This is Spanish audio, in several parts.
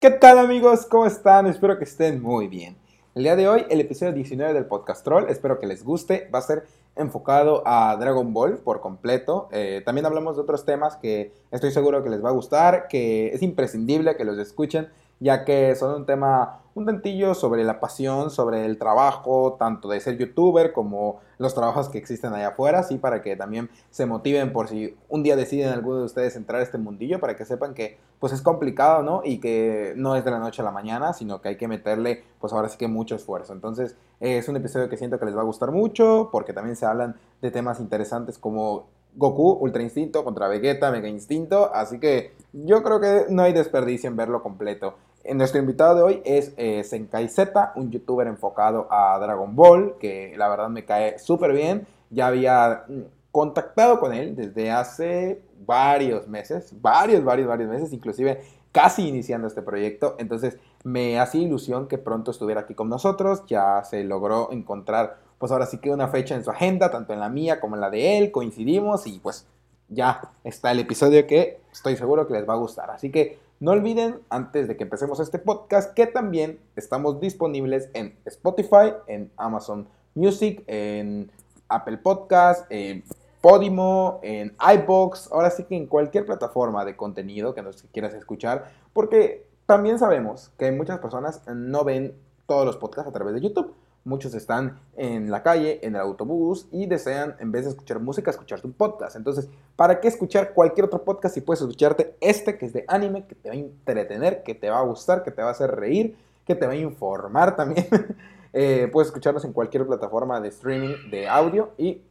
¿Qué tal amigos? ¿Cómo están? Espero que estén muy bien. El día de hoy, el episodio 19 del podcast Troll, espero que les guste, va a ser enfocado a Dragon Ball por completo. Eh, también hablamos de otros temas que estoy seguro que les va a gustar, que es imprescindible que los escuchen, ya que son un tema un tantillo sobre la pasión, sobre el trabajo, tanto de ser youtuber como los trabajos que existen allá afuera, sí, para que también se motiven por si un día deciden alguno de ustedes entrar a este mundillo, para que sepan que pues es complicado, ¿no? Y que no es de la noche a la mañana, sino que hay que meterle pues ahora sí que mucho esfuerzo. Entonces es un episodio que siento que les va a gustar mucho, porque también se hablan de temas interesantes como Goku, Ultra Instinto contra Vegeta, Mega Instinto, así que yo creo que no hay desperdicio en verlo completo. Nuestro invitado de hoy es eh, Senkai Z, un youtuber enfocado a Dragon Ball, que la verdad me cae súper bien. Ya había mm, contactado con él desde hace varios meses, varios, varios, varios meses, inclusive casi iniciando este proyecto. Entonces me hacía ilusión que pronto estuviera aquí con nosotros. Ya se logró encontrar, pues ahora sí que una fecha en su agenda, tanto en la mía como en la de él. Coincidimos y pues ya está el episodio que estoy seguro que les va a gustar. Así que no olviden, antes de que empecemos este podcast, que también estamos disponibles en Spotify, en Amazon Music, en Apple Podcast, en Podimo, en iBox, ahora sí que en cualquier plataforma de contenido que nos quieras escuchar, porque también sabemos que muchas personas no ven todos los podcasts a través de YouTube. Muchos están en la calle, en el autobús y desean, en vez de escuchar música, escucharte un podcast. Entonces, ¿para qué escuchar cualquier otro podcast si puedes escucharte este que es de anime, que te va a entretener, que te va a gustar, que te va a hacer reír, que te va a informar también? Eh, puedes escucharnos en cualquier plataforma de streaming de audio y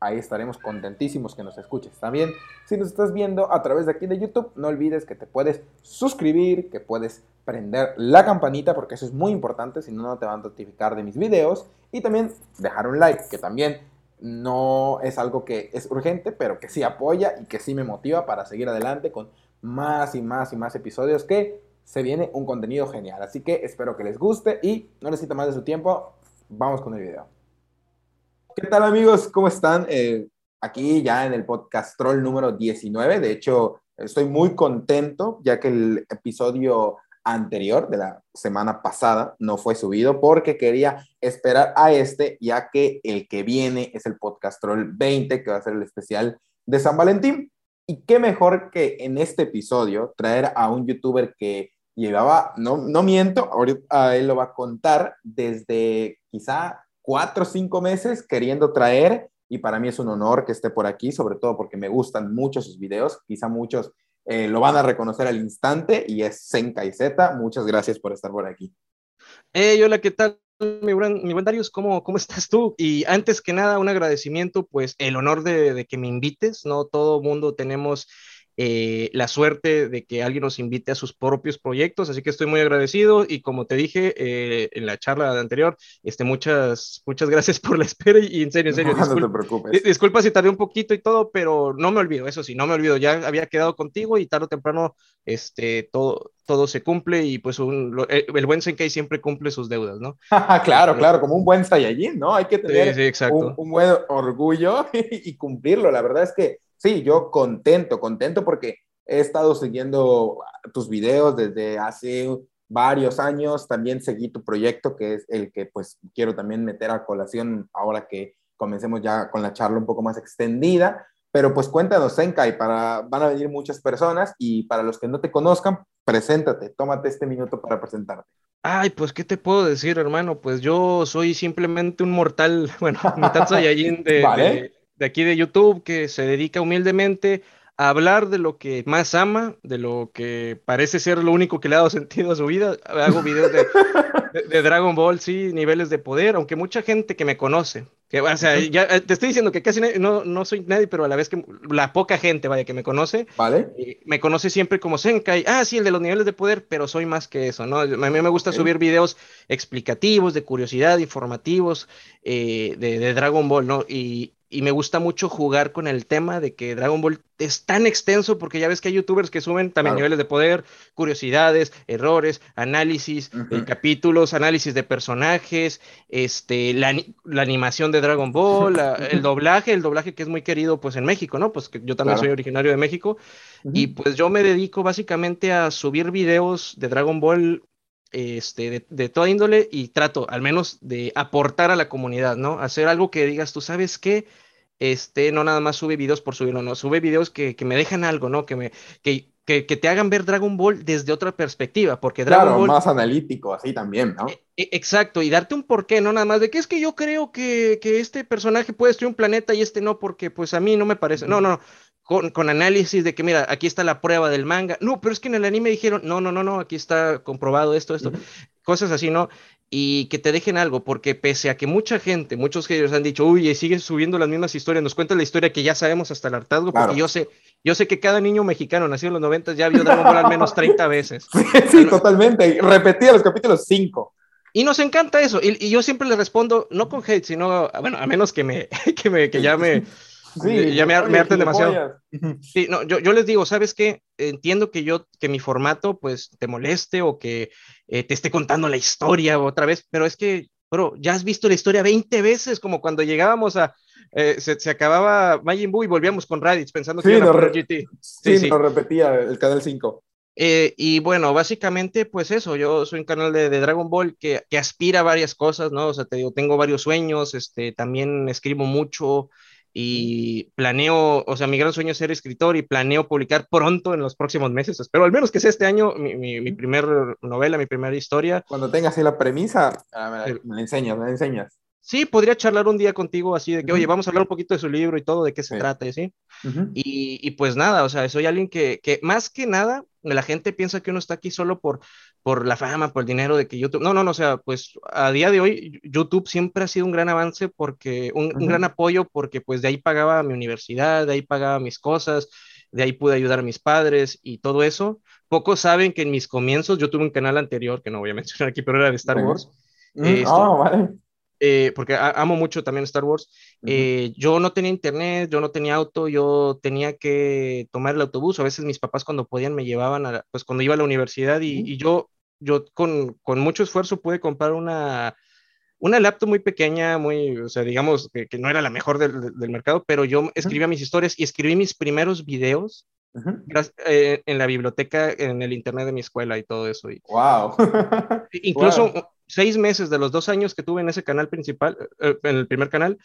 ahí estaremos contentísimos que nos escuches. También, si nos estás viendo a través de aquí de YouTube, no olvides que te puedes suscribir, que puedes prender la campanita, porque eso es muy importante, si no, no te van a notificar de mis videos. Y también dejar un like, que también no es algo que es urgente, pero que sí apoya y que sí me motiva para seguir adelante con más y más y más episodios que se viene un contenido genial. Así que espero que les guste y no necesito más de su tiempo. Vamos con el video. ¿Qué tal amigos? ¿Cómo están? Eh, aquí ya en el podcast Troll número 19. De hecho, estoy muy contento ya que el episodio anterior de la semana pasada no fue subido porque quería esperar a este ya que el que viene es el podcast Troll 20 que va a ser el especial de San Valentín. Y qué mejor que en este episodio traer a un youtuber que llevaba, no, no miento, ahorita él lo va a contar desde quizá cuatro o cinco meses queriendo traer y para mí es un honor que esté por aquí, sobre todo porque me gustan mucho sus videos, quizá muchos eh, lo van a reconocer al instante y es Senkai Z. Muchas gracias por estar por aquí. Hey, hola, ¿qué tal? Mi buen, mi buen Darius, ¿cómo, ¿cómo estás tú? Y antes que nada, un agradecimiento, pues el honor de, de que me invites, ¿no? Todo mundo tenemos eh, la suerte de que alguien nos invite a sus propios proyectos, así que estoy muy agradecido y como te dije eh, en la charla anterior, este, muchas, muchas gracias por la espera y, en serio, en serio, no, disculpa, te preocupes. disculpa si tardé un poquito y todo, pero no me olvido, eso sí, no me olvido, ya había quedado contigo y tarde o temprano este, todo, todo se cumple y pues un, el, el, buen Senkai siempre cumple sus deudas, ¿no? claro, claro, como un buen Saiyajin, ¿no? Hay que tener sí, sí, un, un, buen orgullo y cumplirlo, la verdad es que sí, yo contento, contento porque he estado siguiendo tus videos desde hace varios años, también seguí tu proyecto, que es el que pues quiero también meter a colación ahora que comencemos ya con la charla un poco más extendida. Pero pues cuéntanos, Senkai, para, van a venir muchas personas y para los que no te conozcan, preséntate, tómate este minuto para presentarte. Ay, pues, ¿qué te puedo decir, hermano? Pues yo soy simplemente un mortal, bueno, mitad Saiyajin de, ¿Vale? de, de aquí de YouTube que se dedica humildemente a hablar de lo que más ama, de lo que parece ser lo único que le ha dado sentido a su vida. Hago videos de, de, de Dragon Ball, sí, niveles de poder, aunque mucha gente que me conoce, que, o sea, ya eh, te estoy diciendo que casi no, no soy nadie, pero a la vez que la poca gente, vaya, que me conoce, ¿Vale? Me conoce siempre como Senkai. Ah, sí, el de los niveles de poder, pero soy más que eso, ¿no? A mí me gusta okay. subir videos explicativos, de curiosidad, informativos, eh, de, de, Dragon Ball, ¿no? Y y me gusta mucho jugar con el tema de que Dragon Ball es tan extenso porque ya ves que hay youtubers que suben también niveles de poder, curiosidades, errores, análisis capítulos, análisis de personajes, este, la, animación de Dragon Ball, el doblaje, el doblaje que es muy querido pues en México, ¿no? Pues que yo también soy originario de México. Y pues yo me dedico básicamente a subir videos de Dragon Ball este, de, toda índole y trato al menos de aportar a la comunidad, ¿no? Hacer algo que digas, tú sabes que este, no nada más sube videos por subirlo, no, sube videos que, me dejan algo, ¿no? Que, me, que, que, te hagan ver Dragon Ball desde otra perspectiva, porque Dragon claro, Ball... más analítico, así también, ¿no? E, e, exacto, y darte un porqué, no nada más de que es que yo creo que, que este personaje puede destruir un planeta y este no, porque pues a mí no me parece, no, no, no, con, análisis de que, mira, aquí está la prueba del manga. No, pero es que en el anime dijeron, no, no, no, no, aquí está comprobado esto, esto. Cosas así, ¿no? Y que te dejen algo, porque pese a que mucha gente, muchos haters han dicho, uy, sigue subiendo las mismas historias, nos cuenta la historia que ya sabemos hasta el hartazgo, porque yo sé, yo sé que cada niño mexicano nacido en los 90 ya vio Dragon Ball al menos 30 veces. Sí, totalmente. Repetía los capítulos 5. Y nos encanta eso. Y, yo siempre le respondo, no con hate, sino, bueno, a menos que me, que me, que ya me, Sí, ya me, harten demasiado. Sí, no, yo, yo, les digo, ¿sabes qué? Entiendo que yo, que mi formato, pues, te moleste o que eh, te esté contando la historia otra vez, pero es que, bro, ya has visto la historia 20 veces, como cuando llegábamos a, eh, se, se, acababa Majin Buu y volvíamos con Raditz pensando que era por GT. Sí, sí, repetía el canal 5. Eh, y bueno, básicamente, pues eso, yo soy un canal de, de, Dragon Ball que, que aspira a varias cosas, ¿no? O sea, te digo, tengo varios sueños, este, también escribo mucho, y planeo, o sea, mi gran sueño es ser escritor y planeo publicar pronto en los próximos meses. Espero al menos que sea este año mi, mi, primer novela, mi primera historia. Cuando tengas ahí la premisa, ah, me, la enseñas, me enseñas. Sí, podría charlar un día contigo así de que, oye, vamos a hablar un poquito de su libro y todo, de qué se trata y así. y, y, pues nada, o sea, soy alguien que, que más que nada, la gente piensa que uno está aquí solo por, por la fama, por el dinero de que YouTube. No, no, no, o sea, pues a día de hoy YouTube siempre ha sido un gran avance porque, un, gran apoyo porque pues de ahí pagaba mi universidad, de ahí pagaba mis cosas, de ahí pude ayudar a mis padres y todo eso. Pocos saben que en mis comienzos yo tuve un canal anterior que no voy a mencionar aquí, pero era de Star Wars. Mm, oh, vale. Eh, porque amo mucho también Star Wars. Eh, yo no tenía internet, yo no tenía auto, yo tenía que tomar el autobús. A veces mis papás cuando podían me llevaban, a, pues cuando iba a la universidad y, yo, yo con, con, mucho esfuerzo pude comprar una, una laptop muy pequeña, muy, o sea, digamos que, que no era la mejor del, del, mercado, pero yo escribía mis historias y escribí mis primeros videos eh, en la biblioteca, en el internet de mi escuela y todo eso. Y, wow. incluso seis meses de los dos años que tuve en ese canal principal, eh, en el primer canal,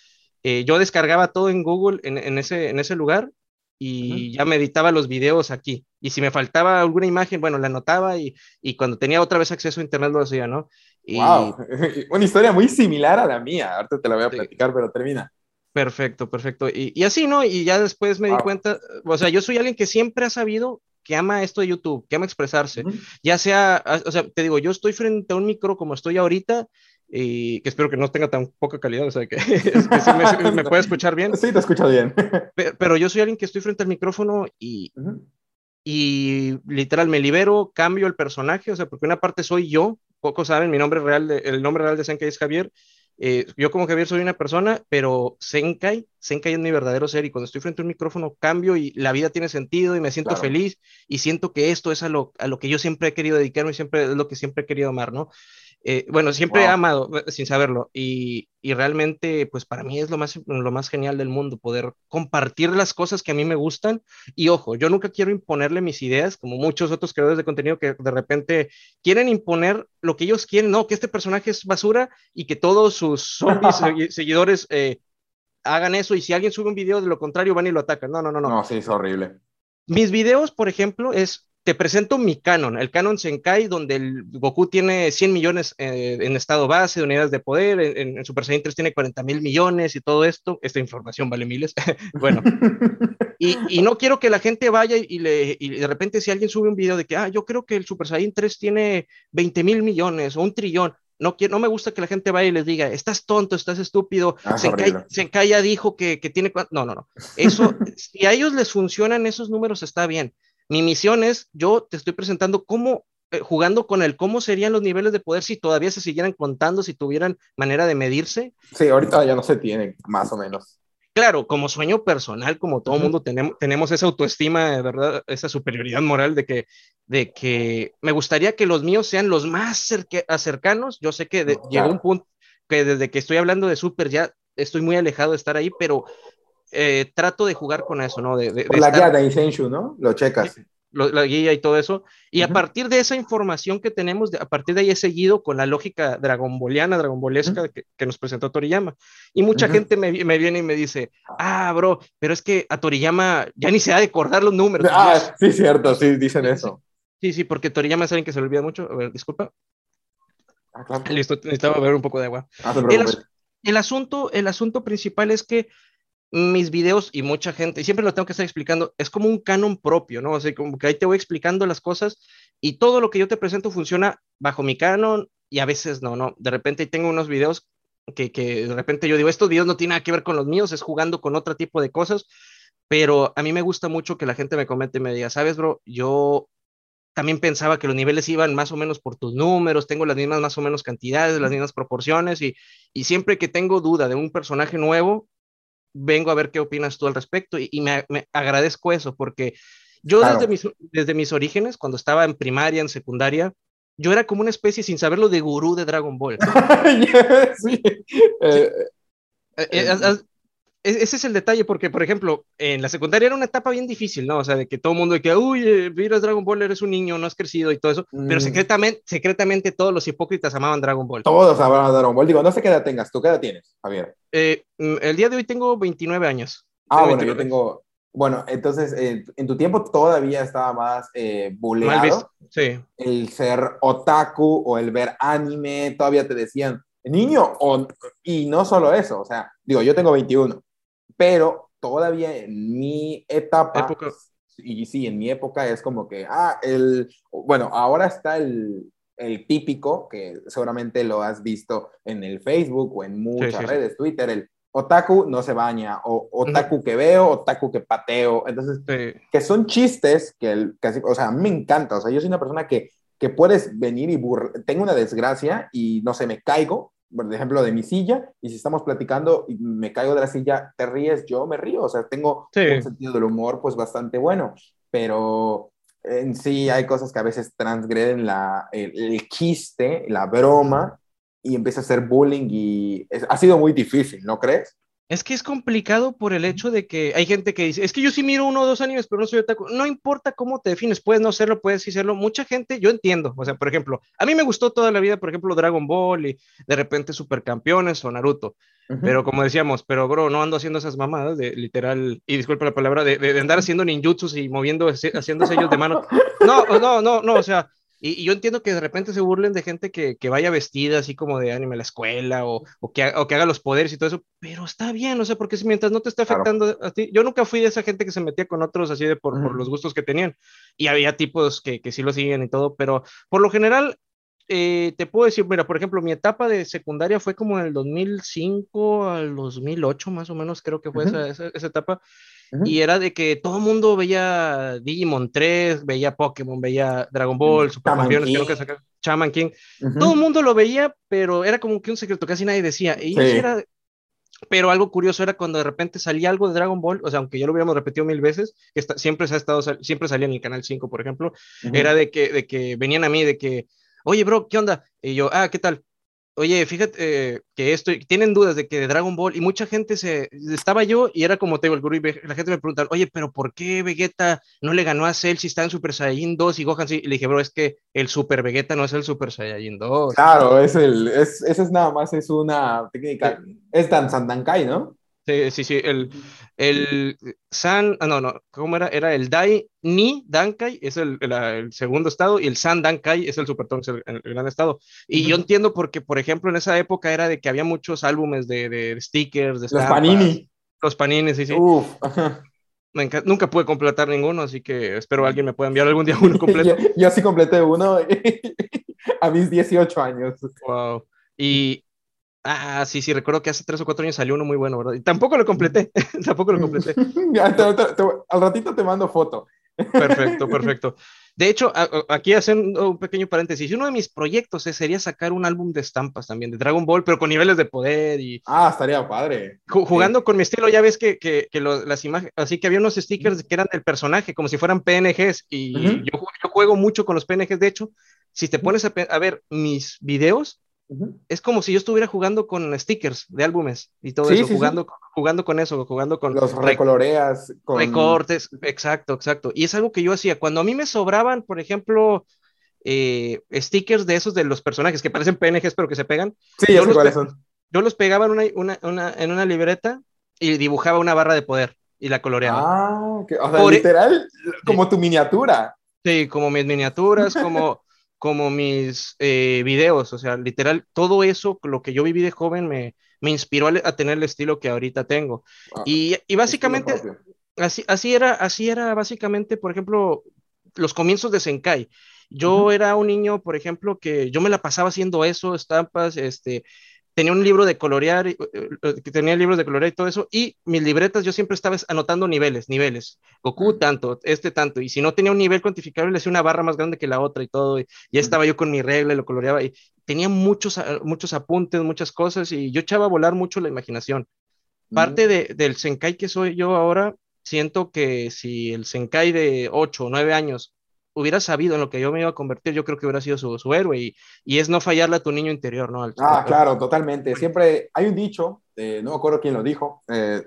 eh, yo descargaba todo en Google en, ese, en ese lugar y ya me editaba los videos aquí. Y si me faltaba alguna imagen, bueno, la anotaba y, y cuando tenía otra vez acceso a internet lo hacía, ¿no? Y... Wow, una historia muy similar a la mía. Ahorita te la voy a platicar, pero termina. Perfecto, perfecto. Y, y, así, ¿no? Y ya después me di cuenta, o sea, yo soy alguien que siempre ha sabido que ama esto de YouTube, que ama expresarse, ya sea, o sea, te digo, yo estoy frente a un micro como estoy ahorita, y que espero que no tenga tan poca calidad, o sea, que, me, puede escuchar bien. Sí, te escucho bien. pero, yo soy alguien que estoy frente al micrófono y, y literal me libero, cambio el personaje, o sea, porque una parte soy yo, pocos saben, mi nombre real, el nombre real de Senkai es Javier, eh, yo como Javier soy una persona, pero Senkai, Senkai es mi verdadero ser y cuando estoy frente a un micrófono cambio y la vida tiene sentido y me siento feliz y siento que esto es a lo, a lo que yo siempre he querido dedicarme y siempre es lo que siempre he querido amar, ¿no? Eh, bueno, siempre he amado, eh, sin saberlo, y, y, realmente, pues para mí es lo más, lo más genial del mundo, poder compartir las cosas que a mí me gustan. Y ojo, yo nunca quiero imponerle mis ideas, como muchos otros creadores de contenido que de repente quieren imponer lo que ellos quieren, no, que este personaje es basura y que todos sus zombies seguidores eh, hagan eso, y si alguien sube un video de lo contrario, van y lo atacan. No, no, no, no. No, sí, es horrible. Mis videos, por ejemplo, es te presento mi canon, el canon Senkai, donde el Goku tiene 100 millones eh, en estado base de unidades de poder, en, Super Saiyan 3 tiene 40 mil millones y todo esto. Esta información vale miles. bueno, y, no quiero que la gente vaya y, le, y de repente si alguien sube un video de que, ah, yo creo que el Super Saiyan 3 tiene 20 mil millones o un trillón. No, no me gusta que la gente vaya y les diga, estás tonto, estás estúpido, ah, Senkai, ya dijo que, que tiene... No, no, no. Eso, si a ellos les funcionan esos números, está bien mi misión es, yo te estoy presentando cómo, eh, jugando con el cómo serían los niveles de poder si todavía se siguieran contando, si tuvieran manera de medirse. Sí, ahorita ya no se tienen, más o menos. claro, como sueño personal, como todo mundo tenemos, tenemos esa autoestima, ¿verdad? Esa superioridad moral de que, de que me gustaría que los míos sean los más cercanos. Yo sé que llegó un punto que desde que estoy hablando de super ya estoy muy alejado de estar ahí, pero eh, trato de jugar con eso, ¿no? De, de, la guía de Insenshu, ¿no? Lo checas la guía y todo eso. Y a partir de esa información que tenemos, a partir de ahí he seguido con la lógica dragonboliana, dragonbolesca que, nos presentó Toriyama. Y mucha gente me, viene y me dice, ah, bro, pero es que a Toriyama ya ni se ha de acordar los números. Ah, sí, cierto, sí, dicen eso. Sí, sí, porque Toriyama es alguien que se le olvida mucho. A ver, disculpa. Ah, claro. Listo, necesitaba beber un poco de agua. Ah, el, asunto, el asunto principal es que mis videos y mucha gente, y siempre lo tengo que estar explicando, es como un canon propio, ¿no? O como que ahí te voy explicando las cosas y todo lo que yo te presento funciona bajo mi canon y a veces no, ¿no? De repente tengo unos videos que, que de repente yo digo, estos videos no tienen nada que ver con los míos, es jugando con otro tipo de cosas, pero a mí me gusta mucho que la gente me comente y me diga, sabes, bro, yo también pensaba que los niveles iban más o menos por tus números, tengo las mismas más o menos cantidades, las mismas proporciones y, y siempre que tengo duda de un personaje nuevo, vengo a ver qué opinas tú al respecto y, me, agradezco eso porque yo desde, mis, desde mis orígenes, cuando estaba en primaria, en secundaria, yo era como una especie sin saberlo de gurú de Dragon Ball. sí. Eh, eh, eh, ese es el detalle, porque, por ejemplo, en la secundaria era una etapa bien difícil, ¿no? O sea, de que todo el mundo de que, uy, eh, miras Dragon Ball, eres un niño, no has crecido y todo eso, pero mm. secretamente, secretamente todos los hipócritas amaban Dragon Ball. Todos amaban Dragon Ball. Digo, no sé qué edad tengas, ¿tú qué edad tienes, Javier? Eh, mm, el día de hoy tengo 29 años. Ah, bueno, yo tengo... Bueno, entonces, eh, en tu tiempo todavía estaba más eh, Sí. El ser otaku o el ver anime, todavía te decían, niño, o, y no solo eso, o sea, digo, yo tengo 21 pero todavía en mi etapa, y sí, en mi época es como que, ah, el, bueno, ahora está el, el típico, que seguramente lo has visto en el Facebook o en muchas redes, Twitter, el otaku no se baña, o otaku que veo, otaku que pateo, entonces, que son chistes que, el, casi, o sea, me encanta, o sea, yo soy una persona que, que puedes venir y burlar, tengo una desgracia y no sé, me caigo por ejemplo, de mi silla, y si estamos platicando y me caigo de la silla, te ríes, yo me río, o sea, tengo un sentido del humor pues bastante bueno, pero en sí hay cosas que a veces transgreden la, el, quiste, la broma, y empieza a ser bullying y ha sido muy difícil, ¿no crees? Es que es complicado por el hecho de que hay gente que dice, es que yo sí miro uno o dos animes, pero no soy otaku. No importa cómo te defines, puedes no serlo, puedes sí serlo. Mucha gente, yo entiendo. O sea, por ejemplo, a mí me gustó toda la vida, por ejemplo, Dragon Ball y de repente Supercampeones o Naruto. Pero como decíamos, pero bro, no ando haciendo esas mamadas de literal, y disculpa la palabra, de, de andar haciendo ninjutsus y moviendo, haciendo sellos de mano. No, no, no, no, o sea, y, yo entiendo que de repente se burlen de gente que, que vaya vestida así como de anime a la escuela o, o, que, o, que, haga los poderes y todo eso, pero está bien, no sé, porque si mientras no te esté afectando a ti, yo nunca fui de esa gente que se metía con otros así de por, por los gustos que tenían. Y había tipos que, que sí lo siguen y todo, pero por lo general eh, te puedo decir, mira, por ejemplo, mi etapa de secundaria fue como en el 2005 al 2008, más o menos, creo que fue esa, esa, etapa. Y era de que todo el mundo veía Digimon 3, veía Pokémon, veía Dragon Ball, Super Campeones, creo que saca Chaman King. Todo el mundo lo veía, pero era como que un secreto, casi nadie decía. Y era, pero algo curioso era cuando de repente salía algo de Dragon Ball, o sea, aunque ya lo hubiéramos repetido mil veces, que siempre se ha estado, siempre salía en el canal 5, por ejemplo, era de que, de que venían a mí, de que, oye, bro, ¿qué onda? Y yo, ah, ¿qué tal? Oye, fíjate eh, que esto, tienen dudas de que de Dragon Ball, y mucha gente se, estaba yo, y era como te digo, el gurú, y la gente me pregunta, oye, pero ¿por qué Vegeta no le ganó a Cell si está en Super Saiyajin 2 y Gohan sí? Y le dije, bro, es que el Super Vegeta no es el Super Saiyajin 2. Claro, es el, es, eso es nada más, es una técnica, es Dan Sandankai, ¿no? Sí, sí, sí, el, el San, ah, no, no, ¿cómo era? Era el Dai Ni Dankai, es el, el, segundo estado, y el San Dankai es el Super el, el, gran estado. Y yo entiendo porque, por ejemplo, en esa época era de que había muchos álbumes de, de stickers, de Los Panini. Los Panini, sí, sí. Uf. nunca pude completar ninguno, así que espero alguien me pueda enviar algún día uno completo. yo, yo sí completé uno a mis 18 años. Wow. Y, Ah, sí, sí, recuerdo que hace tres o cuatro años salió uno muy bueno, ¿verdad? Y tampoco lo completé, tampoco lo completé. al ratito te mando foto. Perfecto, perfecto. De hecho, aquí haciendo un pequeño paréntesis, uno de mis proyectos eh, sería sacar un álbum de estampas también de Dragon Ball, pero con niveles de poder y... Ah, estaría padre. Jugando con mi estilo, ya ves que, que, que las imágenes, así que había unos stickers que eran del personaje, como si fueran PNGs, y yo, yo, juego mucho con los PNGs, de hecho, si te pones a, a ver mis videos, es como si yo estuviera jugando con stickers de álbumes y todo eso, jugando, jugando con eso, jugando con... Los recoloreas. Con... Recortes, exacto, exacto. Y es algo que yo hacía. Cuando a mí me sobraban, por ejemplo, eh, stickers de esos de los personajes que parecen PNGs pero que se pegan. Sí, yo, los, son. yo los pegaba en una, una, en una libreta y dibujaba una barra de poder y la coloreaba. Ah, o sea, e literal, como tu miniatura. Sí, como mis miniaturas, como como mis eh, videos, o sea, literal, todo eso, lo que yo viví de joven me, me inspiró a, tener el estilo que ahorita tengo. Ah, y, y, básicamente, así, así, era, así era básicamente, por ejemplo, los comienzos de Senkai. Yo era un niño, por ejemplo, que yo me la pasaba haciendo eso, estampas, este, tenía un libro de colorear, eh, eh, tenía libros de colorear y todo eso, y mis libretas yo siempre estaba anotando niveles, niveles, Goku tanto, este tanto, y si no tenía un nivel cuantificable, le hacía una barra más grande que la otra y todo, y ya estaba yo con mi regla y lo coloreaba, y tenía muchos, ah, muchos apuntes, muchas cosas, y yo echaba a volar mucho la imaginación. Parte de, del Senkai que soy yo ahora, siento que si el Senkai de 8 o 9 años hubiera sabido en lo que yo me iba a convertir, yo creo que hubiera sido su, su héroe y, y, es no fallarle a tu niño interior, ¿no? ah, claro, totalmente. Siempre hay un dicho, eh, no me acuerdo quién lo dijo, eh,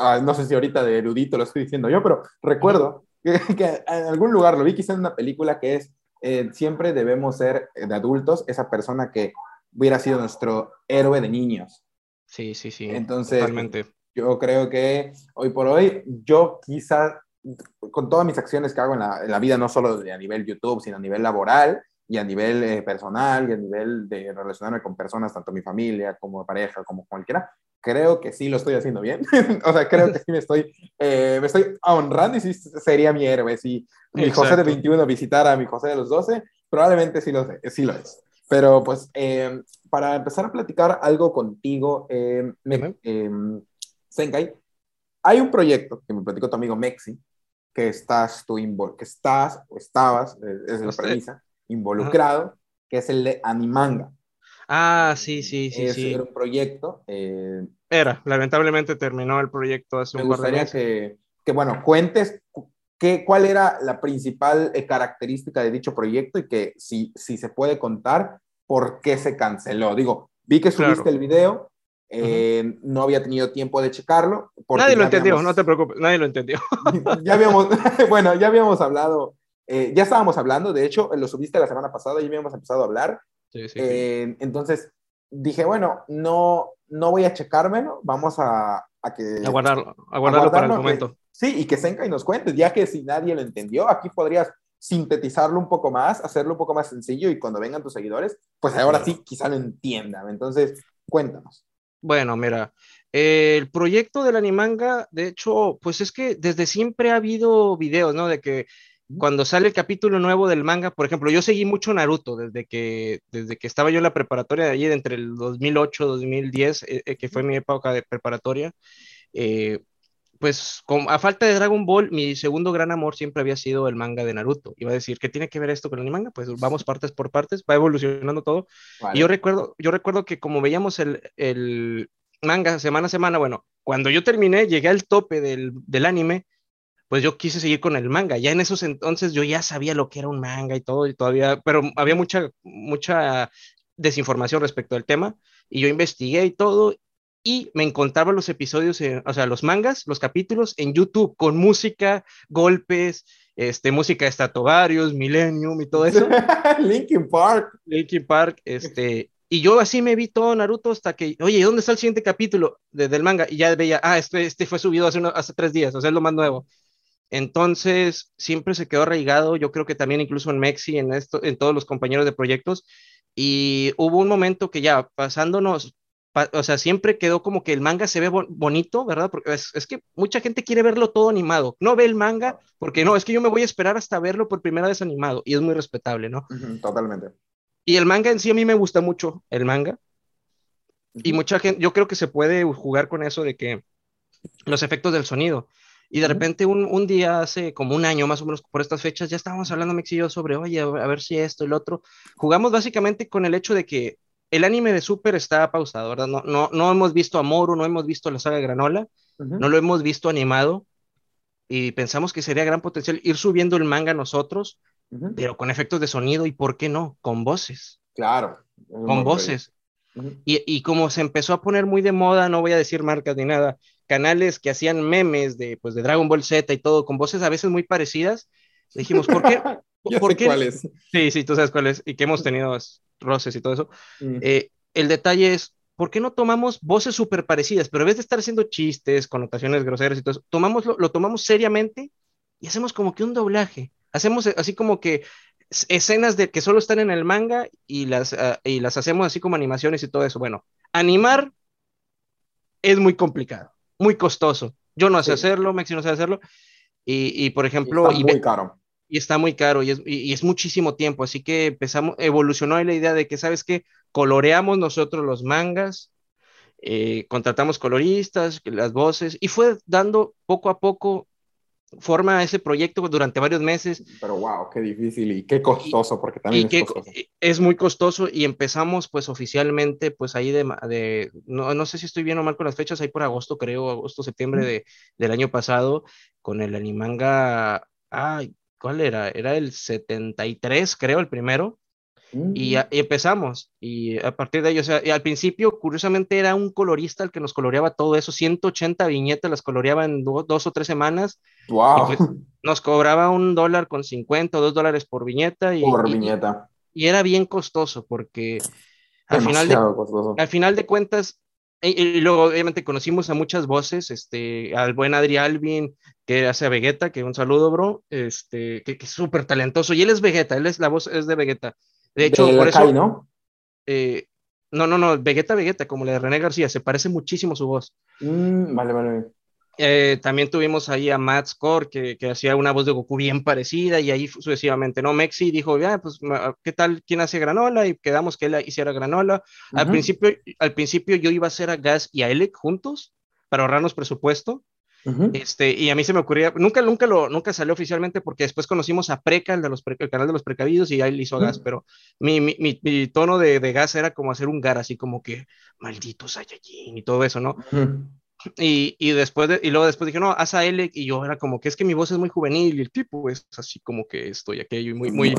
ah, no sé si ahorita de erudito lo estoy diciendo yo, pero recuerdo que, que, en algún lugar lo vi quizá en una película que es, eh, siempre debemos ser de adultos esa persona que hubiera sido nuestro héroe de niños. Sí, sí, sí. Entonces, totalmente. yo creo que hoy por hoy, yo quizás con todas mis acciones que hago en la, vida, no solo a nivel YouTube, sino a nivel laboral y a nivel eh, personal y a nivel de relacionarme con personas, tanto mi familia como pareja, como cualquiera, creo que sí lo estoy haciendo bien. o sea, creo que sí me estoy, eh, me estoy honrando y sí sería mi héroe. Si mi José de 21 visitara a mi José de los 12, probablemente sí lo, sí lo es. Pero pues, em, para empezar a platicar algo contigo, eh, me, em, Senkai, hay un proyecto que me platicó tu amigo Mexi, que estás tú que estás o estabas, eh, es la premisa, involucrado, que es el de Animanga. Ah, sí, sí, sí. sí. Era un proyecto. Eh, era, lamentablemente terminó el proyecto hace un par de meses. Que, que, bueno, cuentes qué, cuál era la principal eh, característica de dicho proyecto y que si, si se puede contar por qué se canceló. Digo, vi que subiste el video, eh, no había tenido tiempo de checarlo. Nadie lo entendió, no te preocupes, nadie lo entendió. ya habíamos, bueno, ya habíamos hablado, eh, ya estábamos hablando, de hecho, lo subiste la semana pasada, ya habíamos empezado a hablar. Sí, sí, eh, entonces dije, bueno, no, no voy a checármelo, vamos a, a que... A guardarlo, a guardarlo, para el momento. sí, y que Senka y nos cuentes, ya que si nadie lo entendió, aquí podrías sintetizarlo un poco más, hacerlo un poco más sencillo y cuando vengan tus seguidores, pues ahora sí quizá lo entiendan. Entonces, cuéntanos. Bueno, mira, el proyecto del Animanga, de hecho, pues es que desde siempre ha habido videos, ¿no? De que cuando sale el capítulo nuevo del manga, por ejemplo, yo seguí mucho Naruto desde que, desde que estaba yo en la preparatoria de allí, entre el 2008 2010, eh, eh, que fue mi época de preparatoria. Eh, pues a falta de Dragon Ball, mi segundo gran amor siempre había sido el manga de Naruto. Iba a decir, ¿qué tiene que ver esto con el manga? Pues vamos partes por partes, va evolucionando todo. Y yo recuerdo, yo recuerdo que como veíamos el, el, manga semana a semana, bueno, cuando yo terminé, llegué al tope del, del anime, pues yo quise seguir con el manga. Ya en esos entonces yo ya sabía lo que era un manga y todo, y todavía, pero había mucha, mucha desinformación respecto al tema, y yo investigué y todo, y me encontraba los episodios, o sea, los mangas, los capítulos en YouTube con música, golpes, este, música de Stratovarius, Millennium y todo eso. Linkin Park. Linkin Park, este, y yo así me vi todo Naruto hasta que, oye, ¿dónde está el siguiente capítulo del manga? Y ya veía, ah, este, este fue subido hace, hace tres días, o sea, es lo más nuevo. Entonces, siempre se quedó arraigado, yo creo que también incluso en Mexi, en, esto, en todos los compañeros de proyectos, y hubo un momento que ya pasándonos o sea, siempre quedó como que el manga se ve bonito, ¿verdad? Porque es, que mucha gente quiere verlo todo animado. No ve el manga porque no, es que yo me voy a esperar hasta verlo por primera vez animado y es muy respetable, ¿no? totalmente. Y el manga en sí a mí me gusta mucho, el manga. Y mucha gente, yo creo que se puede jugar con eso de que los efectos del sonido. Y de repente un, un, día, hace como un año más o menos por estas fechas, ya estábamos hablando Mex y yo sobre, oye, a ver si esto lo otro. Jugamos básicamente con el hecho de que el anime de Super está pausado, ¿verdad? No, no, no hemos visto a Moro, no hemos visto la saga de Granola, no lo hemos visto animado y pensamos que sería gran potencial ir subiendo el manga nosotros, pero con efectos de sonido y, ¿por qué no? Con voces. Claro. Con voces. y, y, como se empezó a poner muy de moda, no voy a decir marcas ni nada, canales que hacían memes de, pues, de Dragon Ball Z y todo, con voces a veces muy parecidas, dijimos, ¿por qué? ¿por qué? cuáles. Sí, sí, tú sabes cuáles, y que hemos tenido roces y todo eso. Eh, el detalle es, ¿por qué no tomamos voces súper parecidas? Pero en vez de estar haciendo chistes, connotaciones groseras y todo eso, tomamos, lo, lo tomamos seriamente y hacemos como que un doblaje. Hacemos así como que escenas de que solo están en el manga y las, uh, y las hacemos así como animaciones y todo eso. Bueno, animar es muy complicado muy costoso. Yo no sé hacerlo, Mexi no sé hacerlo. Y, y por ejemplo... Y está muy caro. Y está muy caro y es, y, es, muchísimo tiempo. Así que empezamos, evolucionó la idea de que, ¿sabes qué? Coloreamos nosotros los mangas, eh, contratamos coloristas, las voces, y fue dando poco a poco forma ese proyecto durante varios meses. Pero wow, qué difícil y qué costoso, porque también es costoso. Es muy costoso y empezamos pues oficialmente pues ahí de, de no, no, sé si estoy bien o mal con las fechas, ahí por agosto creo, agosto, septiembre de, del año pasado, con el animanga, ay, ¿cuál era? Era el 73 creo, el primero. Y, empezamos, y a partir de ello, o sea, al principio, curiosamente, era un colorista el que nos coloreaba todo eso, 180 viñetas las coloreaba en dos o tres semanas. ¡Wow! Pues, nos cobraba un dólar con 50 o dos dólares por viñeta. Y, por viñeta. Y, era bien costoso, porque al final, de, al final de cuentas, y, luego obviamente conocimos a muchas voces, este, al buen Adri Alvin, que hace a Vegeta, que un saludo, bro, este, que, que es súper talentoso, y él es Vegeta, él es la voz, es de Vegeta. De hecho, por eso. ¿no? Eh, no, no, no, Vegeta, Vegeta, como la de René García, se parece muchísimo su voz. Mm, vale, vale. Eh, también tuvimos ahí a Matt Score, que, que, hacía una voz de Goku bien parecida, y ahí sucesivamente, ¿no? Mexi dijo, ya, pues, ¿qué tal? ¿Quién hace granola? Y quedamos que él hiciera granola. al, principio, al principio yo iba a hacer a Gas y a Elec juntos, para ahorrarnos presupuesto, este, y a mí se me ocurría, nunca, nunca, lo, nunca salió oficialmente porque después conocimos a Preca, el, de los el canal de los precavidos, y ahí le hizo gas, pero mi, mi, mi, tono de, de, gas era como hacer un gar, así como que maldito Saiyajin y todo eso, ¿no? Y, y, después y luego después dije, no, haz a L y yo era como que es que mi voz es muy juvenil y el tipo es así como que estoy aquello y muy, muy,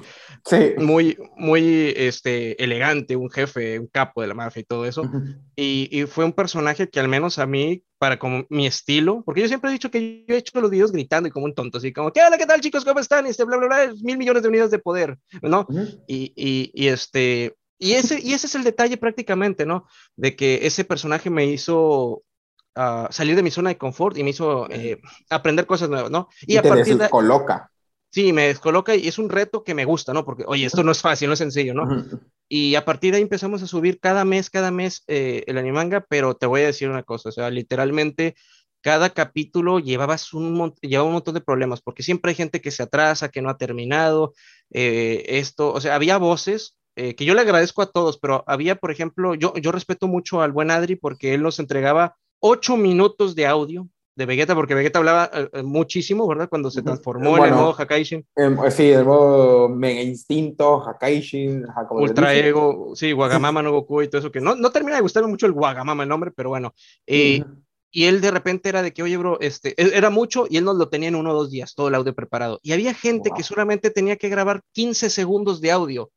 sí. muy, muy este, elegante, un jefe, un capo de la mafia y todo eso. y, y, fue un personaje que al menos a mí, para como mi estilo, porque yo siempre he dicho que yo he hecho los videos gritando y como un tonto, así como, ¿qué hola, qué tal chicos, cómo están? Este, bla, bla, bla, mil millones de unidades de poder, ¿no? y, y, y este... Y ese, y ese es el detalle prácticamente, ¿no? De que ese personaje me hizo Uh, salir de mi zona de confort y me hizo eh, aprender cosas nuevas, ¿no? Y, y a te partir. De... Sí, me descoloca y es un reto que me gusta, ¿no? Porque, oye, esto no es fácil, no es sencillo, ¿no? Uh -huh. Y a partir de ahí empezamos a subir cada mes, cada mes eh, el animanga, pero te voy a decir una cosa, o sea, literalmente cada capítulo llevabas un, llevaba un montón de problemas, porque siempre hay gente que se atrasa, que no ha terminado, eh, esto, o sea, había voces eh, que yo le agradezco a todos, pero había, por ejemplo, yo, yo respeto mucho al buen Adri porque él nos entregaba ocho minutos de audio de Vegeta, porque Vegeta hablaba uh, muchísimo, ¿verdad? Cuando se transformó bueno, en el modo Hakaishin. Eh, sí, el modo Mega Instinto, Hakaishin, Ultra Ego, sí, Wagamama no Goku y todo eso, que no, no termina de gustarme mucho el Wagamama el nombre, pero bueno. Eh, uh -huh. Y él de repente era de que, oye, bro, este, era mucho y él nos lo tenía en uno o dos días, todo el audio preparado. Y había gente wow. que solamente tenía que grabar 15 segundos de audio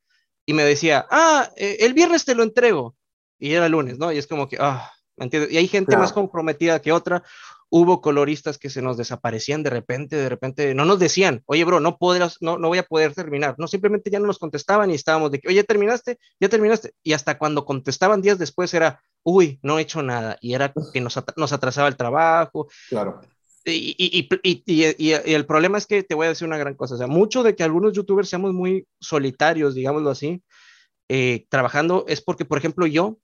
y me decía, ah, eh, el viernes te lo entrego. Y era lunes, ¿no? Y es como que, ah, ¿entiendes? Y hay gente claro. más comprometida que otra. Hubo coloristas que se nos desaparecían de repente, de repente, no nos decían, oye, bro, no, podrás, no, no voy a poder terminar. No, simplemente ya no nos contestaban y estábamos de que, oye, terminaste, ya terminaste. Y hasta cuando contestaban días después era, uy, no he hecho nada. Y era que nos, at nos atrasaba el trabajo. Claro. Y, y, y, y, el problema es que te voy a decir una gran cosa, o sea, mucho de que algunos youtubers seamos muy solitarios, digámoslo así, eh, trabajando, es porque, por ejemplo, yo,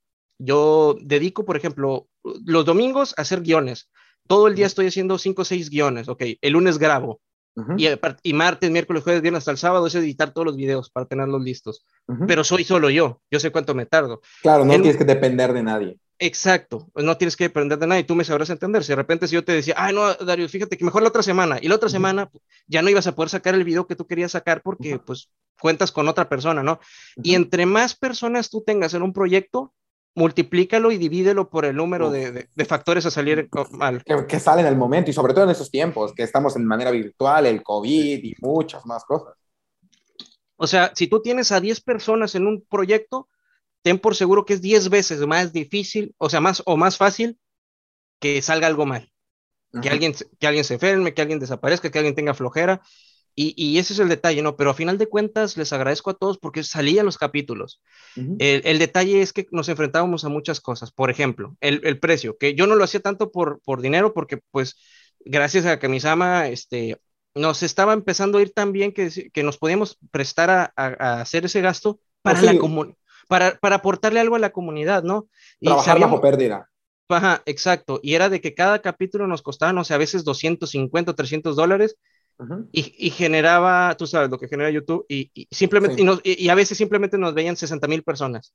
yo dedico, por ejemplo, los domingos a hacer guiones. Todo el día estoy haciendo cinco o seis guiones, ok. El lunes grabo. Uh -huh. y, y, martes, miércoles, jueves, viernes hasta el sábado es editar todos los videos para tenerlos listos. Uh -huh. Pero soy solo yo. Yo sé cuánto me tardo. Claro, no el, tienes que depender de nadie. Exacto, pues no tienes que depender de nadie, tú me sabrás entender. Si de repente si yo te decía, ay no, Dario, fíjate que mejor la otra semana, y la otra semana ya no ibas a poder sacar el video que tú querías sacar porque pues cuentas con otra persona, ¿no? Y entre más personas tú tengas en un proyecto, multiplícalo y divídelo por el número de, factores a salir mal. Que, que sale en el momento y sobre todo en esos tiempos, que estamos en manera virtual, el COVID y muchas más cosas. O sea, si tú tienes a 10 personas en un proyecto, ten por seguro que es 10 veces más difícil, o sea, más o más fácil que salga algo mal. Que alguien, que alguien se enferme, que alguien desaparezca, que alguien tenga flojera. Y, y, ese es el detalle, ¿no? Pero a final de cuentas les agradezco a todos porque salían los capítulos. el, el, detalle es que nos enfrentábamos a muchas cosas. Por ejemplo, el, el, precio, que yo no lo hacía tanto por, por dinero porque pues gracias a Kamisama, este, nos estaba empezando a ir tan bien que, que nos podíamos prestar a, a, hacer ese gasto para la comunidad para, para aportarle algo a la comunidad, ¿no? Y Trabajar bajo pérdida. Ajá, exacto. Y era de que cada capítulo nos costaba, no sé, a veces 250 o 300 dólares. Y, y, generaba, tú sabes lo que genera YouTube, y, y simplemente, y, y, a veces simplemente nos veían 60 mil personas.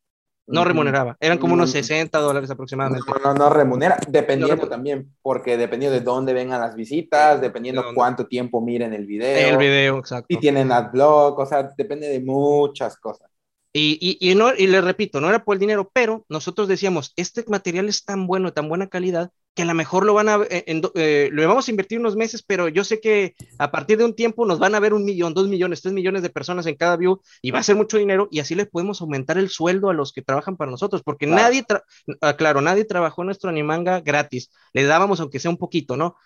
No remuneraba, eran como unos 60 dólares aproximadamente. No, no, no remunera, dependiendo también, porque dependiendo de dónde vengan las visitas, dependiendo de cuánto tiempo miren el video. El video, exacto. Y tienen adblock, o sea, depende de muchas cosas. Y, y, no, y le repito, no era por el dinero, pero nosotros decíamos, este material es tan bueno, tan buena calidad, que a lo mejor lo van a, eh, en, eh, lo vamos a invertir unos meses, pero yo sé que a partir de un tiempo nos van a ver un millón, dos millones, tres millones de personas en cada view y va a ser mucho dinero y así les podemos aumentar el sueldo a los que trabajan para nosotros, porque nadie, ah, claro, nadie trabajó en nuestro Animanga gratis, le dábamos aunque sea un poquito, ¿no?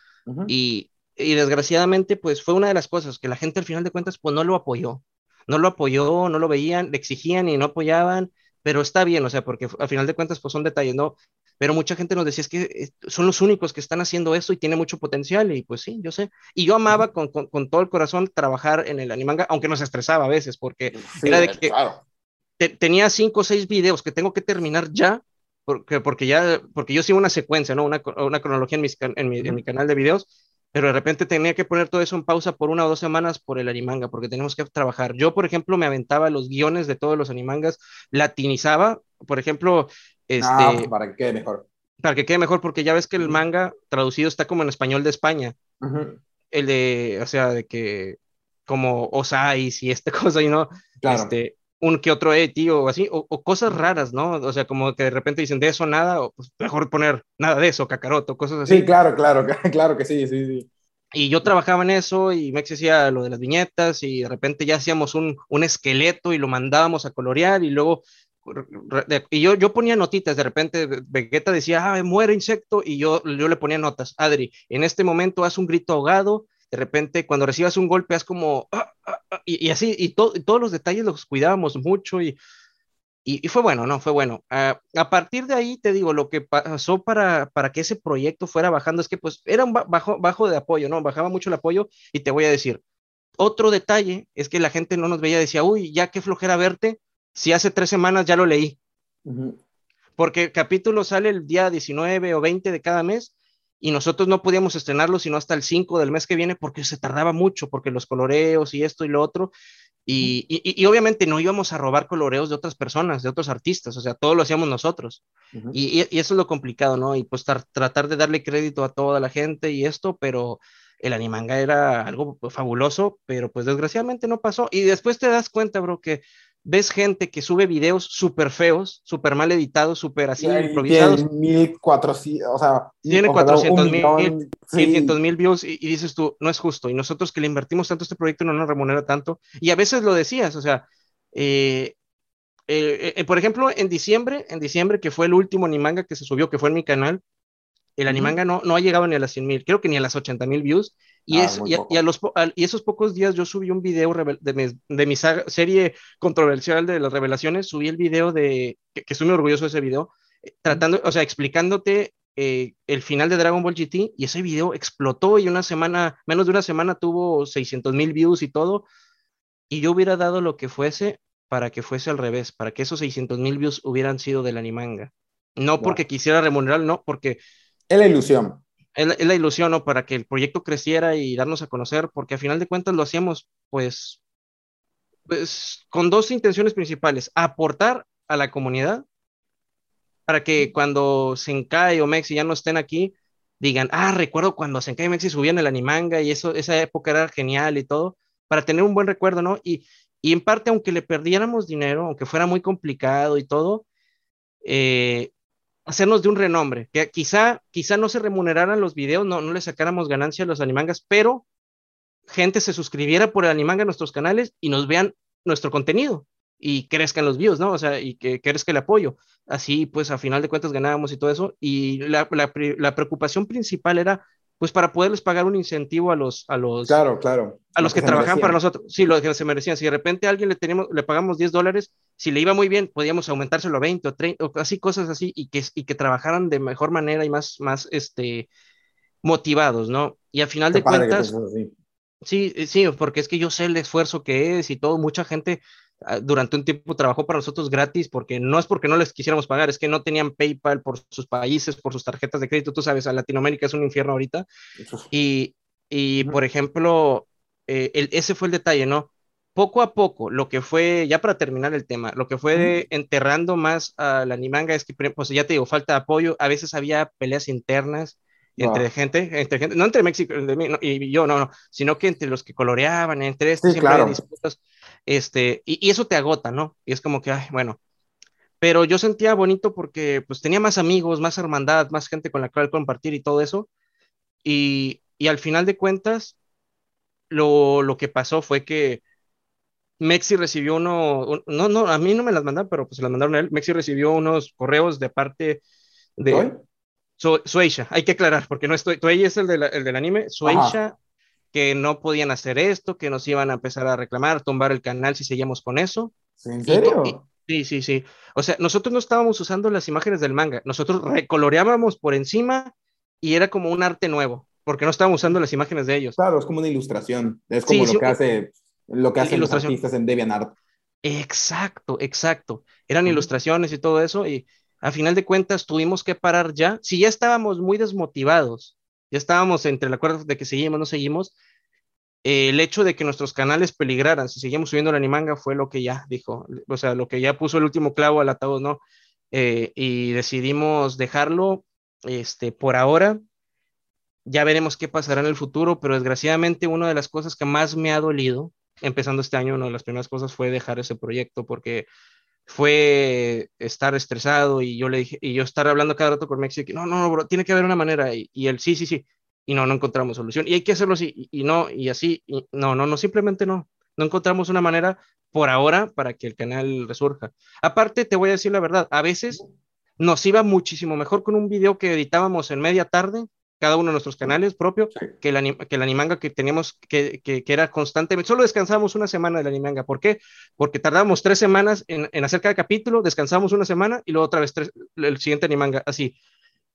y, y desgraciadamente, pues fue una de las cosas que la gente al final de cuentas, pues no lo apoyó no lo apoyó, no lo veían, le exigían y no apoyaban, pero está bien, o sea, porque al final de cuentas, pues son detalles, ¿no? Pero mucha gente nos decía, es que eh, son los únicos que están haciendo eso y tiene mucho potencial, y pues sí, yo sé. Y yo amaba con, con, todo el corazón trabajar en el animanga, aunque nos estresaba a veces, porque era de que tenía cinco o seis videos que tengo que terminar ya, porque, porque ya, porque yo sigo una secuencia, ¿no? Una, una cronología en, en, mi, en mi canal de videos, pero de repente tenía que poner todo eso en pausa por una o dos semanas por el animanga, porque tenemos que trabajar. Yo, por ejemplo, me aventaba los guiones de todos los animangas, latinizaba, por ejemplo, este... Ah, para que quede mejor. Para que quede mejor, porque ya ves que el manga traducido está como en español de España. El de, o sea, de que como Osais y esta cosa, y no, claro. este, un que otro eh, tío, o así, o, cosas raras, ¿no? O sea, como que de repente dicen de eso nada, o pues mejor poner nada de eso, cacaroto, cosas así. Sí, claro, claro, claro que sí, sí, sí. Y yo trabajaba en eso y me decía lo de las viñetas y de repente ya hacíamos un, un esqueleto y lo mandábamos a colorear y luego y yo, yo ponía notitas, de repente Vegeta decía, ah, muere insecto, y yo, yo le ponía notas, Adri, en este momento haz un grito ahogado, de repente cuando recibas un golpe haz como, ah, ah, ah", y, así, y, todos los detalles los cuidábamos mucho y, y, fue bueno, ¿no? Fue bueno. a partir de ahí, te digo, lo que pasó para, para que ese proyecto fuera bajando es que pues era un bajo, bajo de apoyo, ¿no? Bajaba mucho el apoyo y te voy a decir, otro detalle es que la gente no nos veía, decía, uy, ya qué flojera verte, si hace tres semanas ya lo leí. Porque el capítulo sale el día 19 o 20 de cada mes y nosotros no podíamos estrenarlo sino hasta el 5 del mes que viene porque se tardaba mucho, porque los coloreos y esto y lo otro. Y, y, obviamente no íbamos a robar coloreos de otras personas, de otros artistas, o sea, todo lo hacíamos nosotros. y, y, eso es lo complicado, ¿no? Y pues tratar de darle crédito a toda la gente y esto, pero el animanga era algo fabuloso, pero pues desgraciadamente no pasó. Y después te das cuenta, bro, que ves gente que sube videos súper feos, súper mal editados, súper así improvisados. Tiene 1400, o sea, tiene 400 mil, 500 mil views y, dices tú, no es justo. Y nosotros que le invertimos tanto a este proyecto no nos remunera tanto. Y a veces lo decías, o sea, eh, eh, eh, por ejemplo, en diciembre, en diciembre, que fue el último Animanga que se subió, que fue en mi canal, el Animanga no, no ha llegado ni a las 100 mil, creo que ni a las 80 mil views. Y, ah, es, y, a, los, y esos pocos días yo subí un video de mi, de mi serie controversial de las revelaciones, subí el video de, que, estoy muy orgulloso de ese video, eh, tratando, o sea, explicándote eh, el final de Dragon Ball GT y ese video explotó y una semana, menos de una semana tuvo 600 mil views y todo. Y yo hubiera dado lo que fuese para que fuese al revés, para que esos 600 mil views hubieran sido del Animanga. No porque quisiera remunerar, no, porque... Es la ilusión es la, ilusión, ¿no? Para que el proyecto creciera y darnos a conocer, porque a final de cuentas lo hacíamos, pues, pues, con dos intenciones principales, aportar a la comunidad, para que cuando Senkai o Mexi ya no estén aquí, digan, ah, recuerdo cuando Senkai y Mexi subían el animanga y eso, esa época era genial y todo, para tener un buen recuerdo, ¿no? Y, y en parte, aunque le perdiéramos dinero, aunque fuera muy complicado y todo, eh, hacernos de un renombre, que quizá, quizá no se remuneraran los videos, no, no le sacáramos ganancia a los animangas, pero gente se suscribiera por el animanga a nuestros canales y nos vean nuestro contenido y crezcan los views, ¿no? O sea, y que crezca el apoyo. Así, pues, a final de cuentas ganábamos y todo eso. Y la, la, la preocupación principal era pues para poderles pagar un incentivo a los a los claro claro. a los que, trabajan para nosotros sí lo que se merecían. Si de repente a alguien le tenemos le pagamos 10 dólares si le iba muy bien podíamos aumentárselo a 20 o 30 o así cosas así y que y que trabajaran de mejor manera y más más este motivados no y al final de cuentas sí sí porque es que yo sé el esfuerzo que es y todo. Mucha gente durante un tiempo trabajó para nosotros gratis porque no es porque no les quisiéramos pagar, es que no tenían PayPal por sus países, por sus tarjetas de crédito, tú sabes, a Latinoamérica es un infierno ahorita. Y, y por ejemplo, eh, el, ese fue el detalle, ¿no? Poco a poco, lo que fue, ya para terminar el tema, lo que fue enterrando más a la Animanga es que, pues ya te digo, falta de apoyo, a veces había peleas internas, entre gente, entre gente, no entre México y yo, no, no, sino que entre los que coloreaban, entre estos, siempre claro. disputas, este, y, y, eso te agota, ¿no? Y es como que, ay, bueno, pero yo sentía bonito porque pues tenía más amigos, más hermandad, más gente con la cual compartir y todo eso, y, y al final de cuentas, lo, lo que pasó fue que Mexi recibió uno, no, no, a mí no me las mandaron, pero pues se las mandaron a él, Mexi recibió unos correos de parte de... Sueisha, hay que aclarar, porque no estoy, Tuei es el, de el del anime, Sueisha, que no podían hacer esto, que nos iban a empezar a reclamar, tumbar el canal si seguíamos con eso. ¿En serio? sí, sí, sí. O sea, nosotros no estábamos usando las imágenes del manga, nosotros recoloreábamos por encima y era como un arte nuevo, porque no estábamos usando las imágenes de ellos. Claro, es como una ilustración, es como lo, que hace, lo que hacen los artistas en DeviantArt. Exacto, exacto. Eran ilustraciones y todo eso, y a final de cuentas tuvimos que parar ya. Si ya estábamos muy desmotivados, ya estábamos entre el acuerdo de que seguimos, no seguimos, eh, el hecho de que nuestros canales peligraran, si seguimos subiendo la animanga, fue lo que ya dijo, o sea, lo que ya puso el último clavo al ataúd, ¿no? Eh, y decidimos dejarlo este, por ahora. Ya veremos qué pasará en el futuro, pero desgraciadamente una de las cosas que más me ha dolido, empezando este año, una de las primeras cosas fue dejar ese proyecto, porque fue estar estresado y yo le dije, y yo estar hablando cada rato con que no, no, bro, tiene que haber una manera, y, y, él, sí, sí, sí, y no, no encontramos solución, y hay que hacerlo así, y, no, y así, no, no, no, simplemente no, no encontramos una manera por ahora para que el canal resurja. Aparte, te voy a decir la verdad, a veces nos iba muchísimo mejor con un video que editábamos en media tarde cada uno de nuestros canales propio, que, el, que el animanga que teníamos, que, que, que, era constantemente, solo descansábamos una semana del animanga, ¿por qué? Porque tardábamos tres semanas en, en hacer cada capítulo, descansamos una semana y luego otra vez tres, el siguiente animanga, así.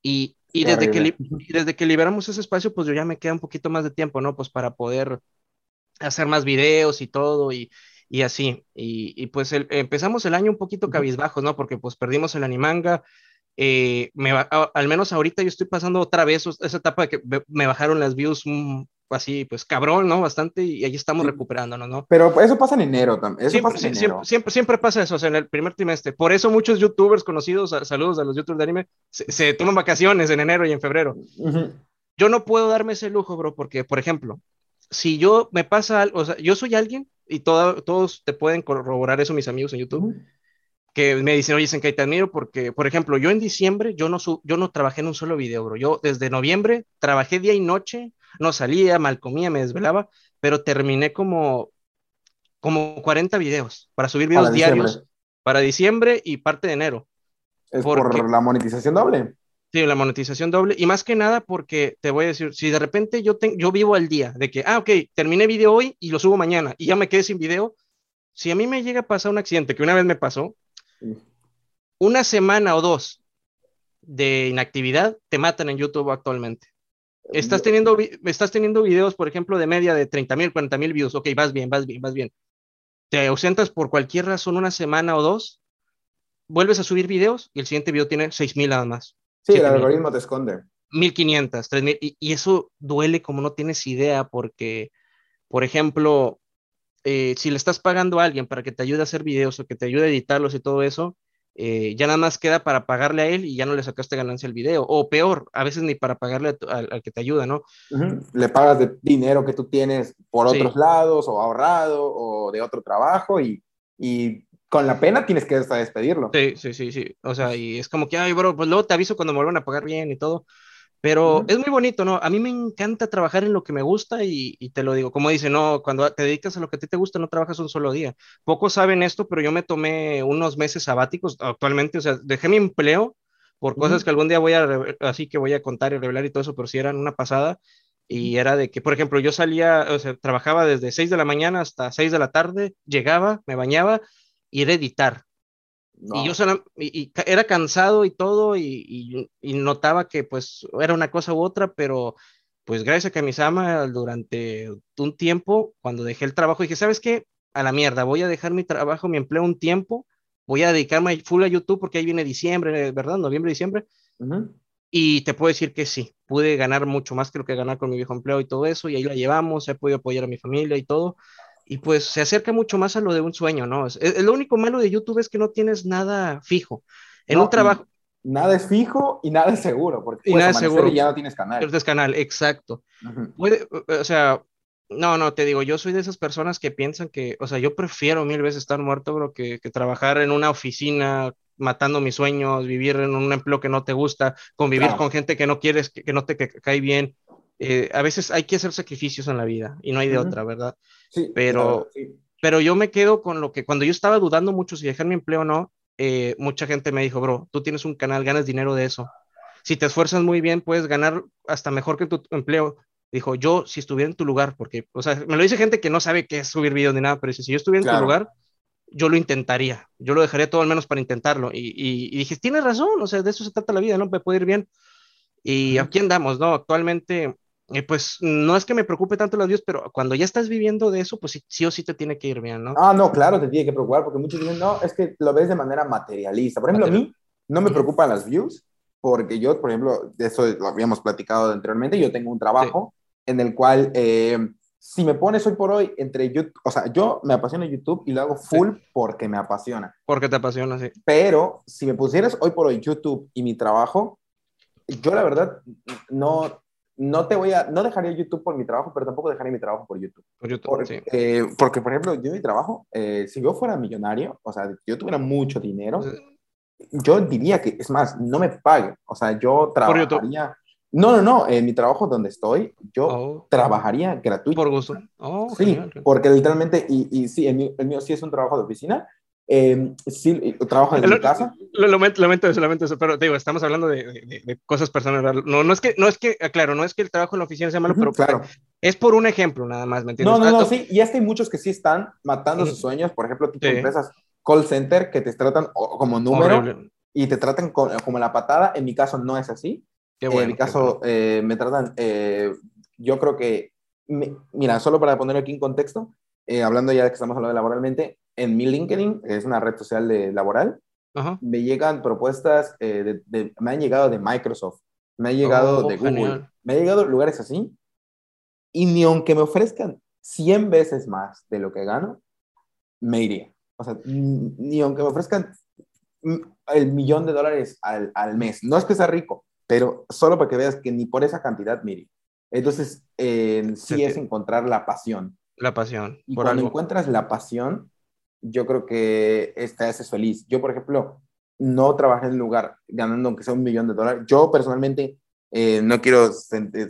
Y, y desde, que, desde que liberamos ese espacio, pues yo ya me queda un poquito más de tiempo, ¿no? Pues para poder hacer más videos y todo, y, y así. Y, y pues el, empezamos el año un poquito cabizbajos, ¿no? Porque pues perdimos el animanga, eh, me va, al menos ahorita yo estoy pasando otra vez esa etapa de que me bajaron las views mm, así, pues cabrón, ¿no? Bastante y ahí estamos sí. recuperándonos, ¿no? Pero eso pasa en enero también. Siempre, pasa en enero. Siempre, siempre, pasa eso, o sea, en el primer trimestre. Por eso muchos youtubers conocidos, saludos a los youtubers de anime, se, se toman vacaciones en enero y en febrero. Uh -huh. Yo no puedo darme ese lujo, bro, porque, por ejemplo, si yo me pasa algo, o sea, yo soy alguien y todo, todos te pueden corroborar eso, mis amigos en YouTube. Uh -huh que me dicen, oye, Senkai, te admiro porque, por ejemplo, yo en diciembre, yo no, yo no trabajé en un solo video, bro. Yo desde noviembre trabajé día y noche, no salía, mal comía, me desvelaba, pero terminé como, como 40 videos para subir videos para diarios diciembre. para diciembre y parte de enero. ¿Es porque, por la monetización doble? Sí, la monetización doble. Y más que nada porque, te voy a decir, si de repente yo, te, yo vivo al día, de que, ah, ok, terminé video hoy y lo subo mañana y ya me quedé sin video, si a mí me llega a pasar un accidente, que una vez me pasó, una semana o dos de inactividad te matan en YouTube actualmente. Estás teniendo, estás teniendo videos, por ejemplo, de media de 30 mil, 40 mil views. Ok, vas bien, vas bien, vas bien. Te ausentas por cualquier razón una semana o dos, vuelves a subir videos y el siguiente video tiene 6 mil nada más. Sí, el algoritmo te esconde. 1500, 3000. Y, y eso duele como no tienes idea porque, por ejemplo, eh, si le estás pagando a alguien para que te ayude a hacer videos o que te ayude a editarlos y todo eso, eh, ya nada más queda para pagarle a él y ya no le sacaste ganancia al video. O peor, a veces ni para pagarle al, que te ayuda, ¿no? Le pagas de dinero que tú tienes por otros lados o ahorrado o de otro trabajo y, y con la pena tienes que hasta despedirlo. Sí, sí, sí, sí. O sea, y es como que, ay, bro, pues luego te aviso cuando me vuelvan a pagar bien y todo. Pero es muy bonito, ¿no? A mí me encanta trabajar en lo que me gusta y, te lo digo, como dice, no, cuando te dedicas a lo que a ti te gusta, no trabajas un solo día. Pocos saben esto, pero yo me tomé unos meses sabáticos actualmente, o sea, dejé mi empleo por cosas que algún día voy a, así que voy a contar y revelar y todo eso, pero sí eran una pasada. Y era de que, por ejemplo, yo salía, o sea, trabajaba desde 6 de la mañana hasta 6 de la tarde, llegaba, me bañaba y era editar. Y yo y, era cansado y todo, y, notaba que pues era una cosa u otra, pero pues gracias a Kamisama durante un tiempo, cuando dejé el trabajo, dije, ¿sabes qué? A la mierda, voy a dejar mi trabajo, mi empleo un tiempo, voy a dedicarme full a YouTube porque ahí viene diciembre, ¿verdad? Noviembre, diciembre. Y te puedo decir que sí, pude ganar mucho más que lo que ganar con mi viejo empleo y todo eso, y ahí la llevamos, he podido apoyar a mi familia y todo y pues se acerca mucho más a lo de un sueño, ¿no? Es, lo único malo de YouTube es que no tienes nada fijo. En un trabajo... Nada es fijo y nada es seguro, porque y nada es seguro. Y ya no tienes canal. Tienes canal, exacto. Puede, o sea, no, no, te digo, yo soy de esas personas que piensan que, o sea, yo prefiero mil veces estar muerto, bro, que, que trabajar en una oficina matando mis sueños, vivir en un empleo que no te gusta, convivir con gente que no quieres, que, que no te cae bien. Eh, a veces hay que hacer sacrificios en la vida y no hay de otra, ¿verdad? Sí, pero, pero yo me quedo con lo que cuando yo estaba dudando mucho si dejar mi empleo o no, eh, mucha gente me dijo, bro, tú tienes un canal, ganas dinero de eso. Si te esfuerzas muy bien, puedes ganar hasta mejor que tu empleo. Dijo, yo si estuviera en tu lugar, porque, o sea, me lo dice gente que no sabe qué es subir videos ni nada, pero si yo estuviera en tu lugar, yo lo intentaría, yo lo dejaría todo al menos para intentarlo. Y, y, dije, tienes razón, o sea, de eso se trata la vida, ¿no? Me puede ir bien. Y aquí andamos, ¿no? Actualmente eh, pues no es que me preocupe tanto los views, pero cuando ya estás viviendo de eso, pues sí, o sí te tiene que ir bien, ¿no? Ah, no, claro, te tiene que preocupar, porque muchos dicen, no, es que lo ves de manera materialista. Por ejemplo, a mí no me preocupan las views, porque yo, por ejemplo, de eso lo habíamos platicado anteriormente, yo tengo un trabajo en el cual, eh, si me pones hoy por hoy entre YouTube, o sea, yo me apasiona YouTube y lo hago full porque me apasiona. Porque te apasiona, sí. Pero si me pusieras hoy por hoy YouTube y mi trabajo, yo la verdad no, no te voy a, no dejaría YouTube por mi trabajo, pero tampoco dejaría mi trabajo por YouTube. Por YouTube, porque, sí. porque, por ejemplo, yo mi trabajo, eh, si yo fuera millonario, o sea, yo tuviera mucho dinero, yo diría que, es más, no me pague. O sea, yo trabajaría... No, no, no, en mi trabajo donde estoy, yo oh. trabajaría gratuito. Por gusto. Oh, sí, porque literalmente, y, y sí, el mío, el mío sí es un trabajo de oficina, eh, sí, trabajo en mi casa. Lo, lamento eso, lamento eso, pero digo, estamos hablando de, de, cosas personales. No, no es que, no es que, claro, no es que el trabajo en la oficina sea malo, pero claro. es por un ejemplo nada más, ¿me entiendes? No, no, no, ah, sí, y es que hay muchos que sí están matando sus sueños, por ejemplo, tipo empresas call center que te tratan como número y te tratan como, la patada. En mi caso no es así. en mi caso eh, me tratan, eh, yo creo que, mira, solo para poner aquí en contexto, hablando ya de que estamos hablando de laboralmente, en mi LinkedIn, que es una red social de laboral, me llegan propuestas, eh, de, me han llegado de Microsoft, me han llegado oh, de Google, me han llegado lugares así, y ni aunque me ofrezcan 100 veces más de lo que gano, me iría. O sea, ni aunque me ofrezcan el millón de dólares al, al mes, no es que sea rico, pero solo para que veas que ni por esa cantidad me iría. Entonces, eh, sí es encontrar la pasión. La pasión. Y cuando encuentras la pasión, yo creo que esta es feliz. Yo, por ejemplo, no trabajé en un lugar ganando aunque sea un millón de dólares. Yo personalmente eh, no quiero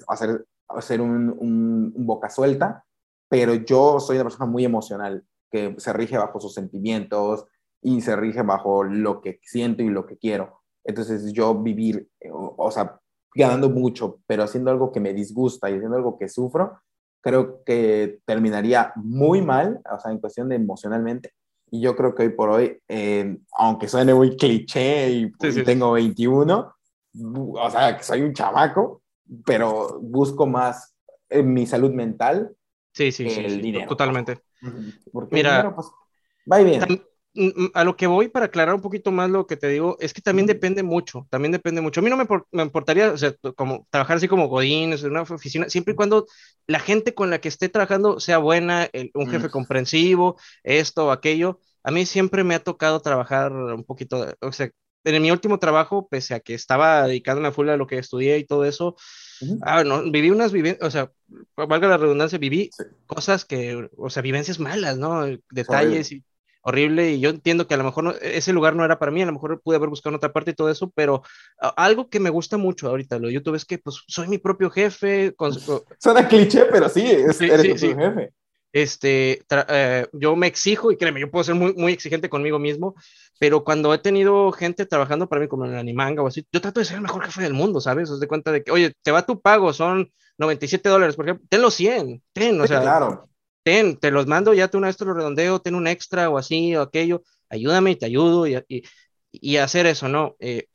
hacer, hacer un, un, boca suelta, pero yo soy una persona muy emocional, que se rige bajo sus sentimientos y se rige bajo lo que siento y lo que quiero. Entonces yo vivir, eh, o sea, ganando mucho, pero haciendo algo que me disgusta y haciendo algo que sufro, creo que terminaría muy mal, o sea, en cuestión de emocionalmente. Y yo creo que hoy por hoy, eh, aunque suene muy cliché y, tengo 21, o sea, que soy un chamaco, pero busco más en mi salud mental sí, sí, el dinero. Totalmente. Porque Mira, el dinero, pues, va bien a lo que voy para aclarar un poquito más lo que te digo es que también depende mucho, también depende mucho. A mí no me, me importaría, o sea, como trabajar así como Godín, en una oficina, siempre y cuando la gente con la que esté trabajando sea buena, un jefe comprensivo, esto o aquello, a mí siempre me ha tocado trabajar un poquito, o sea, en mi último trabajo, pese a que estaba dedicándome a full a lo que estudié y todo eso, ah, no, viví unas vivencias, o sea, valga la redundancia, viví cosas que, o sea, vivencias malas, ¿no? Detalles y horrible y yo entiendo que a lo mejor ese lugar no era para mí, a lo mejor pude haber buscado en otra parte y todo eso, pero algo que me gusta mucho ahorita lo de YouTube es que pues soy mi propio jefe. Con, Suena cliché, pero sí, eres tu jefe. Este, eh, yo me exijo y créeme, yo puedo ser muy, muy exigente conmigo mismo, pero cuando he tenido gente trabajando para mí como en el Animanga o así, yo trato de ser el mejor jefe del mundo, ¿sabes? Os de cuenta de que, oye, te va tu pago, son 97 dólares, por ejemplo, ten los 100, ten, o sea, claro ten, te los mando, ya te una vez te lo redondeo, ten un extra o así o aquello, ayúdame y te ayudo y, y, hacer eso, ¿no? Eh,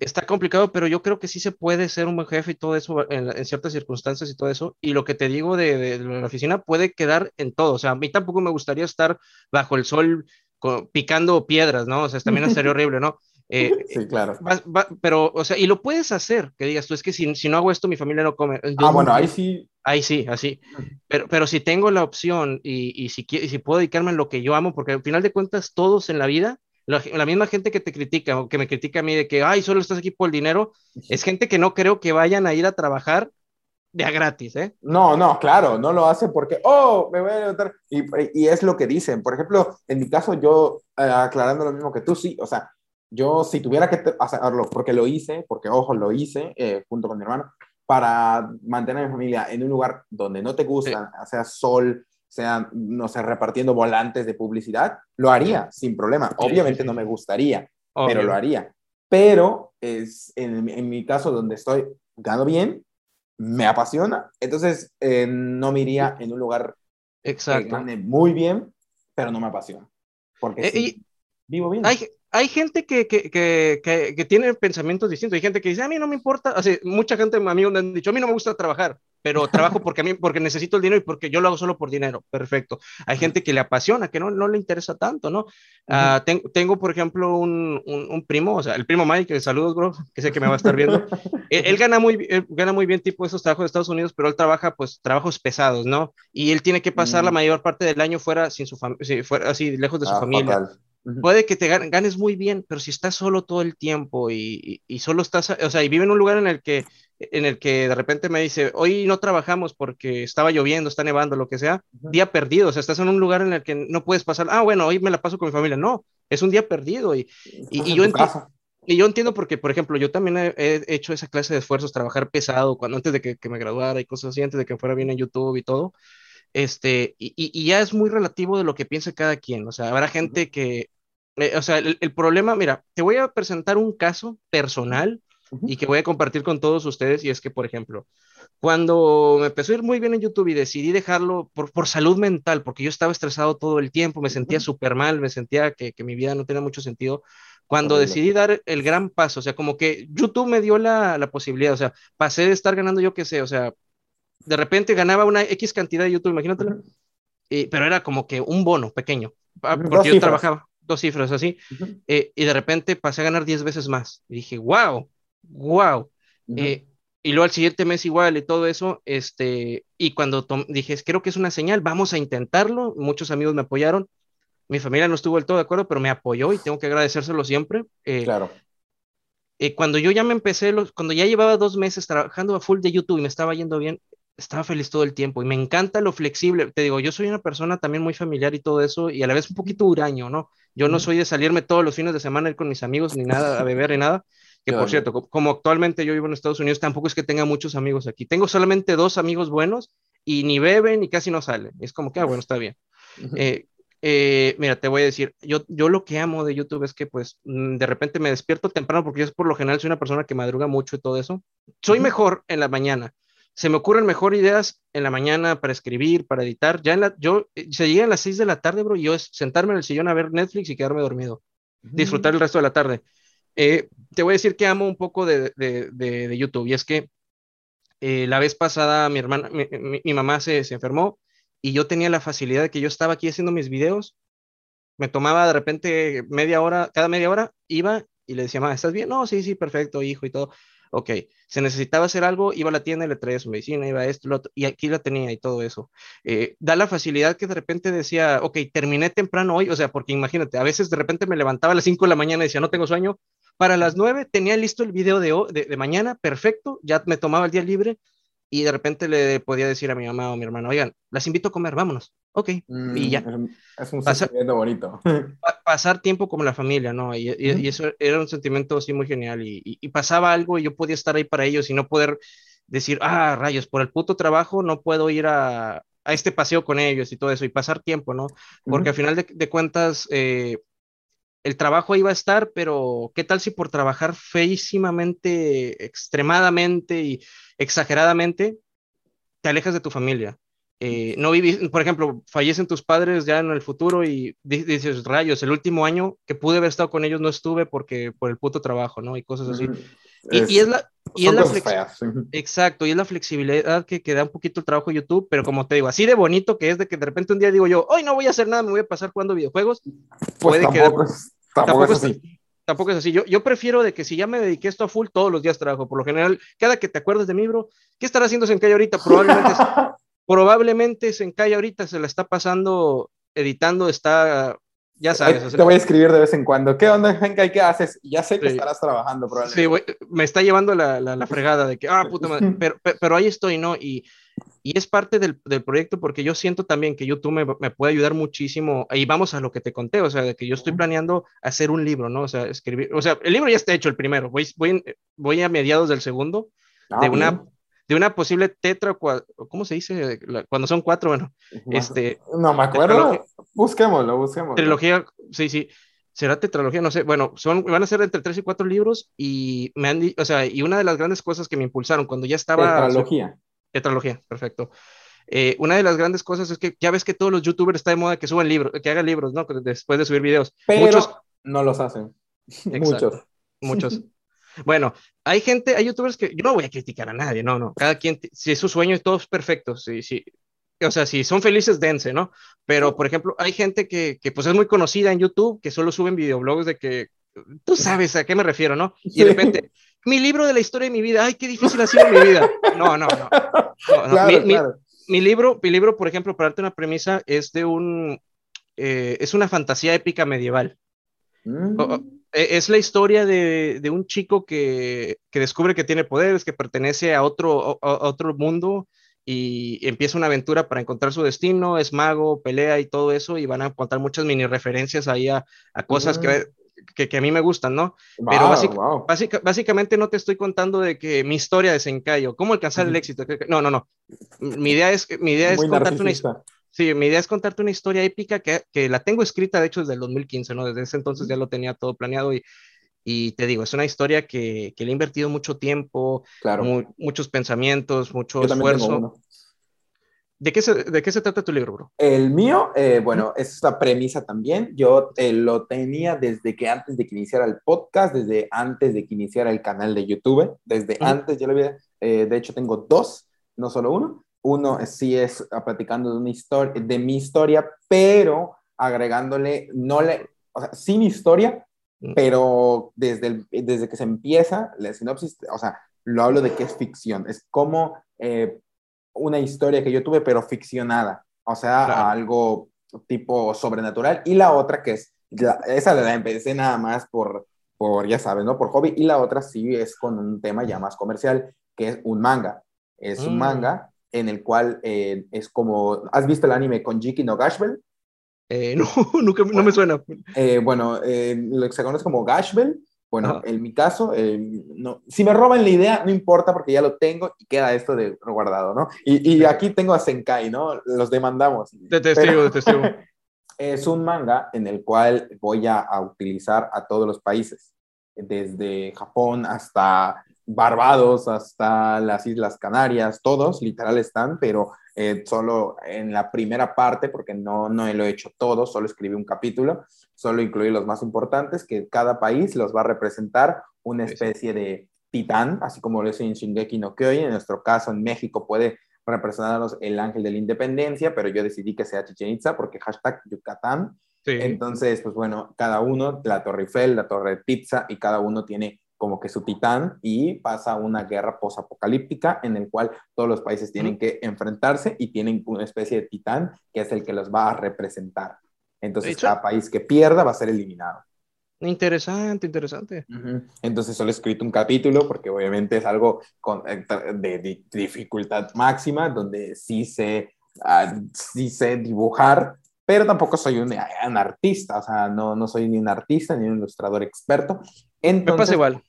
está complicado, pero yo creo que sí se puede ser un buen jefe y todo eso en, ciertas circunstancias y todo eso. Y lo que te digo de, la oficina puede quedar en todo. O sea, a mí tampoco me gustaría estar bajo el sol picando piedras, ¿no? O sea, también sería horrible, ¿no? Eh, sí, claro. pero, o sea, y lo puedes hacer, que digas tú, es que si, si no hago esto, mi familia no come. ah, bueno, ahí sí. Ahí sí, así. Pero, pero si tengo la opción y, y si, y si puedo dedicarme a lo que yo amo, porque al final de cuentas, todos en la vida, la, la, misma gente que te critica o que me critica a mí de que, ay, solo estás aquí por el dinero, es gente que no creo que vayan a ir a trabajar de a gratis, ¿eh? No, no, claro, no lo hace porque, oh, me voy a levantar. Y, y es lo que dicen. Por ejemplo, en mi caso, yo, eh, aclarando lo mismo que tú, sí, o sea, yo si tuviera que hacerlo, porque lo hice, porque ojo, lo hice eh, junto con mi hermano, para mantener a mi familia en un lugar donde no te gusta, sea sol, sea, no sé, repartiendo volantes de publicidad, lo haría sin problema. Obviamente no me gustaría, pero lo haría. Pero es en, en, mi caso donde estoy gano bien, me apasiona, entonces eh, no me iría en un lugar Exacto. que gane muy bien, pero no me apasiona. Porque eh, vivo bien hay gente que, que, que, que, tiene pensamientos distintos. Hay gente que dice, a mí no me importa. Así, mucha gente, amigos me han dicho, a mí no me gusta trabajar, pero trabajo porque, a mí, porque necesito el dinero y porque yo lo hago solo por dinero. Perfecto. Hay gente que le apasiona, que no, no le interesa tanto, ¿no? Ah, tengo, por ejemplo, un, un, primo, o sea, el primo Mike, saludos, bro, que sé que me va a estar viendo. él, gana, muy, gana muy bien tipo esos trabajos de Estados Unidos, pero él trabaja pues trabajos pesados, ¿no? Y él tiene que pasar la mm. mayor parte del año fuera, sin su fuera, así, lejos de su ah, familia. Puede que te ganes muy bien, pero si estás solo todo el tiempo y, y, solo estás, o sea, y vive en un lugar en el que en el que de repente me dice, hoy no trabajamos porque estaba lloviendo, está nevando, lo que sea, día perdido, o sea, estás en un lugar en el que no puedes pasar, ah, bueno, hoy me la paso con mi familia, no, es un día perdido y, y, yo entiendo. Y yo entiendo porque, por ejemplo, yo también he, hecho esa clase de esfuerzos, trabajar pesado, cuando antes de que, que, me graduara y cosas así, antes de que fuera bien en YouTube y todo, este, y, y, ya es muy relativo de lo que piensa cada quien, o sea, habrá gente que, eh, o sea, el, problema, mira, te voy a presentar un caso personal y que voy a compartir con todos ustedes y es que, por ejemplo, cuando me empezó a ir muy bien en YouTube y decidí dejarlo por, por salud mental, porque yo estaba estresado todo el tiempo, me sentía súper mal, me sentía que, que, mi vida no tenía mucho sentido, cuando decidí dar el gran paso, o sea, como que YouTube me dio la, la posibilidad, o sea, pasé de estar ganando yo qué sé, o sea, de repente ganaba una X cantidad de YouTube, imagínatelo, pero era como que un bono pequeño, porque yo trabajaba dos cifras así, eh, y de repente pasé a ganar 10 veces más. Y dije, wow, wow. Eh, y luego al siguiente mes igual y todo eso, este, y cuando dije, creo que es una señal, vamos a intentarlo, muchos amigos me apoyaron, mi familia no estuvo del todo de acuerdo, pero me apoyó y tengo que agradecérselo siempre. Eh, claro. cuando yo ya me empecé, los, cuando ya llevaba dos meses trabajando a full de YouTube y me estaba yendo bien, estaba feliz todo el tiempo y me encanta lo flexible. Te digo, yo soy una persona también muy familiar y todo eso y a la vez un poquito huraño, ¿no? Yo no soy de salirme todos los fines de semana ir con mis amigos ni nada, a beber ni nada. Que por cierto, como actualmente yo vivo en Estados Unidos, tampoco es que tenga muchos amigos aquí. Tengo solamente dos amigos buenos y ni beben ni casi no salen. Es como que, ah, bueno, está bien. Eh, eh, mira, te voy a decir, yo, yo lo que amo de YouTube es que pues mm, de repente me despierto temprano porque yo por lo general soy una persona que madruga mucho y todo eso. Soy mejor en la mañana se me ocurren mejor ideas en la mañana para escribir, para editar. Ya en la, yo, eh, se llega a las 6 de la tarde, bro, y yo es sentarme en el sillón a ver Netflix y quedarme dormido. Disfrutar el resto de la tarde. Eh, te voy a decir que amo un poco de, de, de, YouTube, y es que eh, la vez pasada mi hermana, mi, mi, mamá se, se, enfermó y yo tenía la facilidad de que yo estaba aquí haciendo mis videos, me tomaba de repente media hora, cada media hora iba y le decía, mamá, ¿estás bien? No, sí, sí, perfecto, hijo y todo Ok, se necesitaba hacer algo, iba a la tienda y le traía su medicina, iba a esto, lo otro, y aquí la tenía y todo eso. Eh, da la facilidad que de repente decía, ok, terminé temprano hoy, o sea, porque imagínate, a veces de repente me levantaba a las 5 de la mañana y decía, no tengo sueño. Para las 9 tenía listo el video de, de mañana, perfecto, ya me tomaba el día libre y de repente le podía decir a mi mamá o mi hermano, oigan, las invito a comer, vámonos. Ok, y mm, ya. Es un sentimiento bonito. pasar tiempo como la familia, ¿no? Y, eso era un sentimiento así muy genial. Y, pasaba algo y yo podía estar ahí para ellos y no poder decir, ah, rayos, por el puto trabajo no puedo ir a, a este paseo con ellos y todo eso y pasar tiempo, ¿no? Porque al final de, cuentas, eh, el trabajo iba a estar, pero ¿qué tal si por trabajar feísimamente, extremadamente y exageradamente, te alejas de tu familia? Eh, no viví, por ejemplo, fallecen tus padres ya en el futuro y dices, rayos, el último año que pude haber estado con ellos no estuve porque por el puto trabajo, ¿no? Y cosas así. y, es la, y es la Exacto, y es la flexibilidad que, que, da un poquito el trabajo de YouTube, pero como te digo, así de bonito que es de que de repente un día digo yo, hoy no voy a hacer nada, me voy a pasar jugando videojuegos. Pues puede tampoco, es, tampoco, es así. Tampoco es así. Yo, yo prefiero de que si ya me dediqué esto a full, todos los días trabajo. Por lo general, cada que te acuerdes de mi libro, ¿qué estará haciendo Senkai ahorita? Probablemente probablemente Senkai ahorita se la está pasando editando, está, ya sabes. te voy a escribir de vez en cuando. ¿Qué onda, Senkai? ¿Qué haces? Ya sé que estarás trabajando probablemente. Sí, me está llevando la, la, fregada de que, ah, puta madre, pero, pero, ahí estoy, ¿no? Y, y es parte del, del, proyecto porque yo siento también que YouTube me, me, puede ayudar muchísimo. Y vamos a lo que te conté, o sea, de que yo estoy planeando hacer un libro, ¿no? O sea, escribir, o sea, el libro ya está hecho, el primero. Voy, voy, voy a mediados del segundo, ah, de una de una posible tetra, ¿cómo se dice? Cuando son cuatro, bueno, este... No me acuerdo, busquémoslo, busquémoslo. Trilogía, sí, sí, será tetralogía, no sé, bueno, son, van a ser entre tres y cuatro libros y me han, o sea, y una de las grandes cosas que me impulsaron cuando ya estaba... Tetralogía. Tetralogía, perfecto. Eh, una de las grandes cosas es que ya ves que todos los youtubers está de moda que suban libros, que hagan libros, ¿no? Después de subir videos. Pero Muchos... no los hacen. Muchos. Muchos. Bueno, hay gente, hay youtubers que yo no voy a criticar a nadie, no, no. Cada quien, si es su sueño, es perfecto. Sí, sí. O sea, si son felices, dense, ¿no? Pero, por ejemplo, hay gente que, que pues es muy conocida en YouTube, que solo suben videoblogs de que tú sabes a qué me refiero, ¿no? Y de repente, mi libro de la historia de mi vida, ay, qué difícil ha sido mi vida. No, no, no. mi, libro, mi libro, por ejemplo, para darte una premisa, es de un, eh, es una fantasía épica medieval. Mm. E, es la historia de, de un chico que, que, descubre que tiene poderes, que pertenece a otro, a, otro mundo y empieza una aventura para encontrar su destino, es mago, pelea y todo eso, y van a contar muchas mini referencias ahí a, a cosas que, que, que, a mí me gustan, ¿no? Pero básicamente no te estoy contando de que mi historia de Senkayo, cómo alcanzar el éxito. No, no, no. Mi idea es, mi idea es contarte una historia. Sí, mi idea es contarte una historia épica que, que, la tengo escrita, de hecho, desde el 2015, ¿no? Desde ese entonces ya lo tenía todo planeado y, y te digo, es una historia que, que le he invertido mucho tiempo, claro. muchos pensamientos, mucho esfuerzo. ¿De qué, se, ¿De qué se trata tu libro, bro? El mío, eh, bueno, es la premisa también. Yo eh, lo tenía desde que antes de que iniciara el podcast, desde antes de que iniciara el canal de YouTube, desde antes yo lo había, eh, de hecho tengo dos, no solo uno uno sí es platicando de una historia, de mi historia, pero agregándole, no le, o sea, sí mi historia, mm. pero desde, el, desde que se empieza la sinopsis, o sea, lo hablo de que es ficción, es como eh, una historia que yo tuve, pero ficcionada, o sea, algo tipo sobrenatural, y la otra que es, esa la empecé nada más por, por, ya sabes, ¿no? Por hobby, y la otra sí es con un tema ya más comercial, que es un manga. Es un mm. manga en el cual eh, es como, ¿has visto el anime con Jiki no Gashbel? Eh, no, nunca, no me suena. Eh, bueno, lo que se conoce como Gashbel, bueno, en mi caso, no, si me roban la idea, no importa porque ya lo tengo y queda esto de guardado, ¿no? Y, y aquí tengo a Senkai, ¿no? Los demandamos. Te testigo, te testigo. Es un manga en el cual voy a, a utilizar a todos los países, desde Japón hasta Barbados hasta las Islas Canarias, todos literal están, pero eh, solo en la primera parte, porque no, no lo he hecho todo, solo escribí un capítulo, solo incluí los más importantes, que cada país los va a representar una especie de titán, así como lo es en Shingeki no Kyojin, en nuestro caso en México puede representarnos el ángel de la independencia, pero yo decidí que sea Chichen Itza porque hashtag Yucatán. Entonces, pues bueno, cada uno, la Torre Eiffel, la Torre de Pizza, y cada uno tiene como que su titán y pasa una guerra posapocalíptica en el cual todos los países tienen que enfrentarse y tienen una especie de titán que es el que los va a representar. Entonces, cada país que pierda va a ser eliminado. Interesante, interesante. Entonces solo he escrito un capítulo porque obviamente es algo con, eh, de, dificultad máxima, donde sí sé, ah, sí sé dibujar, pero tampoco soy un, artista, o sea, no, no soy ni un artista ni un ilustrador experto. Entonces, me pasa igual.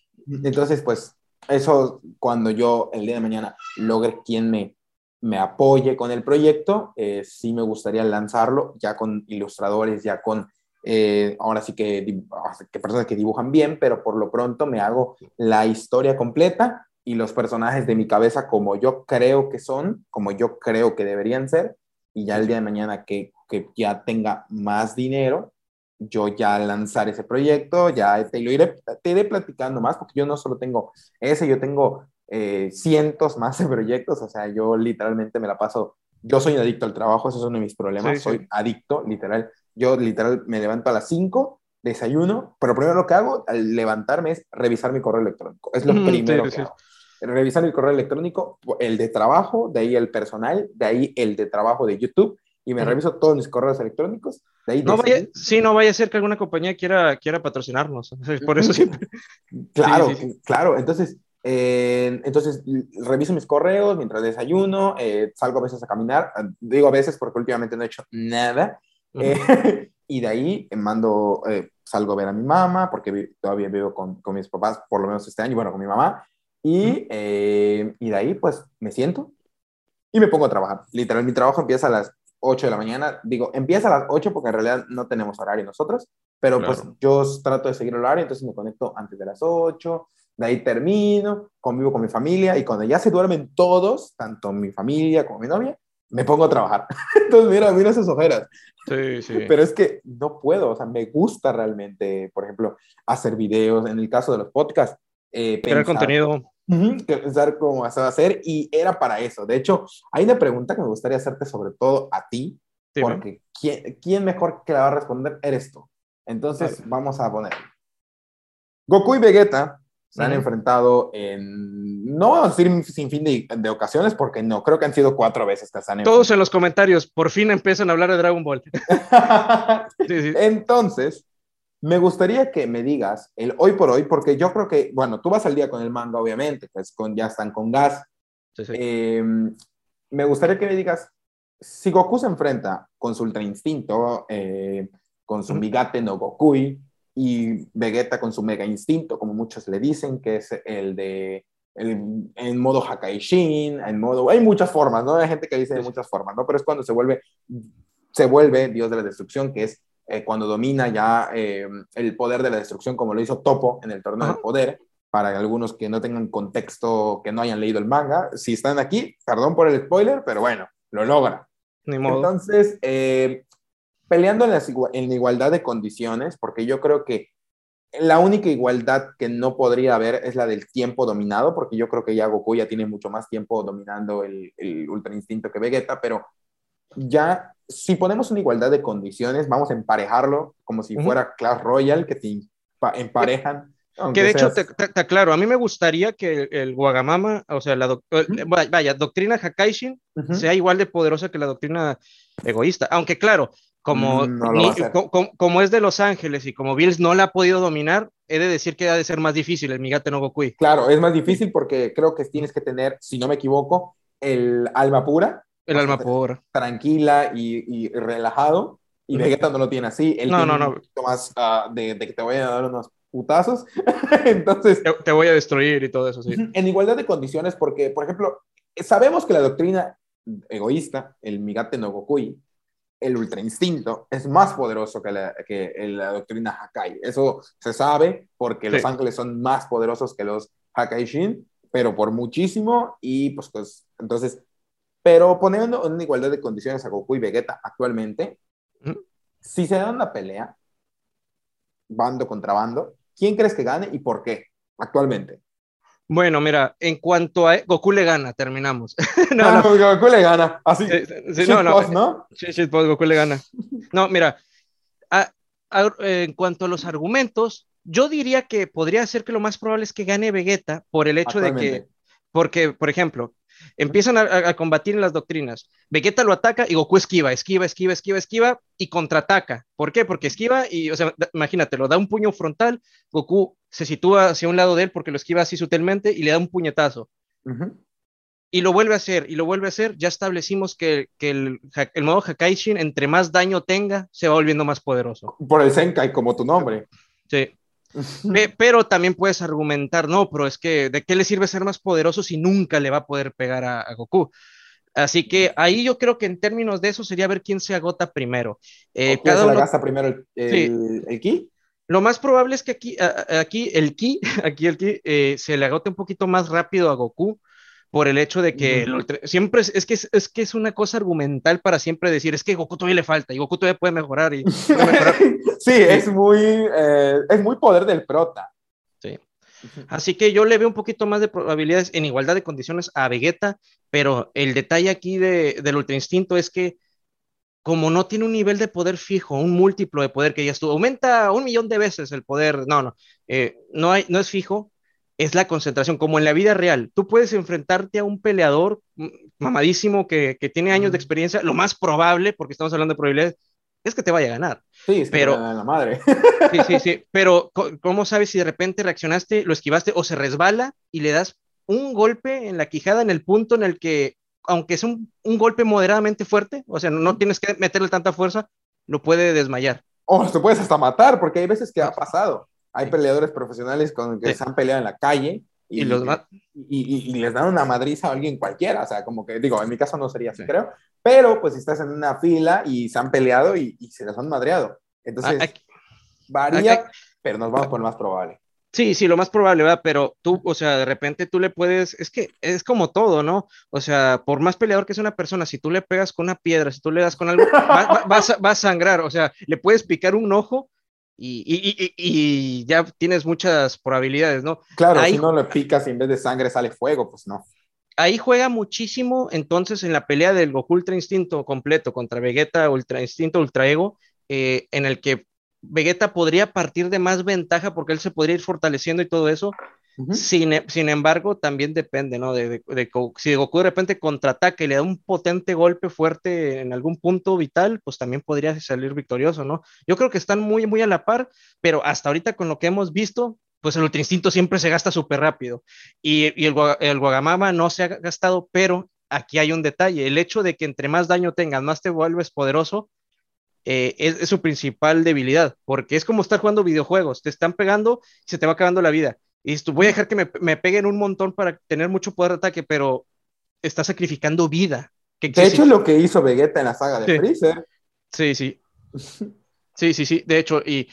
Entonces, pues eso cuando yo el día de mañana logre quien me, me apoye con el proyecto, eh, sí me gustaría lanzarlo ya con ilustradores, ya con eh, ahora sí que, que personas que dibujan bien, pero por lo pronto me hago la historia completa y los personajes de mi cabeza como yo creo que son, como yo creo que deberían ser, y ya el día de mañana que, que ya tenga más dinero, yo ya lanzar ese proyecto, ya te lo iré, te iré platicando más, porque yo no solo tengo ese, yo tengo eh, cientos más de proyectos, o sea, yo literalmente me la paso, yo soy adicto al trabajo, eso es uno de mis problemas, soy adicto, literal, yo literal me levanto a las 5, desayuno, pero primero lo que hago al levantarme es revisar mi correo electrónico. Es lo primero que hago. Revisar el correo electrónico, el de trabajo, de ahí el personal, de ahí el de trabajo de YouTube, y me reviso todos mis correos electrónicos. De ahí no vaya, sí, no vaya a ser que alguna compañía quiera, quiera patrocinarnos. Por eso siempre. Claro, claro. Entonces, eh, entonces reviso mis correos mientras desayuno, eh, salgo a veces a caminar. Digo a veces porque últimamente no he hecho nada. Eh, y de ahí mando, eh, salgo a ver a mi mamá, porque todavía vivo con, con, mis papás, por lo menos este año, bueno, con mi mamá. Y, eh, y de ahí, pues, me siento y me pongo a trabajar. Literal, mi trabajo empieza a las 8 de la mañana. Digo, empieza a las 8 porque en realidad no tenemos horario nosotros, pero pues yo trato de seguir el horario, entonces me conecto antes de las 8, de ahí termino, convivo con mi familia y cuando ya se duermen todos, tanto mi familia como mi novia, me pongo a trabajar. Entonces, mira, mira esas ojeras. Sí, sí. Pero es que no puedo, o sea, me gusta realmente, por ejemplo, hacer videos, en el caso de los podcasts. Eh, Crear contenido. Pensar cómo se va a hacer y era para eso. De hecho, hay una pregunta que me gustaría hacerte sobre todo a ti, porque ¿quién, ¿quién, mejor que la va a responder eres tú. Entonces, vamos a poner. Goku y Vegeta se han enfrentado en, no vamos a decir sin fin de, ocasiones, porque no, creo que han sido cuatro veces que se han Todos en los comentarios, por fin empiezan a hablar de Dragon Ball. Entonces, me gustaría que me digas el hoy por hoy, porque yo creo que, bueno, tú vas al día con el manga, obviamente, pues con, ya están con gas. Em, me gustaría que me digas, si Goku se enfrenta con su Ultra Instinto, eh, con su Migate no Gokui, y Vegeta con su mega instinto, como muchos le dicen, que es el de el, en modo Hakaishin, en modo... Hay muchas formas, ¿no? Hay gente que dice de muchas formas, ¿no? Pero es cuando se vuelve, se vuelve Dios de la Destrucción, que es eh, cuando domina ya eh, el poder de la destrucción, como lo hizo Topo en el torneo del poder. Para algunos que no tengan contexto, que no hayan leído el manga, si están aquí, perdón por el spoiler, pero bueno, lo logra. Ni modo. Entonces, eh, peleando en, en igualdad de condiciones, porque yo creo que la única igualdad que no podría haber es la del tiempo dominado, porque yo creo que ya Goku ya tiene mucho más tiempo dominando el, el Ultra Instinto que Vegeta, pero ya si ponemos una igualdad de condiciones, vamos a emparejarlo como si fuera Clash Royale, que te emparejan. Que de hecho, te, claro, a mí me gustaría que el, Wagamama, o sea, la vaya, doctrina Hakaishin sea igual de poderosa que la doctrina egoísta. Aunque claro, como, mm, como, es de Los Ángeles y como Bills no la ha podido dominar, he de decir que ha de ser más difícil el Migate no Gokui. Claro, es más difícil porque creo que tienes que tener, si no me equivoco, el alma pura. El alma pura. Tranquila y, relajado. Y Vegeta no lo tiene así. Él no, no, no. más uh, de, que te voy a dar unos putazos. Entonces. Te, voy a destruir y todo eso, sí. En igualdad de condiciones, porque, por ejemplo, sabemos que la doctrina egoísta, el Migate no Gokui, el ultra instinto es más poderoso que la, que la doctrina Hakai. Eso se sabe porque los ángeles son más poderosos que los Hakai-Shin, pero por muchísimo. Y pues, pues, entonces, pero poniendo en igualdad de condiciones a Goku y Vegeta actualmente, si se da una pelea, bando contra bando, ¿quién crees que gane y por qué actualmente? Bueno, mira, en cuanto a Goku le gana, terminamos. no, no, Goku le gana, así. Sí, no, no, ¿no? Sí, Goku le gana. No, mira, en cuanto a los argumentos, yo diría que podría ser que lo más probable es que gane Vegeta por el hecho de que, porque, por ejemplo, empiezan a, combatir en las doctrinas. Vegeta lo ataca y Goku esquiva, esquiva, esquiva, esquiva, esquiva y contraataca. ¿Por qué? Porque esquiva y, o sea, imagínate, lo da un puño frontal, Goku se sitúa hacia un lado de él porque lo esquiva así sutilmente y le da un puñetazo. Y lo vuelve a hacer, y lo vuelve a hacer. Ya establecimos que, el, el, modo Hakaishin, entre más daño tenga, se va volviendo más poderoso. Por el Senkai, como tu nombre. Sí. Pero también puedes argumentar, no, pero es que ¿de qué le sirve ser más poderoso si nunca le va a poder pegar a, Goku? Así que ahí yo creo que en términos de eso sería ver quién se agota primero. Eh, cada se uno... gasta primero el, ki? Lo más probable es que aquí, aquí el ki, aquí el ki eh, se le agote un poquito más rápido a Goku por el hecho de que siempre es, que es, que es una cosa argumental para siempre decir, es que Goku todavía le falta y Goku todavía puede mejorar. Y, sí, es muy, eh, es muy poder del prota. Sí. Así que yo le veo un poquito más de probabilidades en igualdad de condiciones a Vegeta, pero el detalle aquí de, del Ultra Instinto es que como no tiene un nivel de poder fijo, un múltiplo de poder que ya estuvo, aumenta un millón de veces el poder, no, no, eh, no, hay, no es fijo, es la concentración, como en la vida real. Tú puedes enfrentarte a un peleador mamadísimo que, tiene años de experiencia, lo más probable, porque estamos hablando de probabilidades, es que te vaya a ganar. Sí, pero la madre. Sí, sí, sí, pero ¿cómo sabes si de repente reaccionaste, lo esquivaste o se resbala y le das un golpe en la quijada en el punto en el que, aunque es un, golpe moderadamente fuerte, o sea, no, tienes que meterle tanta fuerza, lo puede desmayar. O te puedes hasta matar, porque hay veces que ha pasado. Hay peleadores profesionales con que se han peleado en la calle y, los y, les dan una madriza a alguien cualquiera. O sea, como que digo, en mi caso no sería así, creo. Pero pues si estás en una fila y se han peleado y, se les han madreado. Entonces, varía, pero nos vamos por lo más probable. Sí, sí, lo más probable, ¿verdad? Pero tú, o sea, de repente tú le puedes, es que es como todo, ¿no? O sea, por más peleador que sea una persona, si tú le pegas con una piedra, si tú le das con algo, va, va, a sangrar, o sea, le puedes picar un ojo y, ya tienes muchas probabilidades, ¿no? Claro, si no le picas y en vez de sangre sale fuego, pues no. Ahí juega muchísimo, entonces, en la pelea del Goku Ultra Instinto completo contra Vegeta Ultra Instinto Ultra Ego, eh, en el que Vegeta podría partir de más ventaja porque él se podría ir fortaleciendo y todo eso, sin, sin, embargo, también depende, ¿no? De, de, si Goku de repente contraataca y le da un potente golpe fuerte en algún punto vital, pues también podría salir victorioso, ¿no? Yo creo que están muy, muy a la par, pero hasta ahorita con lo que hemos visto, pues el Ultra Instinto siempre se gasta súper rápido. Y, y el, el Guagamama no se ha gastado, pero aquí hay un detalle, el hecho de que entre más daño tengas, más te vuelves poderoso, eh, es, es, su principal debilidad, porque es como estar jugando videojuegos, te están pegando y se te va acabando la vida. Y voy a dejar que me, me, peguen un montón para tener mucho poder de ataque, pero está sacrificando vida. de hecho, es lo que hizo Vegeta en la saga de Freezer. Sí, sí. Sí, sí, sí. De hecho, y,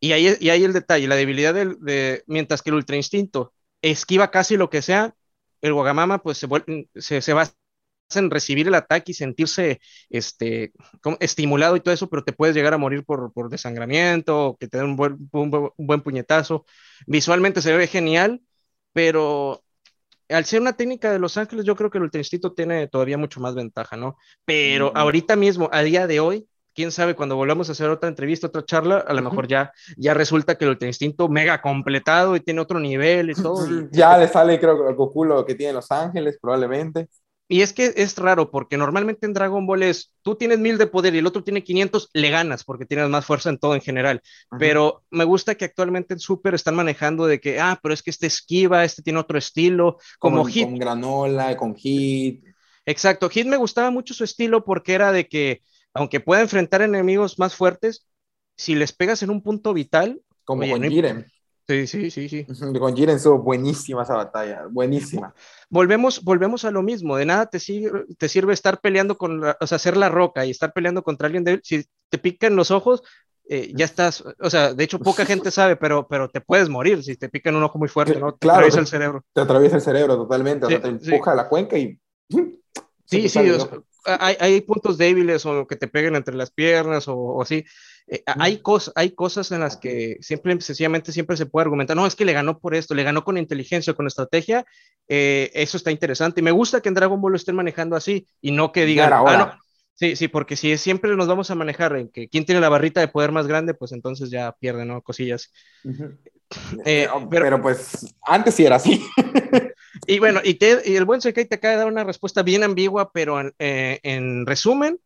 y, ahí, y ahí el detalle, la debilidad del, de, mientras que el Ultra Instinto esquiva casi lo que sea, el Wagamama pues se, se, se va en recibir el ataque y sentirse este, estimulado y todo eso, pero te puedes llegar a morir por, por desangramiento, que te den un buen, un, buen puñetazo. Visualmente se ve genial, pero al ser una técnica de Los Ángeles, yo creo que el Ultra Instinto tiene todavía mucho más ventaja, ¿no? Pero ahorita mismo, a día de hoy, quién sabe, cuando volvamos a hacer otra entrevista, otra charla, a lo mejor ya, ya resulta que el Ultra Instinto mega completado y tiene otro nivel y todo. ya le sale, creo, el Goku lo que tiene Los Ángeles, probablemente. Y es que es raro porque normalmente en Dragon Ball es, tú tienes mil de poder y el otro tiene 500, le ganas porque tienes más fuerza en todo en general. Pero me gusta que actualmente en Super están manejando de que, ah, pero es que este esquiva, este tiene otro estilo, como, Hit. Con Granola, con Hit. Exacto, Hit me gustaba mucho su estilo porque era de que, aunque pueda enfrentar enemigos más fuertes, si les pegas en un punto vital. Como con Jiren. Sí, sí, sí, sí. Con Jiren estuvo buenísima esa batalla, buenísima. Volvemos, volvemos a lo mismo, de nada te sirve, te sirve estar peleando con, o sea, hacer la roca y estar peleando contra alguien débil. Si te pican los ojos, eh, ya estás, o sea, de hecho poca gente sabe, pero, pero te puedes morir si te pican un ojo muy fuerte, ¿no? Te atraviesa el cerebro. Te atraviesa el cerebro totalmente, o sea, te empuja la cuenca y... Sí, sí, hay, hay, puntos débiles o que te peguen entre las piernas o, así. Eh, hay, hay cosas en las que siempre, sencillamente, siempre se puede argumentar, no, es que le ganó por esto, le ganó con inteligencia, con estrategia, eh, eso está interesante. Y me gusta que en Dragon Ball lo estén manejando así y no que digan, ah, Sí, sí, porque si siempre nos vamos a manejar en que quién tiene la barrita de poder más grande, pues entonces ya pierde, ¿no? Cosillas. Eh, oh, pero, pues antes sí era así. y bueno, y, y el buen Sekai te acaba de dar una respuesta bien ambigua, pero en, en resumen,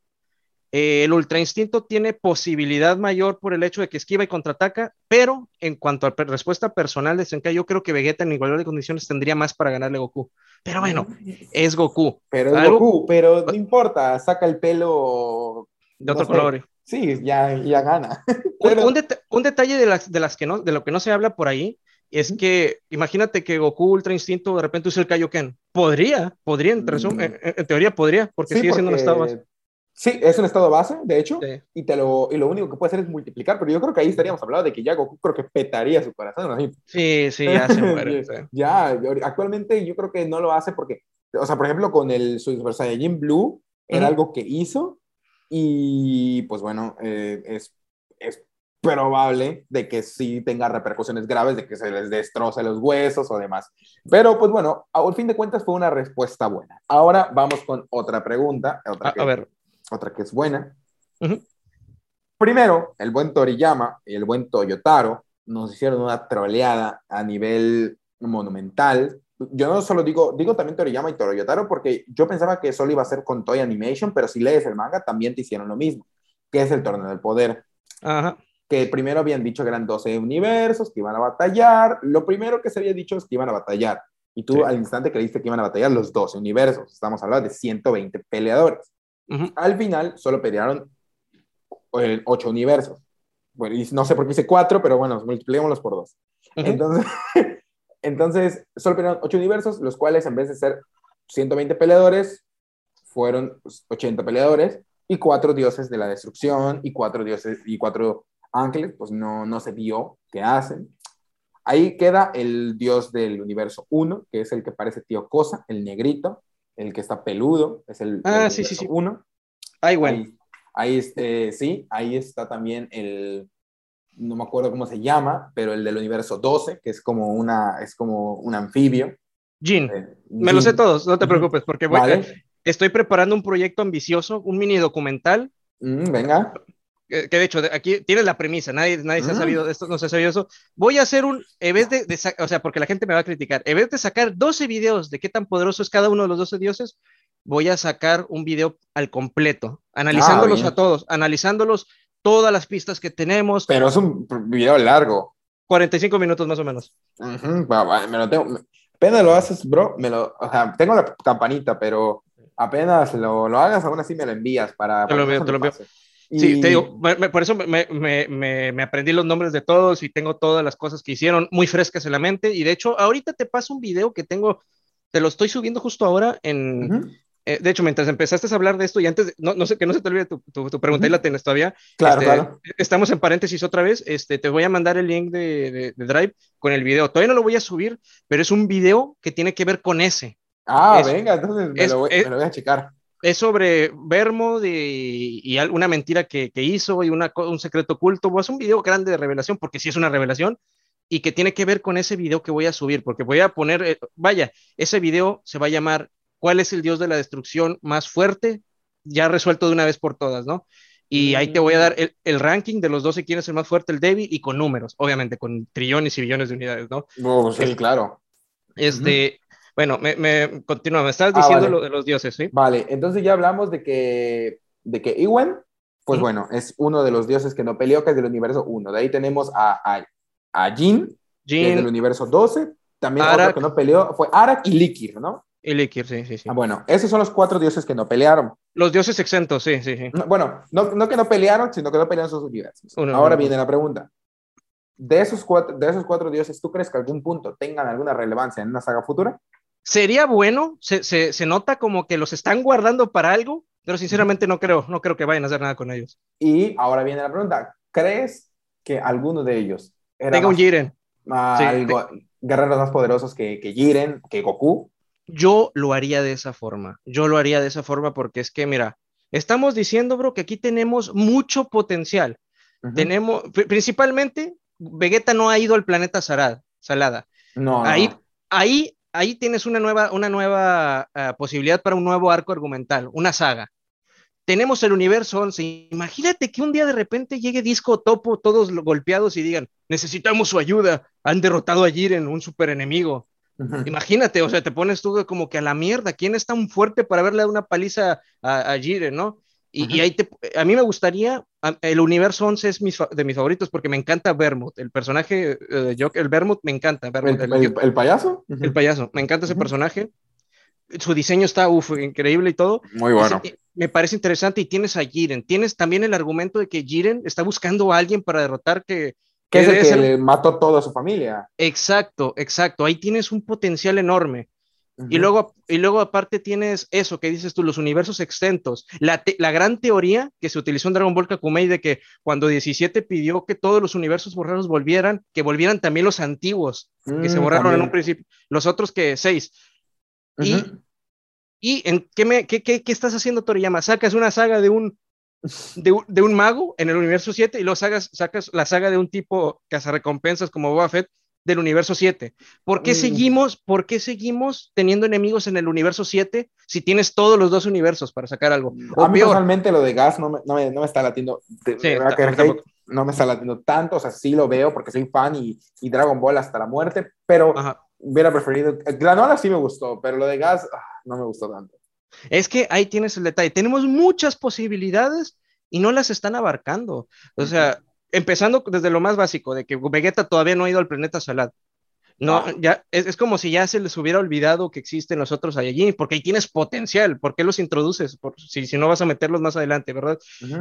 eh, el Ultra Instinto tiene posibilidad mayor por el hecho de que esquiva y contraataca, pero en cuanto a respuesta personal de Senkai, yo creo que Vegeta en igualdad de condiciones tendría más para ganarle a Goku. Pero bueno, es Goku. Pero es Goku, pero no importa, saca el pelo de otro color. Sí, ya, ya gana. Un, detalle de, las, de, las que no, de lo que no se habla por ahí es que imagínate que Goku Ultra Instinto de repente usa el Kaioken. Podría, podría, en, mm. teoría podría, porque sigue siendo un estado base. Sí, es un estado base, de hecho, y, te lo, y lo único que puede hacer es multiplicar, pero yo creo que ahí estaríamos hablando de que ya Goku creo que petaría su corazón. Sí, sí, ya se muere. ya, actualmente yo creo que no lo hace porque, o sea, por ejemplo, con el Super Saiyajin Blue, era algo que hizo, y pues bueno, eh, es, es probable de que sí tenga repercusiones graves, de que se les destroce los huesos o demás. Pero pues bueno, al fin de cuentas fue una respuesta buena. Ahora vamos con otra pregunta. Otra a, ver otra que es buena. Primero, el buen Toriyama y el buen Toyotaro nos hicieron una troleada a nivel monumental. Yo no solo digo, digo también Toriyama y Toyotaro porque yo pensaba que solo iba a ser con Toy Animation, pero si lees el manga también te hicieron lo mismo, que es el torneo del poder. Que primero habían dicho que eran 12 universos, que iban a batallar. Lo primero que se había dicho es que iban a batallar. Y tú al instante creíste que iban a batallar los 12 universos. Estamos hablando de 120 peleadores. Al final solo pelearon ocho universos. Bueno, y no sé por qué hice cuatro, pero bueno, multipliquémoslos por dos. Entonces, entonces, solo pelearon ocho universos, los cuales en vez de ser 120 peleadores, fueron 80 pues, peleadores y cuatro dioses de la destrucción y cuatro dioses y cuatro ángeles, pues no, no se vio qué hacen. Ahí queda el dios del universo 1, que es el que parece tío Cosa, el negrito, el que está peludo, es el, ah, sí, sí, sí. uno. Ahí, bueno. Ahí, eh, sí, ahí está también el, no me acuerdo cómo se llama, pero el del universo 12, que es como, una, es como un anfibio. Jin, eh, me lo sé todos, no te preocupes, porque voy, estoy preparando un proyecto ambicioso, un mini documental. Mm, venga que, de hecho aquí tienes la premisa, nadie, nadie se ha sabido esto, no se ha sabido eso. Voy a hacer un, en vez de, o sea, porque la gente me va a criticar, en vez de sacar 12 videos de qué tan poderoso es cada uno de los 12 dioses, voy a sacar un video al completo, analizándolos ah, a todos, analizándolos todas las pistas que tenemos. Pero es un video largo. 45 minutos más o menos. me lo tengo, apenas lo haces, bro, me lo, o sea, tengo la campanita, pero apenas lo, lo hagas, aún así me lo envías para... Te lo te lo envío. Sí, te digo, por eso me, aprendí los nombres de todos y tengo todas las cosas que hicieron muy frescas en la mente. Y de hecho, ahorita te paso un video que tengo, te lo estoy subiendo justo ahora en... Eh, de hecho, mientras empezaste a hablar de esto y antes, no, no sé, que no se te olvide tu, tu, pregunta y la tienes todavía. Claro, este, claro. Estamos en paréntesis otra vez. Este, te voy a mandar el link de, de, Drive con el video. Todavía no lo voy a subir, pero es un video que tiene que ver con ese. Ah, venga, entonces me, lo voy, me, lo voy, a checar es sobre Vermo y, y una mentira que, hizo y una, un secreto oculto. Es un video grande de revelación, porque sí es una revelación, y que tiene que ver con ese video que voy a subir, porque voy a poner, eh, vaya, ese video se va a llamar ¿Cuál es el dios de la destrucción más fuerte? Ya resuelto de una vez por todas, ¿no? Y ahí te voy a dar el, ranking de los 12 quién es el más fuerte, el débil, y con números, obviamente, con trillones y billones de unidades, ¿no? Oh, sí, claro. Este, bueno, me, me continúa, me estás ah, diciendo lo de los dioses, ¿sí? Vale, entonces ya hablamos de que, de que Iwen, pues bueno, es uno de los dioses que no peleó, que es del universo 1. De ahí tenemos a, a, a Jin, que es del universo 12. También otro que no peleó fue Arak y Likir, ¿no? Y Likir, sí, sí, sí. Ah, bueno, esos son los cuatro dioses que no pelearon. Los dioses exentos, sí, sí, sí. bueno, no, no, que no pelearon, sino que no pelearon sus universos. Ahora viene la pregunta. De esos, cuatro, de esos cuatro dioses, ¿tú crees que algún punto tengan alguna relevancia en una saga futura? Sería bueno, se, se, se, nota como que los están guardando para algo, pero sinceramente no creo, no creo que vayan a hacer nada con ellos. Y ahora viene la pregunta, ¿crees que alguno de ellos tenga un Jiren? guerreros más poderosos que, que Jiren, que Goku? Yo lo haría de esa forma, yo lo haría de esa forma porque es que, mira, estamos diciendo, bro, que aquí tenemos mucho potencial. Tenemos, principalmente, Vegeta no ha ido al planeta Salada. No, ahí, ahí ahí tienes una nueva, una nueva ah, posibilidad para un nuevo arco argumental, una saga. tenemos el universo 11. Imagínate que un día de repente llegue Disco Topo, todos golpeados y digan, necesitamos su ayuda, han derrotado a Jiren, un super enemigo. Imagínate, o sea, te pones tú como que a la mierda, ¿quién es tan fuerte para haberle dado una paliza a, a Jiren, no? Y, ahí te, a mí me gustaría, el universo 11 es de mis favoritos porque me encanta Vermouth, el personaje, uh, yo, el Vermouth me encanta. el, payaso? El payaso, me encanta ese personaje. Su diseño está uf, increíble y todo. Muy bueno. me parece interesante y tienes a Jiren. Tienes también el argumento de que Jiren está buscando a alguien para derrotar que... Que es el que le mató toda su familia. Exacto, exacto. Ahí tienes un potencial enorme. Y, luego, y luego aparte tienes eso que dices tú, los universos extentos. La, la, gran teoría que se utilizó en Dragon Ball Kakumei de que cuando 17 pidió que todos los universos borrados volvieran, que volvieran también los antiguos, que se mm, borraron en un principio, los otros que seis. Y, y en, ¿qué, me, qué, qué, qué, estás haciendo, Toriyama? Sacas una saga de un, de, de, un mago en el universo 7 y luego sacas, sacas la saga de un tipo cazarrecompensas como Boba Fett del universo 7. ¿Por qué, seguimos, ¿Por qué seguimos teniendo enemigos en el universo 7 si tienes todos los dos universos para sacar algo? a mí personalmente lo de Gas no me, no me, no me está latiendo. no me está latiendo tanto, o sea, sí lo veo porque soy fan y, y Dragon Ball hasta la muerte, pero hubiera preferido. Granola sí me gustó, pero lo de Gas ah, no me gustó tanto. Es que ahí tienes el detalle. Tenemos muchas posibilidades y no las están abarcando. O sea, empezando desde lo más básico, de que Vegeta todavía no ha ido al planeta Salad. No, ah. ya es, como si ya se les hubiera olvidado que existen los otros allí, porque ahí tienes potencial. ¿Por qué los introduces? Por, si, si no vas a meterlos más adelante, ¿verdad?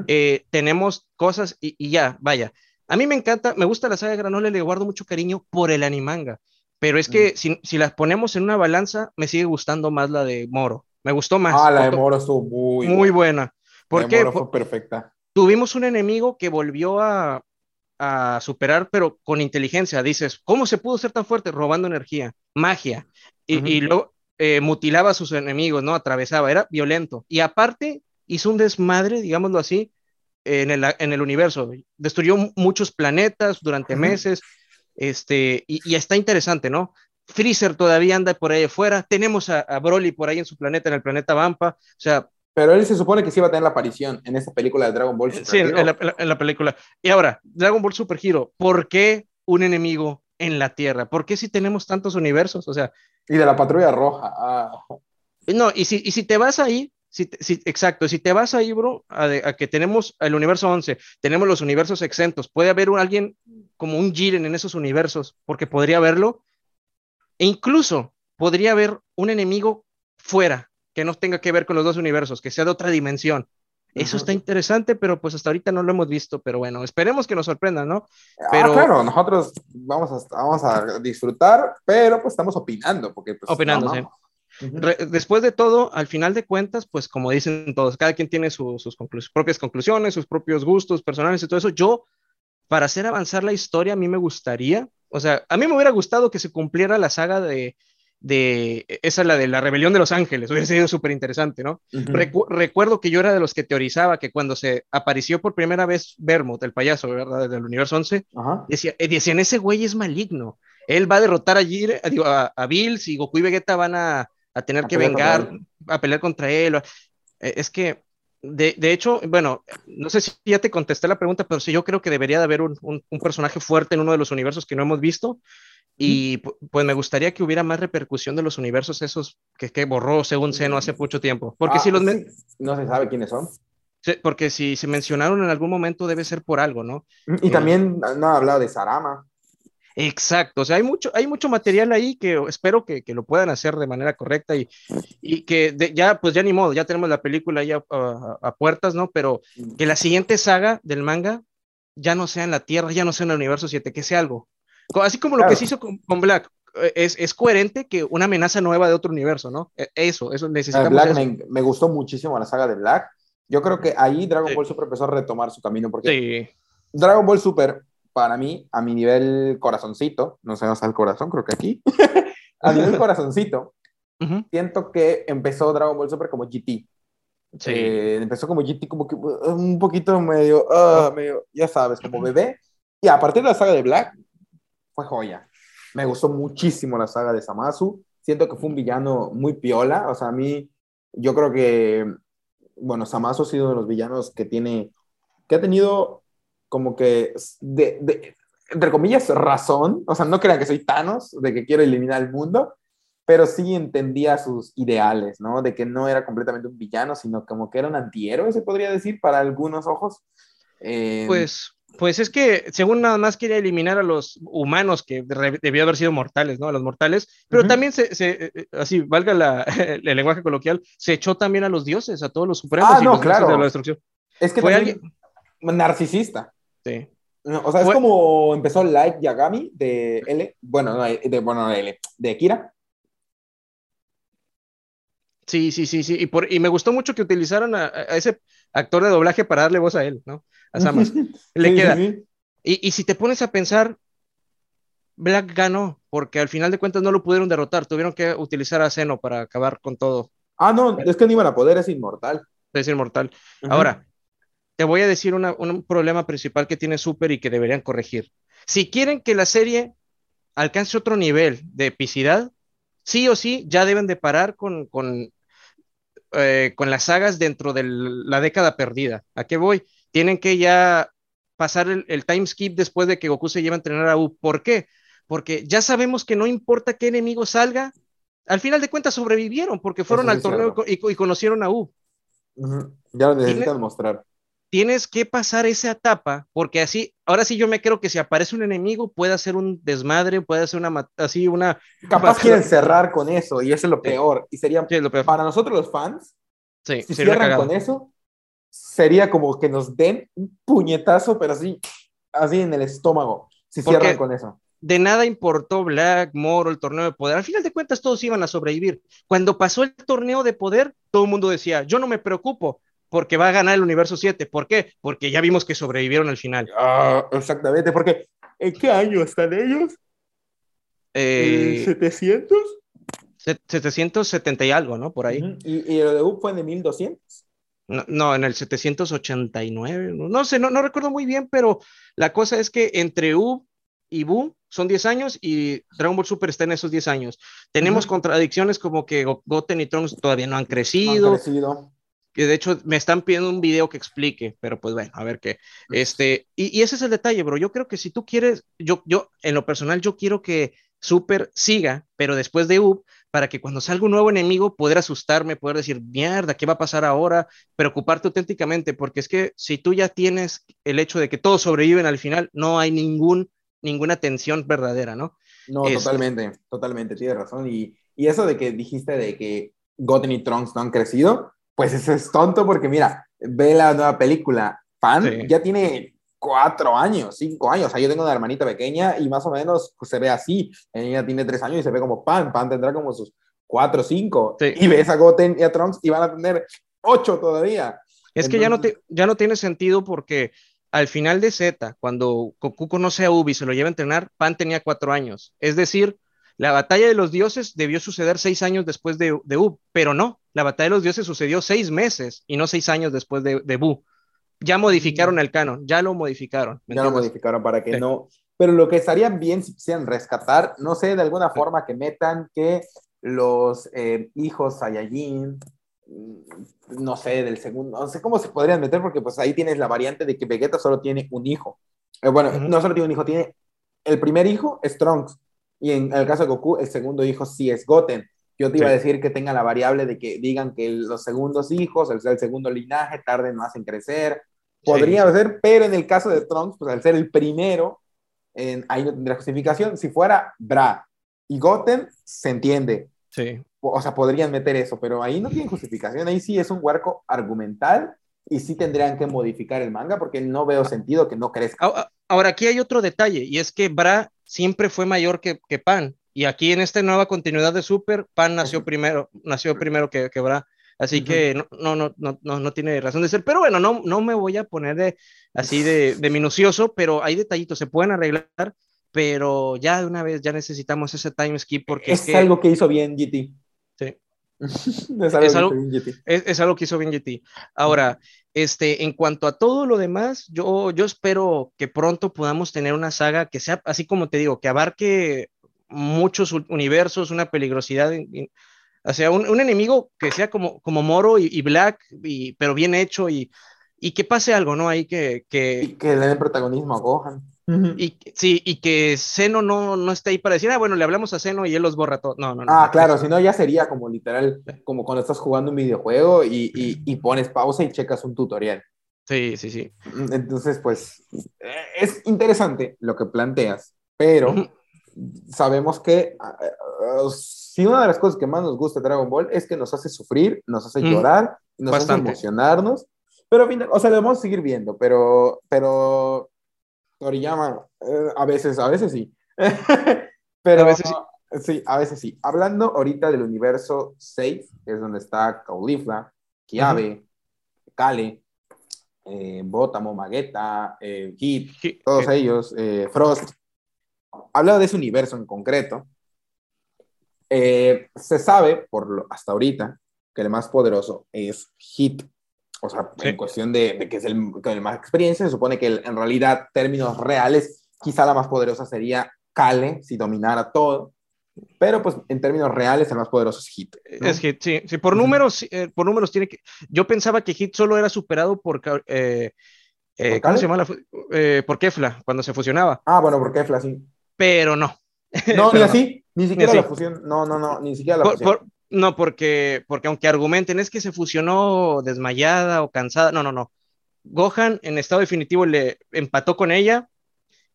Eh, tenemos cosas y, ya, vaya. A mí me encanta, me gusta la saga de Granola, le guardo mucho cariño por el animanga, pero es que si, si, las ponemos en una balanza, me sigue gustando más la de Moro. Me gustó más. Ah, la de Moro estuvo muy, muy buena. ¿Por qué? Fue perfecta tuvimos un enemigo que volvió a, a, superar, pero con inteligencia. Dices, ¿cómo se pudo ser tan fuerte? Robando energía, magia. Y, y luego eh, mutilaba a sus enemigos, ¿no? Atravesaba, era violento. Y aparte, hizo un desmadre, digámoslo así, en el, en el universo. Destruyó muchos planetas durante meses. Este, y, y, está interesante, ¿no? Freezer todavía anda por ahí afuera. Tenemos a, a Broly por ahí en su planeta, en el planeta Vampa. O sea, pero él se supone que sí iba a tener la aparición en esta película de Dragon Ball Super Sí, en la, película. Y ahora, Dragon Ball Super Hero, ¿por qué un enemigo en la Tierra? ¿Por qué si tenemos tantos universos? O sea. Y de la patrulla roja. Ah. No, y si, y si te vas ahí, si, si, exacto, si te vas ahí, bro, a, que tenemos el universo 11, tenemos los universos exentos, puede haber un, alguien como un Jiren en esos universos, porque podría haberlo, e incluso podría haber un enemigo fuera, que no tenga que ver con los dos universos, que sea de otra dimensión. Eso está interesante, pero pues hasta ahorita no lo hemos visto, pero bueno, esperemos que nos sorprenda, ¿no? Ah, pero... claro, nosotros vamos a, vamos a disfrutar, pero pues estamos opinando, porque pues, Opinando, sí. Después de todo, al final de cuentas, pues como dicen todos, cada quien tiene sus propias conclusiones, sus propios gustos personales y todo eso. Yo, para hacer avanzar la historia, a mí me gustaría, o sea, a mí me hubiera gustado que se cumpliera la saga de, de, esa es la de la rebelión de los ángeles, hubiera sido súper interesante, ¿no? recuerdo que yo era de los que teorizaba que cuando se apareció por primera vez Vermouth, el payaso, ¿verdad? Del universo 11, decía, eh, decían, ese güey es maligno, él va a derrotar a, a, a, Bills y Goku y Vegeta van a, a tener que vengar, a pelear contra él. Eh, es que, de, de, hecho, bueno, no sé si ya te contesté la pregunta, pero sí, yo creo que debería de haber un, un, un personaje fuerte en uno de los universos que no hemos visto, y pues me gustaría que hubiera más repercusión de los universos esos que, que borró según Seno hace mucho tiempo. Porque si ah, los... No se sabe quiénes son. porque si se mencionaron en algún momento debe ser por algo, ¿no? Y también no ha hablado de Sarama. Exacto, o sea, hay mucho, hay mucho material ahí que espero que, que lo puedan hacer de manera correcta y, y que ya, pues ya ni modo, ya tenemos la película ya a, puertas, ¿no? Pero que la siguiente saga del manga ya no sea en la Tierra, ya no sea en el universo 7, que sea algo, Así como lo que se hizo con, Black, eh, es, es, coherente que una amenaza nueva de otro universo, ¿no? E, eso, eso necesitamos. Black Me, gustó muchísimo la saga de Black. Yo creo que ahí Dragon Ball Super empezó a retomar su camino porque Dragon Ball Super, para mí, a mi nivel corazoncito, no sé, está el corazón, creo que aquí, a nivel corazoncito, siento que empezó Dragon Ball Super como GT. Sí. Eh, empezó como GT, como que uh, un poquito medio, uh, medio, ya sabes, como bebé. Y a partir de la saga de Black, fue joya. Me gustó muchísimo la saga de Samasu. Siento que fue un villano muy piola. O sea, a mí, yo creo que bueno, Samazo ha sido uno de los villanos que tiene, que ha tenido como que, de, entre comillas, razón. O sea, no crean que soy Thanos, de que quiero eliminar el mundo, pero sí entendía sus ideales, ¿no? De que no era completamente un villano, sino como que era un antihéroe, se podría decir, para algunos ojos. Eh, pues, pues es que según nada más quería eliminar a los humanos que debió haber sido mortales, ¿no? A los mortales, pero también se, se, eh, así, valga la, el lenguaje coloquial, se echó también a los dioses, a todos los supremos ah, y no, los claro. de la destrucción. Es que fue alguien narcisista. Sí. O sea, es como empezó Light Yagami de L, bueno, no, de, bueno, de L, de Kira, Sí, sí, sí, sí. Y, por, y me gustó mucho que utilizaran a, a, ese actor de doblaje para darle voz a él, ¿no? A Samas. Le queda. Y, y si te pones a pensar, Black ganó, porque al final de cuentas no lo pudieron derrotar, tuvieron que utilizar a Zeno para acabar con todo. Ah, no, es que no iban a poder, es inmortal. Es inmortal. Ahora, te voy a decir una- un problema principal que tiene Super y que deberían corregir. Si quieren que la serie alcance otro nivel de epicidad, sí o sí ya deben de parar con, con, eh, con las sagas dentro de la década perdida. ¿A qué voy? Tienen que ya pasar el, el time skip después de que Goku se lleva a entrenar a U. ¿Por qué? Porque ya sabemos que no importa qué enemigo salga, al final de cuentas sobrevivieron porque fueron al torneo y, y conocieron a U. Ya lo necesitan mostrar. tienes que pasar esa etapa, porque así, ahora sí yo me creo que si aparece un enemigo puede hacer un desmadre, puede hacer una, así una... Capaz quieren cerrar con eso, y eso es lo Sí. peor. Y sería, Sí, lo peor. para nosotros los fans, Sí, si cierran cagado. con eso, sería como que nos den un puñetazo, pero así, así en el estómago, si Porque- cierran con eso. De nada importó Black, Moro, el torneo de poder. Al final de cuentas todos iban a sobrevivir. Cuando pasó el torneo de poder, todo el mundo decía, yo no me preocupo porque va a ganar el universo 7. ¿Por qué? Porque ya vimos que sobrevivieron al final. Ah, exactamente, porque ¿en qué año están ellos? Eh, ¿En ¿700? se- 770 y algo, ¿no? Por ahí. Y, y el de U fue de 1200. No, no, en el 789, no, no sé, no, no recuerdo muy bien, pero la cosa es que entre U y Bu son 10 años y Dragon Ball Super está en esos 10 años. Tenemos contradicciones como que Go- Goten y Trunks todavía no han Han crecido, crecido. que de hecho me están pidiendo un video que explique, pero pues bueno, a ver qué. Este, y, y ese es el detalle, bro. Yo creo que si tú quieres, yo, yo, en lo personal, yo quiero que Super siga, pero después de U, para que cuando salga un nuevo enemigo poder asustarme, poder decir, mierda, ¿qué va a pasar ahora? Preocuparte auténticamente, porque es que si tú ya tienes el hecho de que todos sobreviven al final, no hay ningún, ninguna tensión verdadera, ¿no? No, Este- totalmente, totalmente, tienes razón. Y, y eso de que dijiste de que Goten y Trunks no han crecido, pues eso es tonto porque mira, ve la nueva película, Pan Sí. ya tiene cuatro años, cinco años. O sea, yo tengo una hermanita pequeña y más o menos pues, se ve así. Ella tiene tres años y se ve como Pan. Pan tendrá como sus cuatro o cinco. Sí. Y ves a Goten y a Trunks y van a tener ocho todavía. Es que ya no, Entonces- te, ya no tiene sentido porque al final de Z, cuando Goku conoce a Ubi y se lo lleva a entrenar, Pan tenía cuatro años. Es decir, la batalla de los dioses debió suceder seis años después de, de U, pero no, la batalla de los dioses sucedió seis meses y no seis años después de, de Bu. Ya modificaron el canon, ya lo modificaron. ¿me Ya lo modificaron para que Sí. no. Pero lo que estaría bien si quisieran rescatar, no sé, de alguna forma que metan que los eh, hijos Saiyajin, mm, no sé, del segundo, no sé cómo se podrían meter, porque pues ahí tienes la variante de que Vegeta solo tiene un hijo. Eh, bueno, Ujú. no solo tiene un hijo, tiene el primer hijo Trunks, y en el caso de Goku, el segundo hijo sí es Goten. Yo te iba Sí. a decir que tenga la variable de que digan que los segundos hijos, el, el segundo linaje, tarden más en crecer, Podría Sí, ser, pero en el caso de Trunks, pues al ser el primero, en- ahí no tendría justificación. Si fuera Bra y Goten, se entiende. sí. O o sea, podrían meter eso, pero ahí no tiene justificación. Ahí sí es un huerco argumental y sí tendrían que modificar el manga porque no veo sentido que no crezca. Ahora, aquí hay otro detalle, y es que Bra siempre fue mayor que, que Pan. Y aquí en esta nueva continuidad de Super, Pan nació primero, nació primero que, que Bra. Así que no, no, no, no, no, tiene razón de ser. Pero bueno, no, no me voy a poner de, así de, de minucioso, pero hay detallitos, se pueden arreglar, pero ya de una vez ya necesitamos ese time skip porque es que algo que hizo bien GT. Sí. es algo Es que algo- hizo bien GT. es, es algo que hizo bien GT. Ahora, este, en cuanto a todo lo demás, yo, yo espero que pronto podamos tener una saga que sea, así como te digo, que abarque muchos universos, una peligrosidad O sea, un, enemigo que sea como, como Moro y, Black, y, pero bien hecho y, y que pase algo, ¿no? Ahí que... que... Y que le den protagonismo a Gohan. Y, sí, y que Zeno no, no esté ahí para decir, ah, bueno, le hablamos a Zeno y él los borra todo. No, no, no. Ah, claro, si no ya sería como literal, como cuando estás jugando un videojuego y, y, pones pausa y checas un tutorial. Sí, sí, sí. Entonces, pues, eh, es interesante lo que planteas, pero sabemos que ah, ah, si una de las cosas que más nos gusta de Dragon Ball es que nos hace sufrir, nos hace llorar, nos hace emocionarnos, pero, o sea, debemos seguir viendo, pero, pero Toriyama, eh, a veces, a veces sí. Pero a veces sí. a veces sí. Hablando ahorita del universo 6, es donde está Caulifla, Kiabe, Kale, eh, Botamo, Magueta, eh, Hit, todos ellos, eh, Frost. Hablando de ese universo en concreto, se sabe, por lo, hasta ahorita, que el más poderoso es Hit. O sea, en cuestión de, que es el con más experiencia, se supone que en realidad, términos reales, quizá la más poderosa sería Kale, si dominara todo. Pero pues en términos reales el más poderoso es Hit. Es Hit, sí. sí por, números, eh, por números tiene que... Yo pensaba que Hit solo era superado por... Eh, eh, ¿Cómo se llama? La, por Kefla, cuando se fusionaba. Ah, bueno, por Kefla, sí. Pero no. No, ni así. Ni siquiera la fusión. No, no, no, ni siquiera la fusión. No, porque, porque aunque argumenten es que se fusionó desmayada o cansada, no, no, no. Gohan en estado definitivo le empató con ella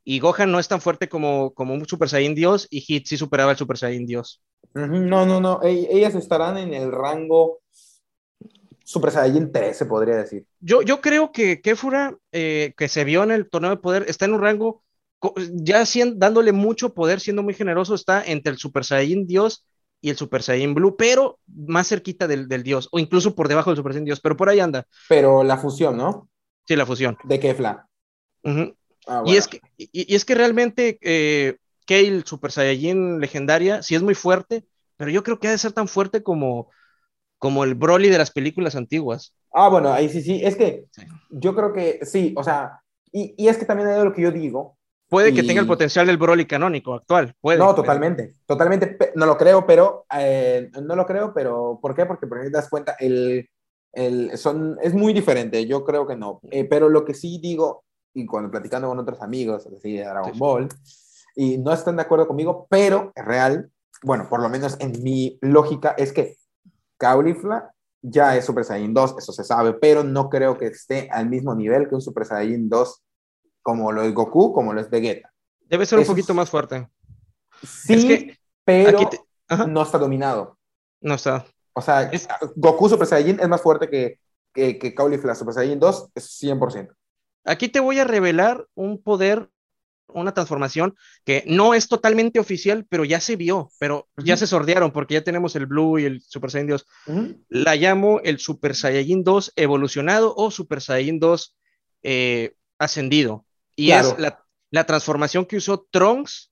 y Gohan no es tan fuerte como, como un Super Saiyan Dios y Hit sí superaba el Super Saiyan Dios. No, no, no. Ellas estarán en el rango Super Saiyan 3, se podría decir. Yo, yo creo que Kefura, eh, que se vio en el torneo de poder, está en un rango, ya dándole mucho poder, siendo muy generoso, está entre el Super Saiyan Dios y el Super Saiyan Blue, pero más cerquita del, dios, o incluso por debajo del Super Saiyan Dios, pero por ahí anda. Pero la fusión, ¿no? Sí, la fusión. De Kefla. Ah, y, es que, y, es que realmente eh, Kale, Super Saiyajin legendaria, sí es muy fuerte, pero yo creo que ha de ser tan fuerte como, como el Broly de las películas antiguas. Ah, bueno, ahí sí, sí. Es que yo creo que sí, o sea, y, y es que también es lo que yo digo, Puede que tenga el potencial del Broly canónico actual. Puede, no, totalmente. Totalmente. No lo creo, pero. Eh, no lo creo, pero. ¿Por qué? Porque, por te das cuenta, el, el, son, es muy diferente. Yo creo que no. Eh, pero lo que sí digo, y cuando platicando con otros amigos, así de Dragon Ball, y no están de acuerdo conmigo, pero es real. Bueno, por lo menos en mi lógica, es que Caulifla ya es Super Saiyan 2, eso se sabe, pero no creo que esté al mismo nivel que un Super Saiyan 2 como lo es Goku, como lo es Vegeta. Debe ser un poquito más fuerte. Sí, pero no está dominado. No está. O sea, Goku Super Saiyan es más fuerte que, que, que Caulifla Super Saiyan 2, es 100%. Aquí te voy a revelar un poder, una transformación que no es totalmente oficial, pero ya se vio, pero ya se sordearon porque ya tenemos el Blue y el Super Saiyan 2. La llamo el Super Saiyan 2 evolucionado o Super Saiyan 2 eh, ascendido. Y es la, transformación que usó Trunks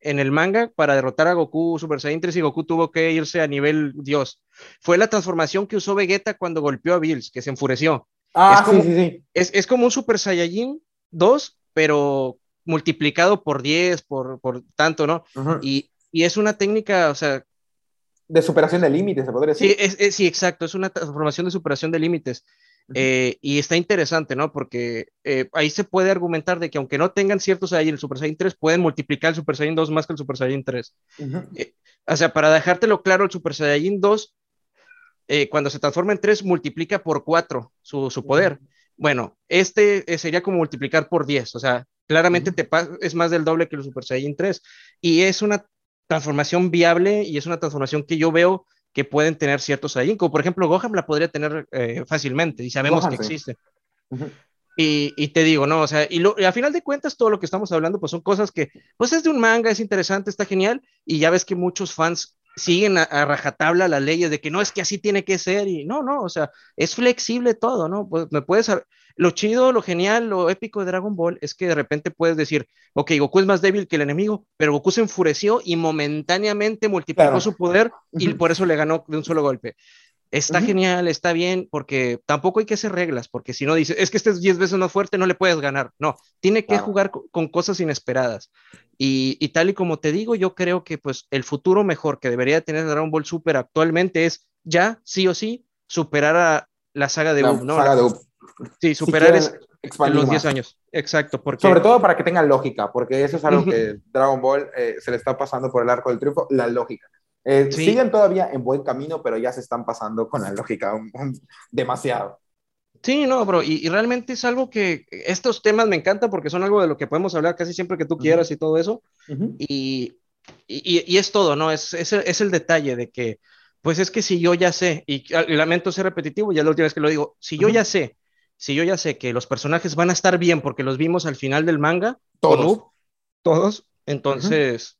en el manga para derrotar a Goku Super Saiyan 3 y Goku tuvo que irse a nivel Dios. Fue la transformación que usó Vegeta cuando golpeó a Bills, que se enfureció. Ah, es como, sí, sí, Es, como un Super Saiyajin 2, pero multiplicado por 10, por, tanto, ¿no? y, es una técnica, o sea... De superación de límites, se podría decir. Sí, sí, exacto, es una transformación de superación de límites. Eh, y está interesante, ¿no? Porque eh, ahí se puede argumentar de que aunque no tengan ciertos ahí el Super Saiyan 3, pueden multiplicar el Super Saiyan 2 más que el Super Saiyan 3. Eh, o sea, para dejártelo claro, el Super Saiyan 2, cuando se transforma en 3, multiplica por 4 su, su poder. Bueno, este sería como multiplicar por 10, o sea, claramente te es más del doble que el Super Saiyan 3. Y es una transformación viable y es una transformación que yo veo que pueden tener ciertos ahí, como por ejemplo Gohan la podría tener eh, fácilmente y sabemos que existe. y, y, te digo, ¿no? O sea, y, lo, y, a final de cuentas todo lo que estamos hablando pues son cosas que, pues es de un manga, es interesante, está genial y ya ves que muchos fans siguen a, rajatabla las leyes de que no es que así tiene que ser y no, no, o sea, es flexible todo, ¿no? Pues me puedes, lo chido, lo genial, lo épico de Dragon Ball es que de repente puedes decir, ok, Goku es más débil que el enemigo, pero Goku se enfureció y momentáneamente multiplicó su poder y por eso le ganó de un solo golpe. Está genial, está bien, porque tampoco hay que hacer reglas, porque si no dices, es que este es 10 veces más fuerte, no le puedes ganar. No, tiene que jugar con, cosas inesperadas. Y, tal y como te digo, yo creo que pues el futuro mejor que debería tener Dragon Ball Super actualmente es ya, sí o sí, superar a la saga de U, Saga de Sí, superar los 10 años. Exacto. Porque... Sobre todo para que tengan lógica, porque eso es algo que Dragon Ball eh, se le está pasando por el arco del triunfo, la lógica. Eh, siguen todavía en buen camino, pero ya se están pasando con la lógica demasiado. Sí, no, bro, y, realmente es algo que estos temas me encantan porque son algo de lo que podemos hablar casi siempre que tú quieras y todo eso. y, y, es todo, ¿no? Es, es, es, el detalle de que, pues es que si yo ya sé, y, lamento ser repetitivo, ya la última vez que lo digo, si yo ya sé, si yo ya sé que los personajes van a estar bien porque los vimos al final del manga, todos, todos, entonces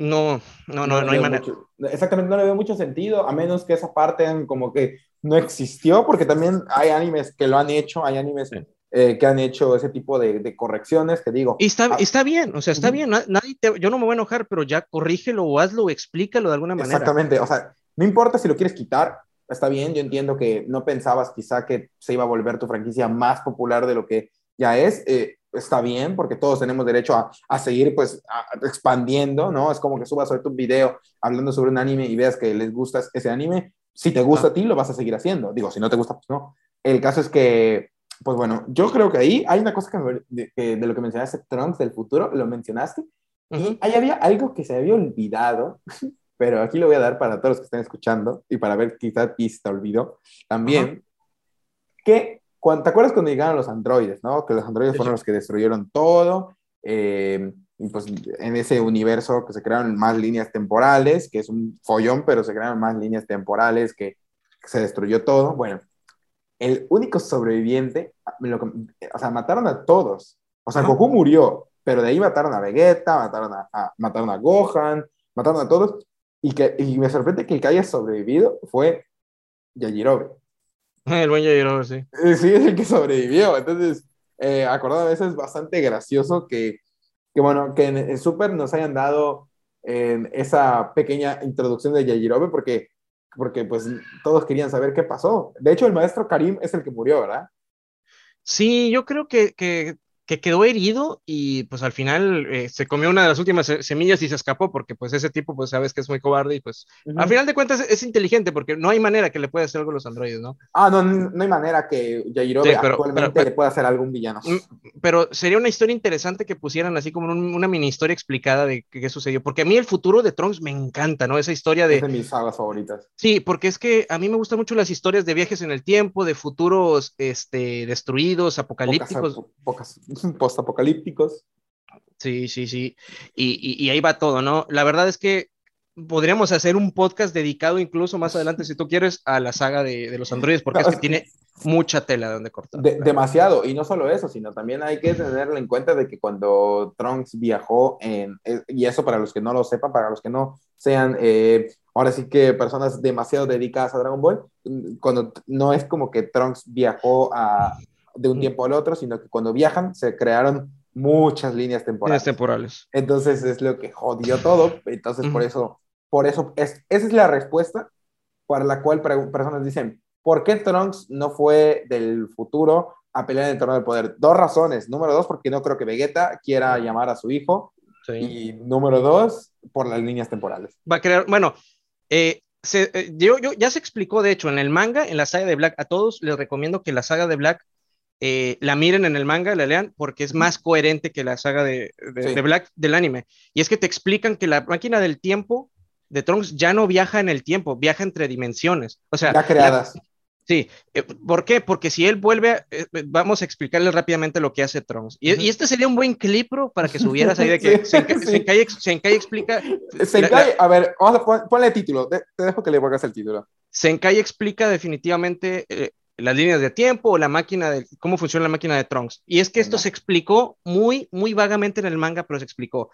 no, no, no, no, hay manera. exactamente, no le veo mucho sentido, a menos que esa parte como que no existió, porque también hay animes que lo han hecho, hay animes eh, que han hecho ese tipo de, correcciones, que digo. Y está, ah, está bien, o sea, está bien, nadie yo no me voy a enojar, pero ya corrígelo o hazlo, explícalo de alguna manera. Exactamente, o sea, no importa si lo quieres quitar, está bien, yo entiendo que no pensabas quizá que se iba a volver tu franquicia más popular de lo que ya es. Eh, está bien, porque todos tenemos derecho a, a seguir pues expandiendo, ¿no? Es como que subas ahorita un video hablando sobre un anime y veas que les gusta ese anime, si te gusta a ti, lo vas a seguir haciendo. Digo, si no te gusta, pues no. El caso es que, pues bueno, yo creo que ahí hay una cosa que, de, de, lo que mencionaste, Trunks del futuro, lo mencionaste, y ahí había algo que se había olvidado, pero aquí lo voy a dar para todos los que estén escuchando y para ver quizás ti se te olvidó también, que ¿Te acuerdas cuando llegaron los androides, no? Que los androides fueron los que destruyeron todo. Eh, y pues en ese universo que se crearon más líneas temporales, que es un follón, pero se crearon más líneas temporales, que, se destruyó todo. Bueno, el único sobreviviente, o sea, mataron a todos. O sea, Goku murió, pero de ahí mataron a Vegeta, mataron a, mataron a Gohan, mataron a todos. Y, que, y me sorprende que el que haya sobrevivido fue Yajirobe. El buen Jairo, sí. Eh, sí, es el que sobrevivió. Entonces, eh, acordado a veces es bastante gracioso que, que bueno, que en, Super nos hayan dado en esa pequeña introducción de Yajirobe porque, porque pues todos querían saber qué pasó. De hecho, el maestro Karim es el que murió, ¿verdad? Sí, yo creo que, que que quedó herido y pues al final eh, se comió una de las últimas semillas y se escapó porque pues ese tipo pues sabes que es muy cobarde y pues al final de cuentas es, inteligente porque no hay manera que le pueda hacer algo a los androides, ¿no? Ah, no, no hay manera que Yajirobe actualmente le pueda hacer algún villano. Mm, pero sería una historia interesante que pusieran así como una mini historia explicada de qué, sucedió, porque a mí el futuro de Trunks me encanta, ¿no? Esa historia de... Es de mis sagas favoritas. Sí, porque es que a mí me gustan mucho las historias de viajes en el tiempo, de futuros este, destruidos, apocalípticos. pocas postapocalípticos. Sí, sí, sí. Y, ahí va todo, ¿no? La verdad es que podríamos hacer un podcast dedicado incluso más adelante, si tú quieres, a la saga de, los androides, porque es que tiene mucha tela de donde cortar. demasiado, y no solo eso, sino también hay que tenerlo en cuenta de que cuando Trunks viajó en, eh, y eso para los que no lo sepan, para los que no sean, eh, ahora sí que personas demasiado dedicadas a Dragon Ball, cuando no es como que Trunks viajó a, de un tiempo al otro, sino que cuando viajan se crearon muchas líneas temporales. temporales. Entonces es lo que jodió todo. Entonces por eso, por eso, es, esa es la respuesta para la cual personas dicen, ¿por qué Trunks no fue del futuro a pelear en el torneo del poder? Dos razones. Número dos, porque no creo que Vegeta quiera llamar a su hijo. Y número dos, por las líneas temporales. Va a crear, bueno, eh, eh, yo, yo, ya se explicó, de hecho, en el manga, en la saga de Black, a todos les recomiendo que la saga de Black eh, la miren en el manga, la lean, porque es más coherente que la saga de, Black del anime. Y es que te explican que la máquina del tiempo de Trunks ya no viaja en el tiempo, viaja entre dimensiones. O sea, ya creadas. sí, eh, ¿por qué? Porque si él vuelve, eh, vamos a explicarle rápidamente lo que hace Trunks. Y, este sería un buen clip para que subieras ahí de que Senkai, Senkai, explica. Senkai, a ver, vamos a ponle el título, te, dejo que le pongas el título. Senkai explica definitivamente las líneas de tiempo o la máquina de cómo funciona la máquina de Trunks. Y es que esto se explicó muy, muy vagamente en el manga, pero se explicó.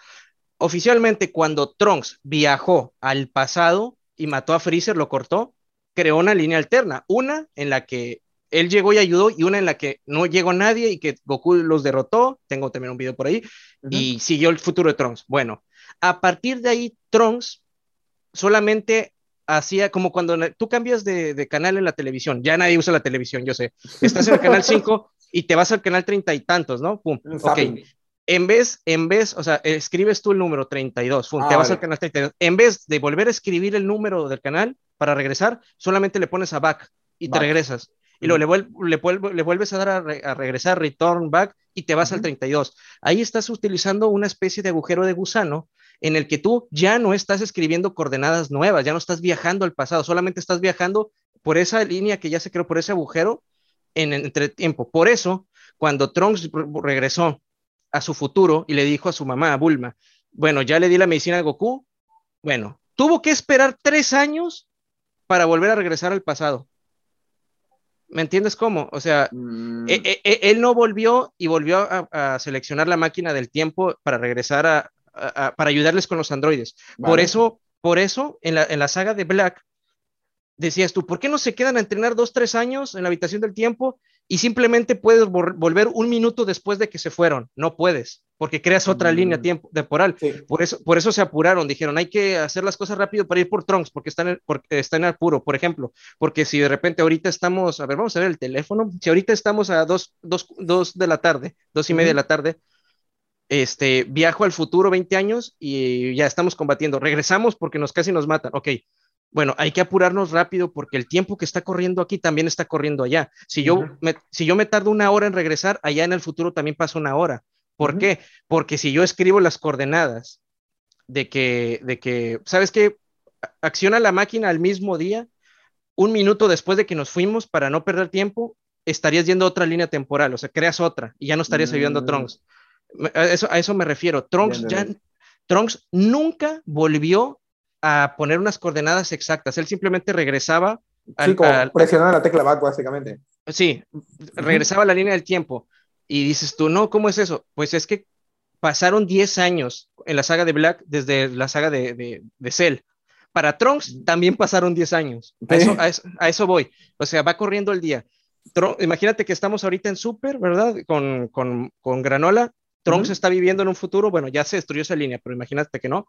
Oficialmente, cuando Trunks viajó al pasado y mató a Freezer, lo cortó, creó una línea alterna, una en la que él llegó y ayudó y una en la que no llegó nadie y que Goku los derrotó, tengo también un video por ahí, y siguió el futuro de Trunks. Bueno, a partir de ahí, Trunks solamente hacía como cuando tú cambias de, canal en la televisión, ya nadie usa la televisión, yo sé. Estás en el canal 5 y te vas al canal treinta y tantos, ¿no? Pum. Ok. En vez, en vez, o sea, escribes tú el número 32, pum, te ah, vas al canal 32. En vez de volver a escribir el número del canal para regresar, solamente le pones a back y te regresas. Y luego le, le, vuelves a dar a, regresar, return back, y te vas al 32. Ahí estás utilizando una especie de agujero de gusano en el que tú ya no estás escribiendo coordenadas nuevas, ya no estás viajando al pasado, solamente estás viajando por esa línea que ya se creó, por ese agujero en entre tiempo. Por eso, cuando Trunks regresó a su futuro y le dijo a su mamá, a Bulma, bueno, ya le di la medicina a Goku, bueno, tuvo que esperar tres años para volver a regresar al pasado. ¿Me entiendes cómo? O sea, mm. e, e, e, él no volvió y volvió a, seleccionar la máquina del tiempo para regresar a, para ayudarles con los androides. Por eso, por eso, en la, en la saga de Black, decías tú, ¿por qué no se quedan a entrenar dos, tres años en la habitación del tiempo y simplemente puedes volver un minuto después de que se fueron? No puedes, porque creas otra mm. línea tiempo, temporal. Por, eso, por eso se apuraron, dijeron, hay que hacer las cosas rápido para ir por Trunks, porque están en, porque está en apuro, por ejemplo, porque si de repente ahorita estamos, a ver, vamos a ver el teléfono, si ahorita estamos a dos, dos, dos de la tarde, dos y media de la tarde, este, viajo al futuro 20 años y ya estamos combatiendo, regresamos porque nos casi nos matan, ok, bueno, hay que apurarnos rápido porque el tiempo que está corriendo aquí también está corriendo allá. Si yo, me, si yo me tardo una hora en regresar, allá en el futuro también pasa una hora. ¿Por qué? Porque si yo escribo las coordenadas de que, de que, ¿sabes qué? Acciona la máquina al mismo día, un minuto después de que nos fuimos para no perder tiempo, estarías yendo a otra línea temporal, o sea, creas otra y ya no estarías ayudando a mm. Trunks. A eso, a eso me refiero. Trunks, ya, Trunks nunca volvió a poner unas coordenadas exactas. Él simplemente regresaba. Sí, como presionando la tecla back, básicamente. Sí, regresaba a la línea del tiempo. Y dices tú, no, ¿cómo es eso? Pues es que pasaron 10 años en la saga de Black desde la saga de, de, de Cell. Para Trunks también pasaron 10 años. A, eso, a, eso, voy. O sea, va corriendo el día. imagínate que estamos ahorita en Super, ¿verdad? Con, con, con Granola. Trunks está viviendo en un futuro, bueno, ya se destruyó esa línea, pero imagínate que no.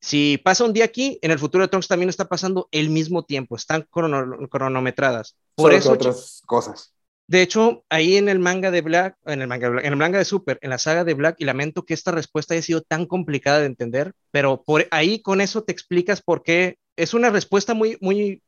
Si pasa un día aquí, en el futuro de Trunks también está pasando el mismo tiempo, están cronometradas. Por eso, otras cosas. De hecho, ahí en el manga de Black, en el manga, en el manga de Super, en la saga de Black, y lamento que esta respuesta haya sido tan complicada de entender, pero por ahí con eso te explicas por qué es una respuesta muy, muy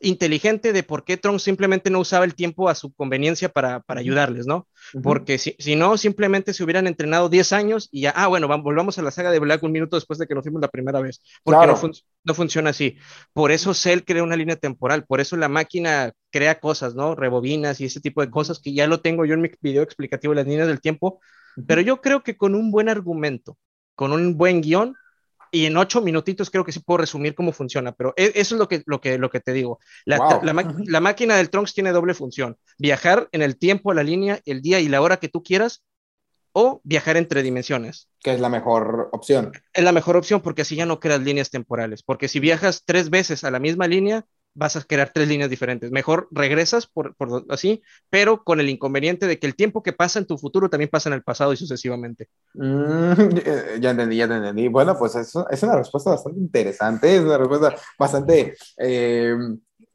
inteligente de por qué Trunks simplemente no usaba el tiempo a su conveniencia para, para ayudarles, ¿no? Porque si, si, no, simplemente se hubieran entrenado 10 años y ya, ah, bueno, vamos, volvamos a la saga de Black un minuto después de que nos fuimos la primera vez, porque no, no, funciona así. Por eso Cell crea una línea temporal, por eso la máquina crea cosas, ¿no? Rebobinas y ese tipo de cosas que ya lo tengo yo en mi video explicativo, las líneas del tiempo, pero yo creo que con un buen argumento, con un buen guion, y en ocho minutitos creo que sí puedo resumir cómo funciona, pero e, eso es lo que, lo que, lo que te digo. La, la, máquina del Trunks tiene doble función, viajar en el tiempo, la línea, el día y la hora que tú quieras, o viajar entre dimensiones. Que es la mejor opción. Es la mejor opción porque así ya no creas líneas temporales, porque si viajas tres veces a la misma línea, vas a crear tres líneas diferentes. Mejor regresas por, por, así, pero con el inconveniente de que el tiempo que pasa en tu futuro también pasa en el pasado y sucesivamente. Mm, ya entendí, ya entendí. Bueno, pues eso, es una respuesta bastante interesante, es una respuesta bastante... Eh,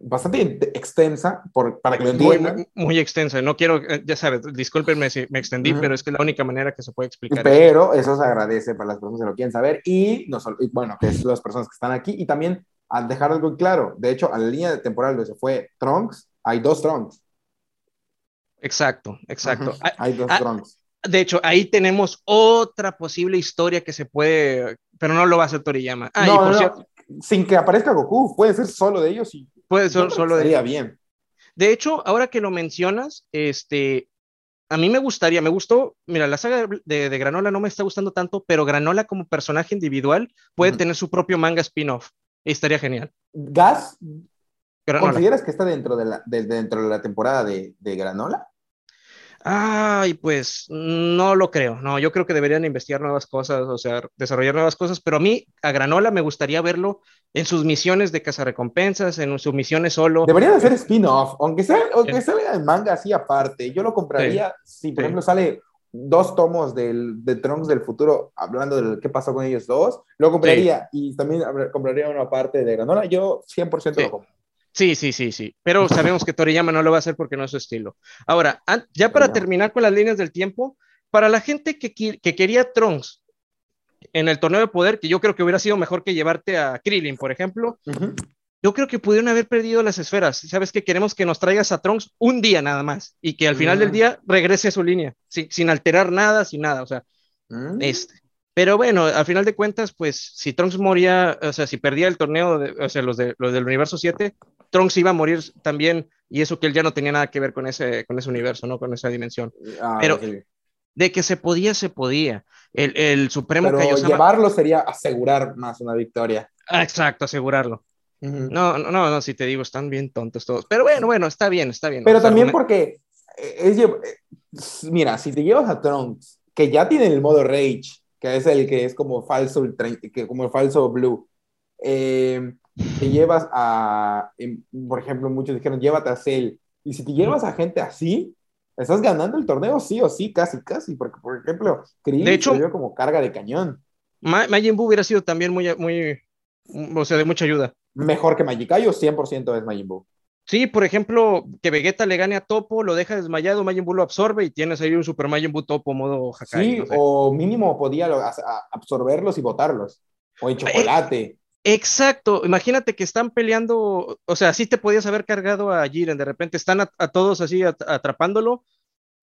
bastante extensa por, para que lo entiendan. Muy, extensa, no quiero, eh, ya sabes, discúlpenme si me extendí, pero es que es la única manera que se puede explicar. Pero eso. se agradece para las personas que lo quieren saber y, no solo, y bueno, que es las personas que están aquí y también al dejar algo claro. De hecho, a la línea temporal donde se fue Trunks, hay dos Trunks. Exacto, exacto. Hay dos ah, Trunks. De hecho, ahí tenemos otra posible historia que se puede, pero no lo va a hacer Toriyama. Ah, no, no, sin que aparezca Goku, puede ser solo de ellos y puede ser solo de ellos. bien. De hecho, ahora que lo mencionas, este, a mí me gustaría, me gustó, mira, la saga de, de, Granola no me está gustando tanto, pero Granola como personaje individual puede tener su propio manga spin-off. Estaría genial. ¿Gas? ¿Consideras que está dentro de la, dentro de la temporada de, de Granola? Ay, pues no lo creo. No, yo creo que deberían investigar nuevas cosas, o sea, desarrollar nuevas cosas, pero a mí, a Granola, me gustaría verlo en sus misiones de cazarrecompensas, en sus misiones solo. Deberían hacer spin-off, aunque sea, aunque salga en manga así aparte. Yo lo compraría si, por ejemplo, sale dos tomos del, de Trunks del futuro hablando de qué pasó con ellos dos, lo compraría y también compraría una parte de Granola. Yo 100% sí. lo compro. Sí, sí, sí, sí. Pero sabemos que Toriyama no lo va a hacer porque no es su estilo. Ahora, ya para terminar con las líneas del tiempo, para la gente que, que quería Trunks en el torneo de poder, que yo creo que hubiera sido mejor que llevarte a Krillin, por ejemplo, yo creo que pudieron haber perdido las esferas. Sabes que queremos que nos traigas a Trunks un día nada más y que al final del día regrese a su línea, sin, alterar nada, sin nada. O sea, mm. este. Pero bueno, al final de cuentas, pues si Trunks moría, o sea, si perdía el torneo, o sea, los, de, los del universo 7, Trunks iba a morir también, y eso que él ya no tenía nada que ver con ese, con ese universo, ¿no? Con esa dimensión. Ah, Pero de que se podía, se podía. El, el Supremo Pero llevarlo sería asegurar más una victoria. Ah, exacto, asegurarlo. No, no, no, no, si te digo, están bien tontos todos. Pero bueno, bueno, está bien, está bien. Pero también porque, eh, es, eh, mira, si te llevas a Trunks, que ya tiene el modo Rage, que es el que es como falso, que como el falso Blue, eh, te llevas a, por ejemplo, muchos dijeron, llévate a Cell. Y si te llevas a gente así, estás ganando el torneo sí o sí, casi, casi. Porque, por ejemplo, Krillin de hecho, como carga de cañón. Majin Buu hubiera sido también muy, muy, o sea, de mucha ayuda mejor que Magikayo, 100% es Majin Buu. Sí, por ejemplo, que Vegeta le gane a Topo, lo deja desmayado, Majin Buu lo absorbe y tienes ahí un Super Majin Buu Topo modo Hakai. Sí, o mínimo podía absorberlos y botarlos. O en chocolate. Exacto, imagínate que están peleando, o sea, sí te podías haber cargado a Jiren, de repente están a, todos así atrapándolo,